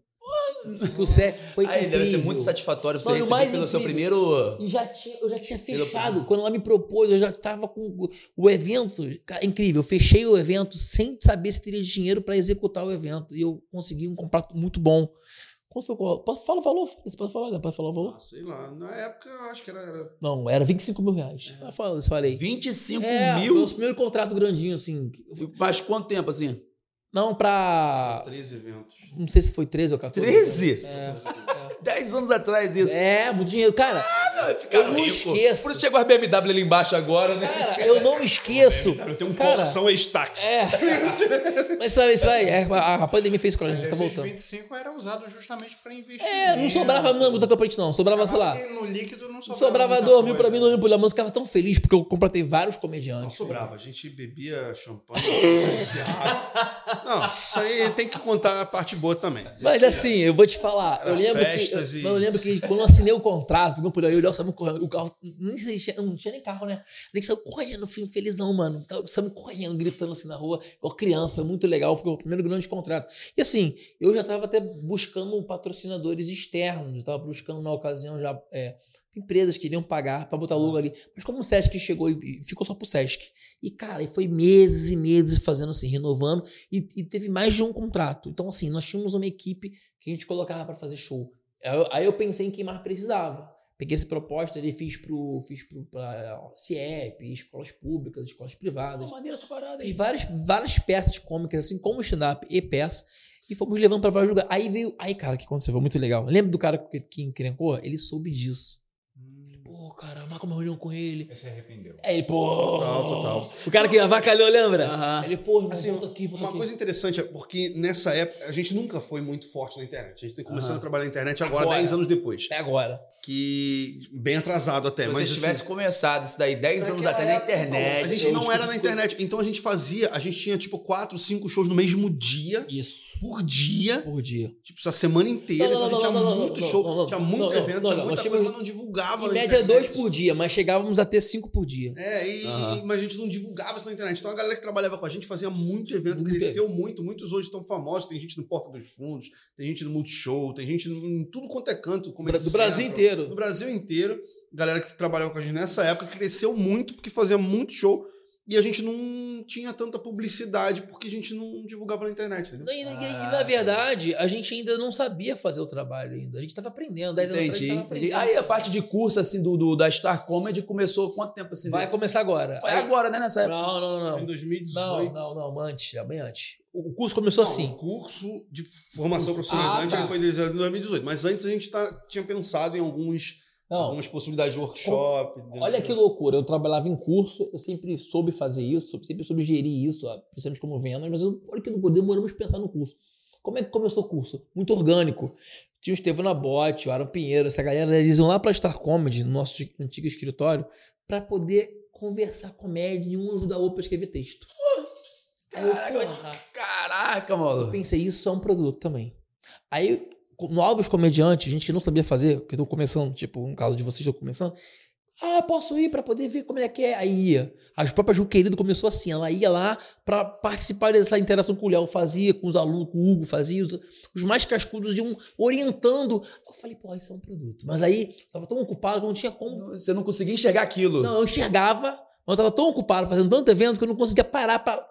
O foi Aí deve ser incrível. muito satisfatório você Mano, o receber mais pelo seu incrível- primeiro. E já tinha, eu já tinha Pelo fechado. Quando ela me propôs, eu já estava com o- evento. Cara, incrível. Eu fechei o evento sem saber se teria dinheiro para executar o evento. E eu consegui um contrato muito bom. Quanto foi? falar o valor? Você pode falar? Pode falar o valor? Ah, sei lá. Na época, eu acho que era. era- Não, era 25 mil reais. Eu falo- eu falei. 25 É, foi mil? o primeiro contrato grandinho, assim. Mas quanto tempo assim? Não pra. 13 eventos. Não sei se foi 13 ou 14. 13? É. 10 anos atrás isso. É, muito dinheiro. Cara, Ficaram eu não ricos. esqueço. Por isso chegou as BMW ali embaixo agora, né? cara, eu não esqueço. Eu tenho um Cara, porção ex-táxi. É. Mas isso aí, isso aí. é, a, a pandemia fez com a gente, tá voltando. 25 era usado justamente para investir. É, não sobrava não muita campanha não. Sobrava, sei lá. No líquido não sobrava. Sobrava muita dois mil coisa. pra mim, dois mil pro Leandro. Eu ficava tão feliz porque eu completei vários Não comediantes. sobrava. A gente bebia champanhe. não, isso aí tem que contar a parte boa também. Mas assim, eu vou te falar. Era Eu lembro, que, eu, e- eu lembro que quando eu assinei o contrato, meu por aí, o Léo saiu correndo. O carro. Nem tinha- não tinha nem carro, né? Nem saiu correndo, fui felizão, mano. Saiu correndo, gritando assim na rua, igual criança. Foi muito legal. Foi o primeiro grande contrato. E assim, eu já tava até buscando patrocinadores externos. Eu tava buscando na ocasião já. É, empresas que iriam pagar pra botar o logo ali. Mas como o Sesc chegou e ficou só pro Sesc. E, cara, e foi meses e meses fazendo assim, renovando. E, e teve mais de um contrato. Então, assim, nós tínhamos uma equipe que a gente colocava pra fazer show. Aí eu, pensei em quem mais precisava. Peguei essa proposta e fiz pro, fiz pro pra CIEP, escolas públicas, escolas privadas. maneira essa parada Fiz várias, várias peças cômicas, assim como stand-up e peça. E fomos levando pra vários lugares. Aí veio. Aí, cara, o que aconteceu? Foi muito legal. Lembra do cara que, que encrencou? Ele soube disso. Pô, cara, marca uma reunião com ele. Ele se arrependeu. Aí, ele, pô. Total, total. O cara que avacalhou, lembra? Aham. Ele, pô, irmão, Assim, volta aqui, volta uma aqui. coisa interessante é porque nessa época a gente nunca foi muito forte na internet. A gente tem começando Aham. a trabalhar na internet agora, Agora. 10 anos depois. É agora. Que bem atrasado até, Se você mas tivesse assim, começado isso daí 10 anos atrás na internet. a gente não era na internet. Então a gente fazia, a gente tinha tipo 4, 5 shows no mesmo dia. Isso. Por dia. por dia. Tipo, essa semana inteira. Não, não, então a gente não, tinha muito não, show, não, não, tinha muito não, evento, não, tinha não, muita coisa, mas não divulgava Em na média, internet. dois por dia, mas chegávamos a ter cinco por dia. É, e, Aham. mas a gente não divulgava isso na internet. Então a galera que trabalhava com a gente fazia muito evento, Muito cresceu muito. Muitos hoje estão famosos. Tem gente no Porta dos Fundos, tem gente no Multishow, tem gente em tudo quanto é canto. como Do Brasil inteiro. No Brasil inteiro. Galera que trabalhava com a gente nessa época cresceu muito porque fazia muito show. E a gente não tinha tanta publicidade porque a gente não divulgava na internet, entendeu? E, e- e, na verdade, a gente ainda não sabia fazer o trabalho ainda. A gente estava aprendendo. Dez anos atrás, a Entendi. gente tava aprendendo. Aí a parte de curso, assim, do, do- da Star Comedy começou quanto tempo assim? Vai começar agora. Foi Aí- agora, né? Nessa época. Não, não, Foi não. em Não, 2018. não, não, não, antes, é bem antes. O o curso começou Não, assim. O curso de formação profissionalizante Ah, tá. foi realizado em 2018. Mas antes a gente tá, tinha pensado em alguns, Não, algumas possibilidades de workshop. entendeu? olha que loucura. Eu trabalhava em curso, eu sempre soube fazer isso, sempre soube gerir isso, ó, principalmente como vendas, mas eu, olha que loucura, demoramos a pensar no curso. Como é que começou o curso? Muito orgânico. Tinha o Estevão Nabote, o Aaron Pinheiro, essa galera, eles iam lá pra Star Comedy, no nosso antigo escritório, pra poder conversar comédia e um ajudar o outro pra escrever texto. Aí eu, Caraca, porra, Caraca, Eu mano. pensei, isso é um produto também. Aí, novos comediantes, gente que não sabia fazer, que estão começando, tipo, no caso de vocês estão começando, ah, posso ir pra poder ver como é que é. Aí ia. A própria Ju Querido começou assim, ela ia lá pra participar dessa interação com o Léo, fazia com os alunos, com o Hugo, fazia, os, os mais cascudos iam orientando. Eu falei, pô, isso é um produto. Mas aí, eu tava tão ocupado que não tinha como Você não conseguia enxergar aquilo. não, eu enxergava, mas eu tava tão ocupado fazendo tanto evento que eu não conseguia parar pra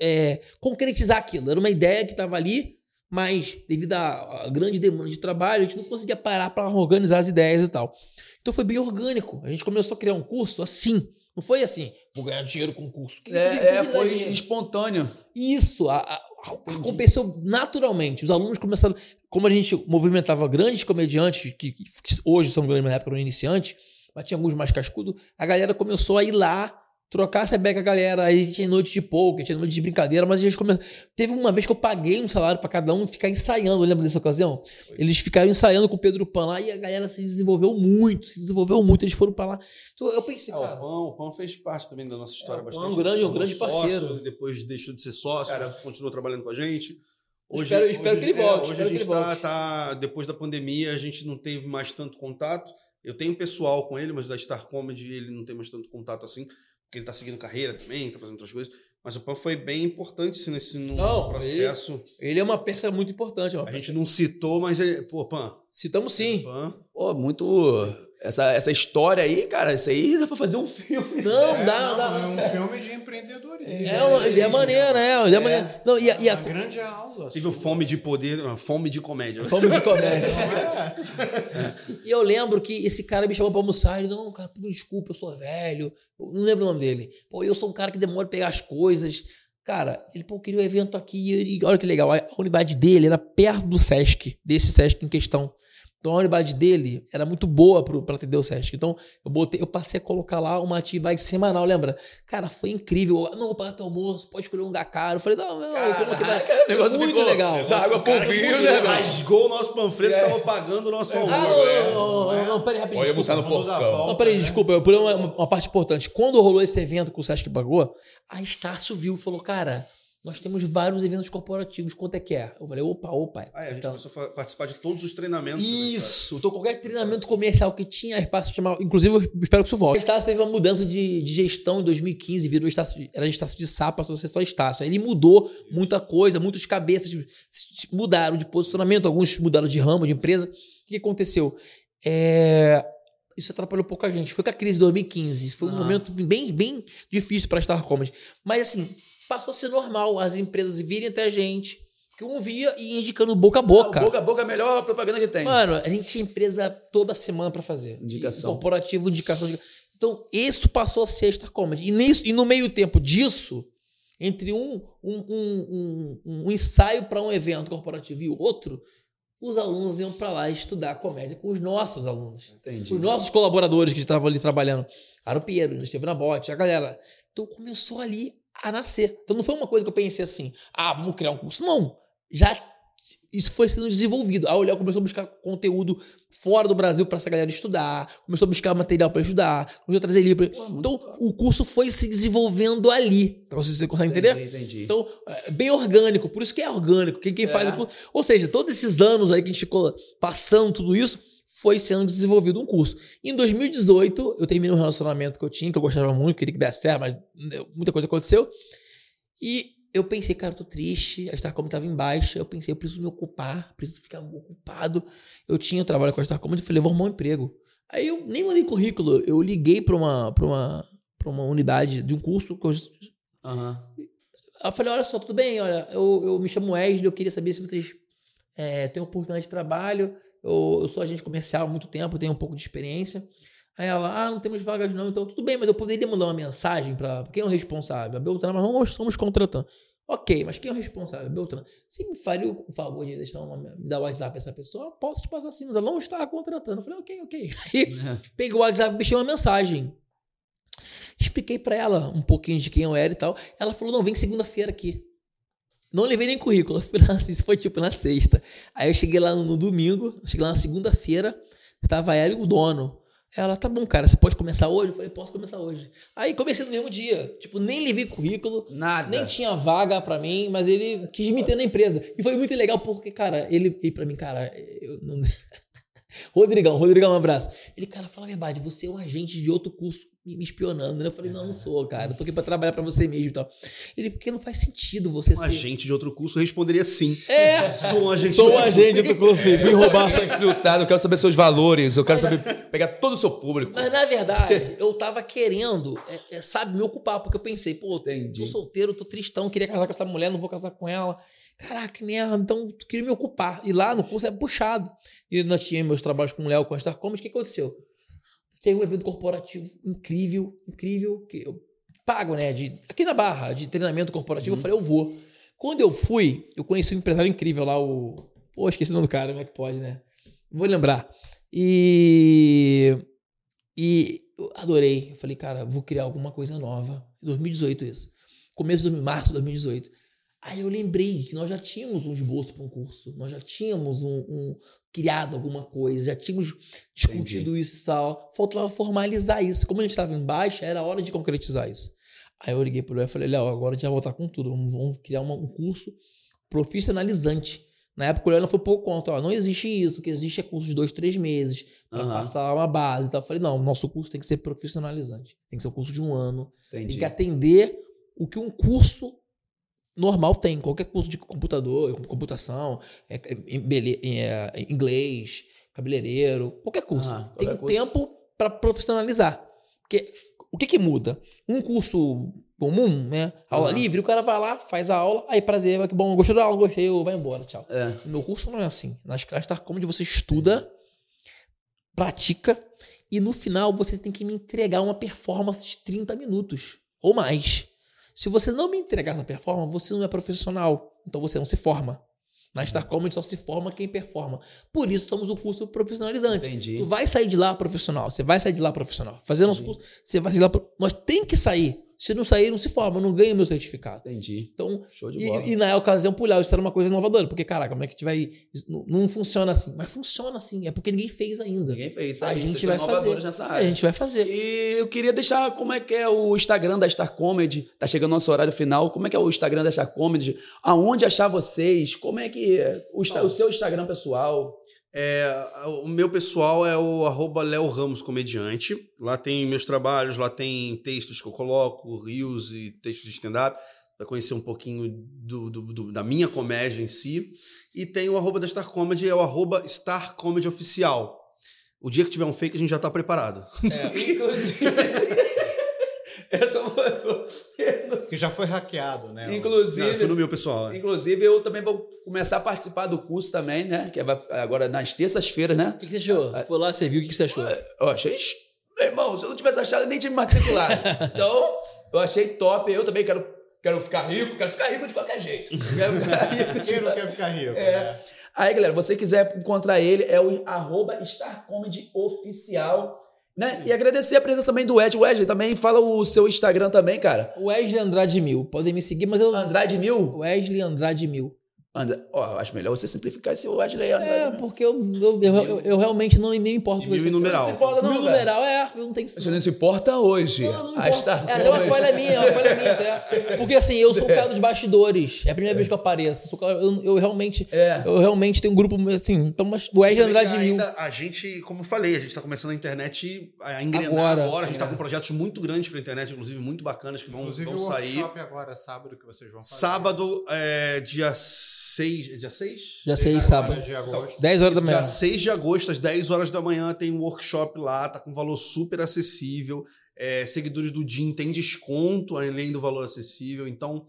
é, concretizar aquilo. Era uma ideia que tava ali, mas devido à grande demanda de trabalho, a gente não conseguia parar pra organizar as ideias e tal. Então foi bem orgânico. A gente começou a criar um curso assim. Não foi assim, vou ganhar dinheiro com o curso. Que- É, que é, foi dinheiro? espontâneo. Isso, a, a, aconteceu naturalmente. Os alunos começaram. Como a gente movimentava grandes comediantes, que, que hoje são grandes, na época eram iniciantes, mas tinha alguns mais cascudos, a galera começou a ir lá, trocar essa ideia com a galera. Aí a gente tinha noite de poker, tinha noite de brincadeira, mas a gente começou. Teve uma vez que eu paguei um salário pra cada um ficar ensaiando, lembra dessa ocasião? Eles ficaram ensaiando com o Pedro Pan lá e a galera se desenvolveu muito, se desenvolveu muito. Eles foram pra lá. Então eu pensei, É, o cara. Pão, o Pão fez parte também da nossa história É, o Pão bastante. é um grande- um grande parceiro. sócio, depois deixou de ser sócio, Cara, continuou trabalhando com a gente. Espero- espero que ele volte, hoje espero a que gente ele tá, volte. tá- depois da pandemia, a gente não teve mais tanto contato. Eu tenho pessoal com ele, mas da Star Comedy ele não tem mais tanto contato assim, porque ele tá seguindo carreira também, tá fazendo outras coisas. Mas o Pão foi bem importante assim, nesse no Não, processo. Ele é uma peça muito importante. é A peça- gente não citou, mas ele. Pô, Pan. Citamos sim. Pan. Pô, muito. Essa, essa história aí, cara, isso aí dá pra fazer um filme. Não, É, dá, não, dá. É um filme de empreendedorismo. É uma maneira, é uma ideia maneira. Não, e a, e a- Uma grande aula. Teve o fome de poder, uma fome de comédia. Fome de comédia. e eu lembro que esse cara me chamou pra almoçar. Ele, não, cara, desculpa, eu sou velho. Eu não lembro o nome dele. Pô, eu sou um cara que demora a pegar as coisas. Cara, ele, pô, queria um evento aqui. E olha que legal, a unidade dele era perto do Sesc, desse Sesc em questão. Então a unidade dele era muito boa pro, pra atender o Sesc. Então eu botei, eu passei a colocar lá uma atividade semanal, lembra? Cara, foi incrível. Não, vou pagar teu almoço, pode escolher um lugar caro. Eu falei, não, não, eu como aqui vai. o negócio muito ficou- legal. Dá água pro vinho, né? Rasgou o nosso panfleto, estava pagando o nosso almoço. Ah, não, não, não, não, peraí, rapidinho. Pode desculpa. almoçar no volta, Não, peraí, né? desculpa, eu pulei uma, uma parte importante. Quando rolou esse evento que o Sesc pagou, a Estácio viu e falou, cara, nós temos vários eventos corporativos, quanto é que é? Eu falei, opa, opa. Aí a gente Então, começou a participar de todos os treinamentos. do Isso, então qualquer treinamento comercial que tinha espaço chamava. Inclusive, eu espero que isso volte. A Estácio teve uma mudança de, de gestão em 2015, virou Estácio, era Estácio de Sá, passou a ser só Estácio. Aí ele mudou muita coisa, muitos cabeças mudaram de posicionamento, alguns mudaram de ramo, de empresa. O que aconteceu? É, Isso atrapalhou pouca gente. Foi com a crise de 2015. Isso foi um Ah. momento bem, bem difícil para a Star Comedy. Mas assim, passou a ser normal as empresas virem até a gente, que um via e indicando boca a boca. Ah, boca a boca é a melhor propaganda que tem. Mano, a gente tinha empresa toda semana pra fazer. Indicação. Corporativo, indicação. indica- Então, isso passou a ser Star Comedy. E, nisso, e no meio tempo disso, entre um, um, um, um, um ensaio para um evento corporativo e outro, os alunos iam pra lá estudar comédia com os nossos alunos. Entendi. Os nossos colaboradores que estavam ali trabalhando. Aaron Pinheiro, Esteve na bote, a galera. Então começou ali a nascer. Então não foi uma coisa que eu pensei assim, ah, vamos criar um curso. Não. Já isso foi sendo desenvolvido. A Olhar começou a buscar conteúdo fora do Brasil para essa galera estudar, começou a buscar material para estudar, começou a trazer livro. Então, o curso foi se desenvolvendo ali. Pra você, consegue entender? Entendi, entendi. Então, é bem orgânico, por isso que é orgânico. Quem, quem faz É. o curso. Ou seja, todos esses anos aí que a gente ficou passando tudo isso, foi sendo desenvolvido um curso. Em 2018, eu terminei um relacionamento que eu tinha, que eu gostava muito, queria que desse certo, mas né, muita coisa aconteceu. E eu pensei, cara, eu tô triste, a Starcom tava em baixa, eu pensei, eu preciso me ocupar, preciso ficar ocupado. Eu tinha trabalho com a Starcom e falei, vou arrumar um emprego. Aí eu nem mandei currículo, eu liguei pra uma, pra uma, pra uma unidade de um curso que eu. Aí eu falei, olha só, tudo bem, olha, eu, eu me chamo Wesley, eu queria saber se vocês é, têm oportunidade de trabalho. Eu, eu sou agente comercial há muito tempo, tenho um pouco de experiência. Aí ela, ah, não temos vagas não, então tudo bem, mas eu poderia mandar uma mensagem para quem é o responsável? A Beltrán, mas nós estamos contratando. Ok, mas quem é o responsável? Beltrán. Você me faria o favor de deixar uma, me dar o WhatsApp essa pessoa? Posso te passar sim, mas ela não está contratando. Eu falei, ok, ok. Aí peguei o WhatsApp e deixei uma mensagem. Expliquei pra ela um pouquinho de quem eu era e tal. Ela falou: não, vem segunda-feira aqui. Não levei nem currículo. Isso foi tipo na sexta. Aí eu cheguei lá no, domingo, cheguei lá na segunda-feira, tava ela e o dono. Ela, tá bom, cara, você pode começar hoje? Eu falei, posso começar hoje. Aí comecei no mesmo dia. Tipo, nem levei currículo, Nada. nem tinha vaga pra mim, mas ele quis me ter na empresa. E foi muito legal porque, cara, ele, ele pra mim, cara, eu não. Rodrigão, Rodrigão, um abraço. Ele, cara, fala a verdade, você é um agente de outro curso me espionando, né? Eu falei, não, não sou, cara, eu tô aqui pra trabalhar pra você mesmo e tal. Ele, porque não faz sentido você Um ser. agente de outro curso responderia sim. É! Sou um agente Sou de um outro agente do curso. Vim roubar seu infiltrado, eu quero saber seus valores, eu quero saber pegar todo o seu público. Mas na verdade, eu tava querendo, é, é, sabe, me ocupar, porque eu pensei, pô, Entendi. tô solteiro, tô tristão, queria casar com essa mulher, não vou casar com ela. Caraca, que merda, então eu queria me ocupar. E lá no curso é puxado. E nós tínhamos meus trabalhos com o Léo, com a Star Comedy, o que aconteceu? Teve um evento corporativo incrível, incrível, que eu pago, né? De, aqui na Barra, de treinamento corporativo, eu falei, eu vou. Quando eu fui, eu conheci um empresário incrível lá, o. Pô, esqueci o nome do cara, como é que pode, né? Vou lembrar. E. E eu adorei. Eu falei, cara, vou criar alguma coisa nova. 2018 isso. Começo de março de 2018. Aí eu lembrei que nós já tínhamos um esboço para um curso. Nós já tínhamos um, um- criado alguma coisa, já tínhamos discutido isso e tal. Faltava formalizar isso. Como a gente estava em baixa, era hora de concretizar isso. Aí eu liguei pro Léo e falei, Léo, agora a gente vai voltar com tudo. Vamos, vamos criar uma- um curso profissionalizante. Na época o Léo foi pouco contra. Ó, não existe isso. O que existe é curso de dois, três meses. Pra Aham. passar uma base. Então eu falei, não, nosso curso tem que ser profissionalizante. Tem que ser um curso de um ano. Entendi. Tem que atender o que um curso normal tem. Qualquer curso de computador, computação, é, é, é, inglês, cabeleireiro, qualquer curso. Ah, tem qualquer um curso. tempo para profissionalizar. Porque o que que muda? Um curso comum, né? Aula Aham. livre, o cara vai lá, faz a aula, aí prazer, que bom, gostou da aula, gostei, eu vai embora, tchau. É. Meu curso não é assim. Nas classes Comedy você estuda, pratica e no final você tem que me entregar uma performance de 30 minutos ou mais. Se você não me entregar essa performance, você não é profissional. Então você não se forma. Na Star Comedy só se forma quem performa. Por isso somos o curso profissionalizante. Entendi. Tu vai sair de lá profissional. Você vai sair de lá profissional. Fazendo nosso curso, você vai sair de lá. Nós tem que sair. Se não sair, não se forma. Não ganha meu certificado. Entendi. Então, Show de bola. e, e na ocasião, pulhar, isso era uma coisa inovadora. Porque, caraca, como é que a gente vai. Não, não funciona assim. Mas funciona assim. É porque ninguém fez ainda. Ninguém fez. A gente vocês vai fazer. Nessa A área. gente vai fazer. E eu queria deixar como é que é o Instagram da Star Comedy. Tá chegando o nosso horário final. Como é que é o Instagram da Star Comedy? Aonde achar vocês? Como é que é o, Insta- o seu Instagram pessoal? É, o meu pessoal é o arroba Léo Ramos Comediante. Lá tem meus trabalhos, lá tem textos que eu coloco, reels e textos de stand-up, para conhecer um pouquinho do, do- do- da minha comédia em si. E tem o arroba da Star Comedy, é o arroba Star Comedy Oficial. O dia que tiver um fake, a gente já tá preparado. Inclusive. Que já foi hackeado, né? Não, Inclusive. foi no meu pessoal. é. Inclusive, eu também vou começar a participar do curso também, né? Que vai agora nas terças-feiras, né? O que, que você achou? Foi lá, você viu, o que, que você achou? Eu achei. Meu irmão, se eu não tivesse achado, eu nem tinha me matriculado. então, eu achei top. Eu também quero, quero ficar rico, quero ficar rico de qualquer jeito. Quero ficar rico Quem não quer ficar rico? É. né? Aí, galera, você quiser encontrar ele, é o arroba Star Comedy Oficial. Né? E agradecer a presença também do Ed. Wesley, também fala o seu Instagram também, cara. Wesley Andrade Mil. Podem me seguir, mas eu. Andrade Mil. Wesley Andrade Mil. André, ó, acho melhor você simplificar esse Wesley Andrade. É, né? porque eu, eu, eu, eu- eu realmente não me importo mil e isso. numeral. Não se importa, não, Mil numeral, é, eu não tenho isso. Você não se importa hoje. Não, não Ah, importa. está- É até uma falha minha, é uma falha minha, tá? Porque assim, eu sou o cara dos bastidores. É a primeira vez que eu apareço. Sou o cara- eu, eu realmente. É. Eu realmente tenho um grupo assim. Então, mas o Wesley que Andrade Mil. ainda a gente, como eu falei, a gente tá começando a internet a engrenar Agora. agora. A gente É. tá com projetos muito grandes pra internet, inclusive muito bacanas, que vão, Inclusive vão o sair. workshop agora, sábado, que vocês vão fazer. Sábado, é, dia 6. Dia 6? Já sei, Agora sábado. de agosto. 10 horas da manhã. Dia 6 de agosto, às 10 horas da manhã, tem um workshop lá, tá com valor super acessível. É, seguidores do DIN tem desconto além do valor acessível. Então,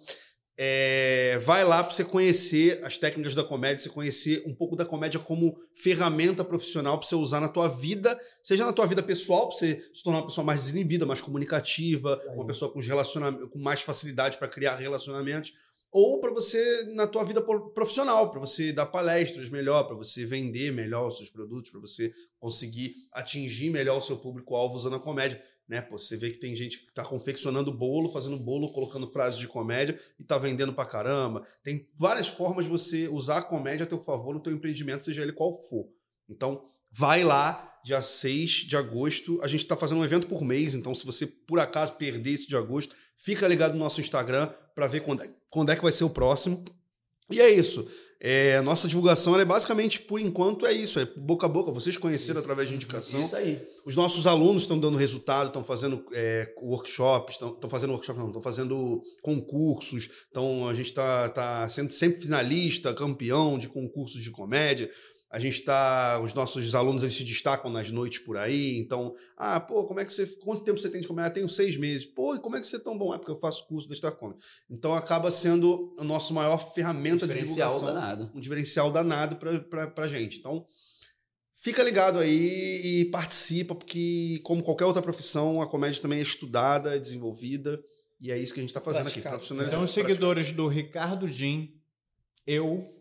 é, vai lá para você conhecer as técnicas da comédia, você conhecer um pouco da comédia como ferramenta profissional para você usar na tua vida, seja na tua vida pessoal, para você se tornar uma pessoa mais desinibida, mais comunicativa, uma pessoa com, os relacionam- com mais facilidade para criar relacionamentos, ou para você na tua vida pro- profissional, para você dar palestras melhor, para você vender melhor os seus produtos, para você conseguir atingir melhor o seu público-alvo usando a comédia. Né? Pô, você vê que tem gente que tá confeccionando bolo, fazendo bolo, colocando frases de comédia e tá vendendo pra caramba. Tem várias formas de você usar a comédia a teu favor no teu empreendimento, seja ele qual for. Então, vai lá, dia 6 de agosto. A gente tá fazendo um evento por mês, então se você por acaso perder esse de agosto, fica ligado no nosso Instagram para ver quando é, quando é que vai ser o próximo. E é isso. É, nossa divulgação é basicamente, por enquanto, é isso. É boca a boca. Vocês conheceram através de indicação. Isso aí. Os nossos alunos estão dando resultado, estão fazendo é, workshops, estão fazendo workshop, não, estão fazendo concursos. Então a gente está tá sendo sempre finalista, campeão de concursos de comédia. A gente tá. Os nossos alunos eles se destacam nas noites por aí. Então, ah, pô, como é que você. Quanto tempo você tem de comédia? Ah, tenho seis meses. Pô, e como é que você é tão bom? É porque eu faço curso da Star Comedy. Então acaba sendo a nossa maior ferramenta de Diferencial divulgação danado. um diferencial danado pra, pra, pra gente. Então, fica ligado aí e participa, porque, como qualquer outra profissão, a comédia também é estudada, é desenvolvida, e é isso que a gente tá fazendo aqui, Praticado. profissionalizando. Então, os seguidores do Ricardo Jim, eu,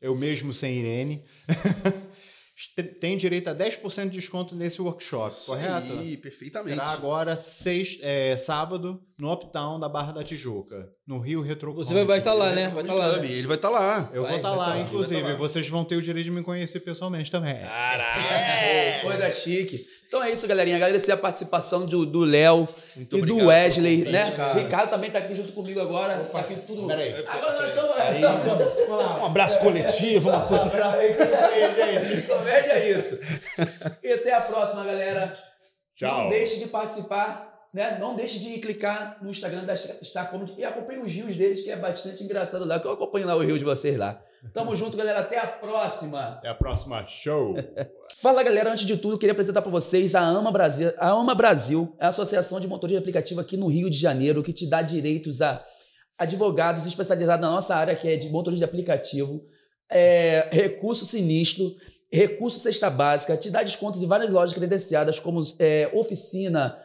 eu mesmo sem Irene, tem direito a 10% de desconto nesse workshop, Isso correto? Aí, perfeitamente. Será agora seis, é, sábado no Uptown da Barra da Tijuca, no Rio Retro Você vai- vai estar lá, né? Vai estar lá. Club, Ele vai estar lá. Eu Vai, vou estar lá, tá lá. inclusive. Tá lá. Vocês vão ter o direito de me conhecer pessoalmente também. É, coisa chique. Então é isso, galerinha. Agradecer a participação do do Léo e do obrigado Wesley, pelo convite, né? cara. Ricardo também tá aqui junto comigo agora. Tá aqui tudo. Peraí. Agora nós estamos. Olá. Um abraço coletivo, uma coisa. Comédia é isso. E até a próxima, galera. Tchau. Não deixe de participar, né? Não deixe de clicar no Instagram da Star Comedy e acompanhe os rios deles, que é bastante engraçado lá, que eu acompanho lá o rio de vocês lá. Tamo junto, galera. Até a próxima. Até a próxima show. Fala galera, antes de tudo, eu queria apresentar para vocês a AMA Brasil. A AMA Brasil é a Associação de Motores de Aplicativo aqui no Rio de Janeiro, que te dá direitos a advogados especializados na nossa área, que é de motores de aplicativo, é, recurso sinistro, recurso cesta básica, te dá descontos em várias lojas credenciadas, como é, oficina,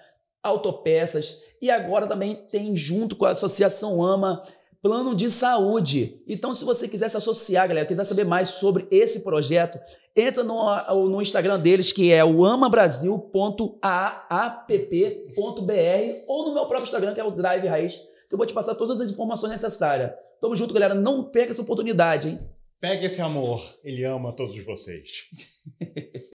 autopeças, e agora também tem, junto com a Associação AMA, plano de saúde. Então, se você quiser se associar, galera, quiser saber mais sobre esse projeto, entra no, no Instagram deles, que é o amabrasil.aapp.br, ou no meu próprio Instagram, que é o Drive Raiz, que eu vou te passar todas as informações necessárias. Tamo junto, galera. Não perca essa oportunidade, hein? Pega esse amor. Ele ama todos vocês.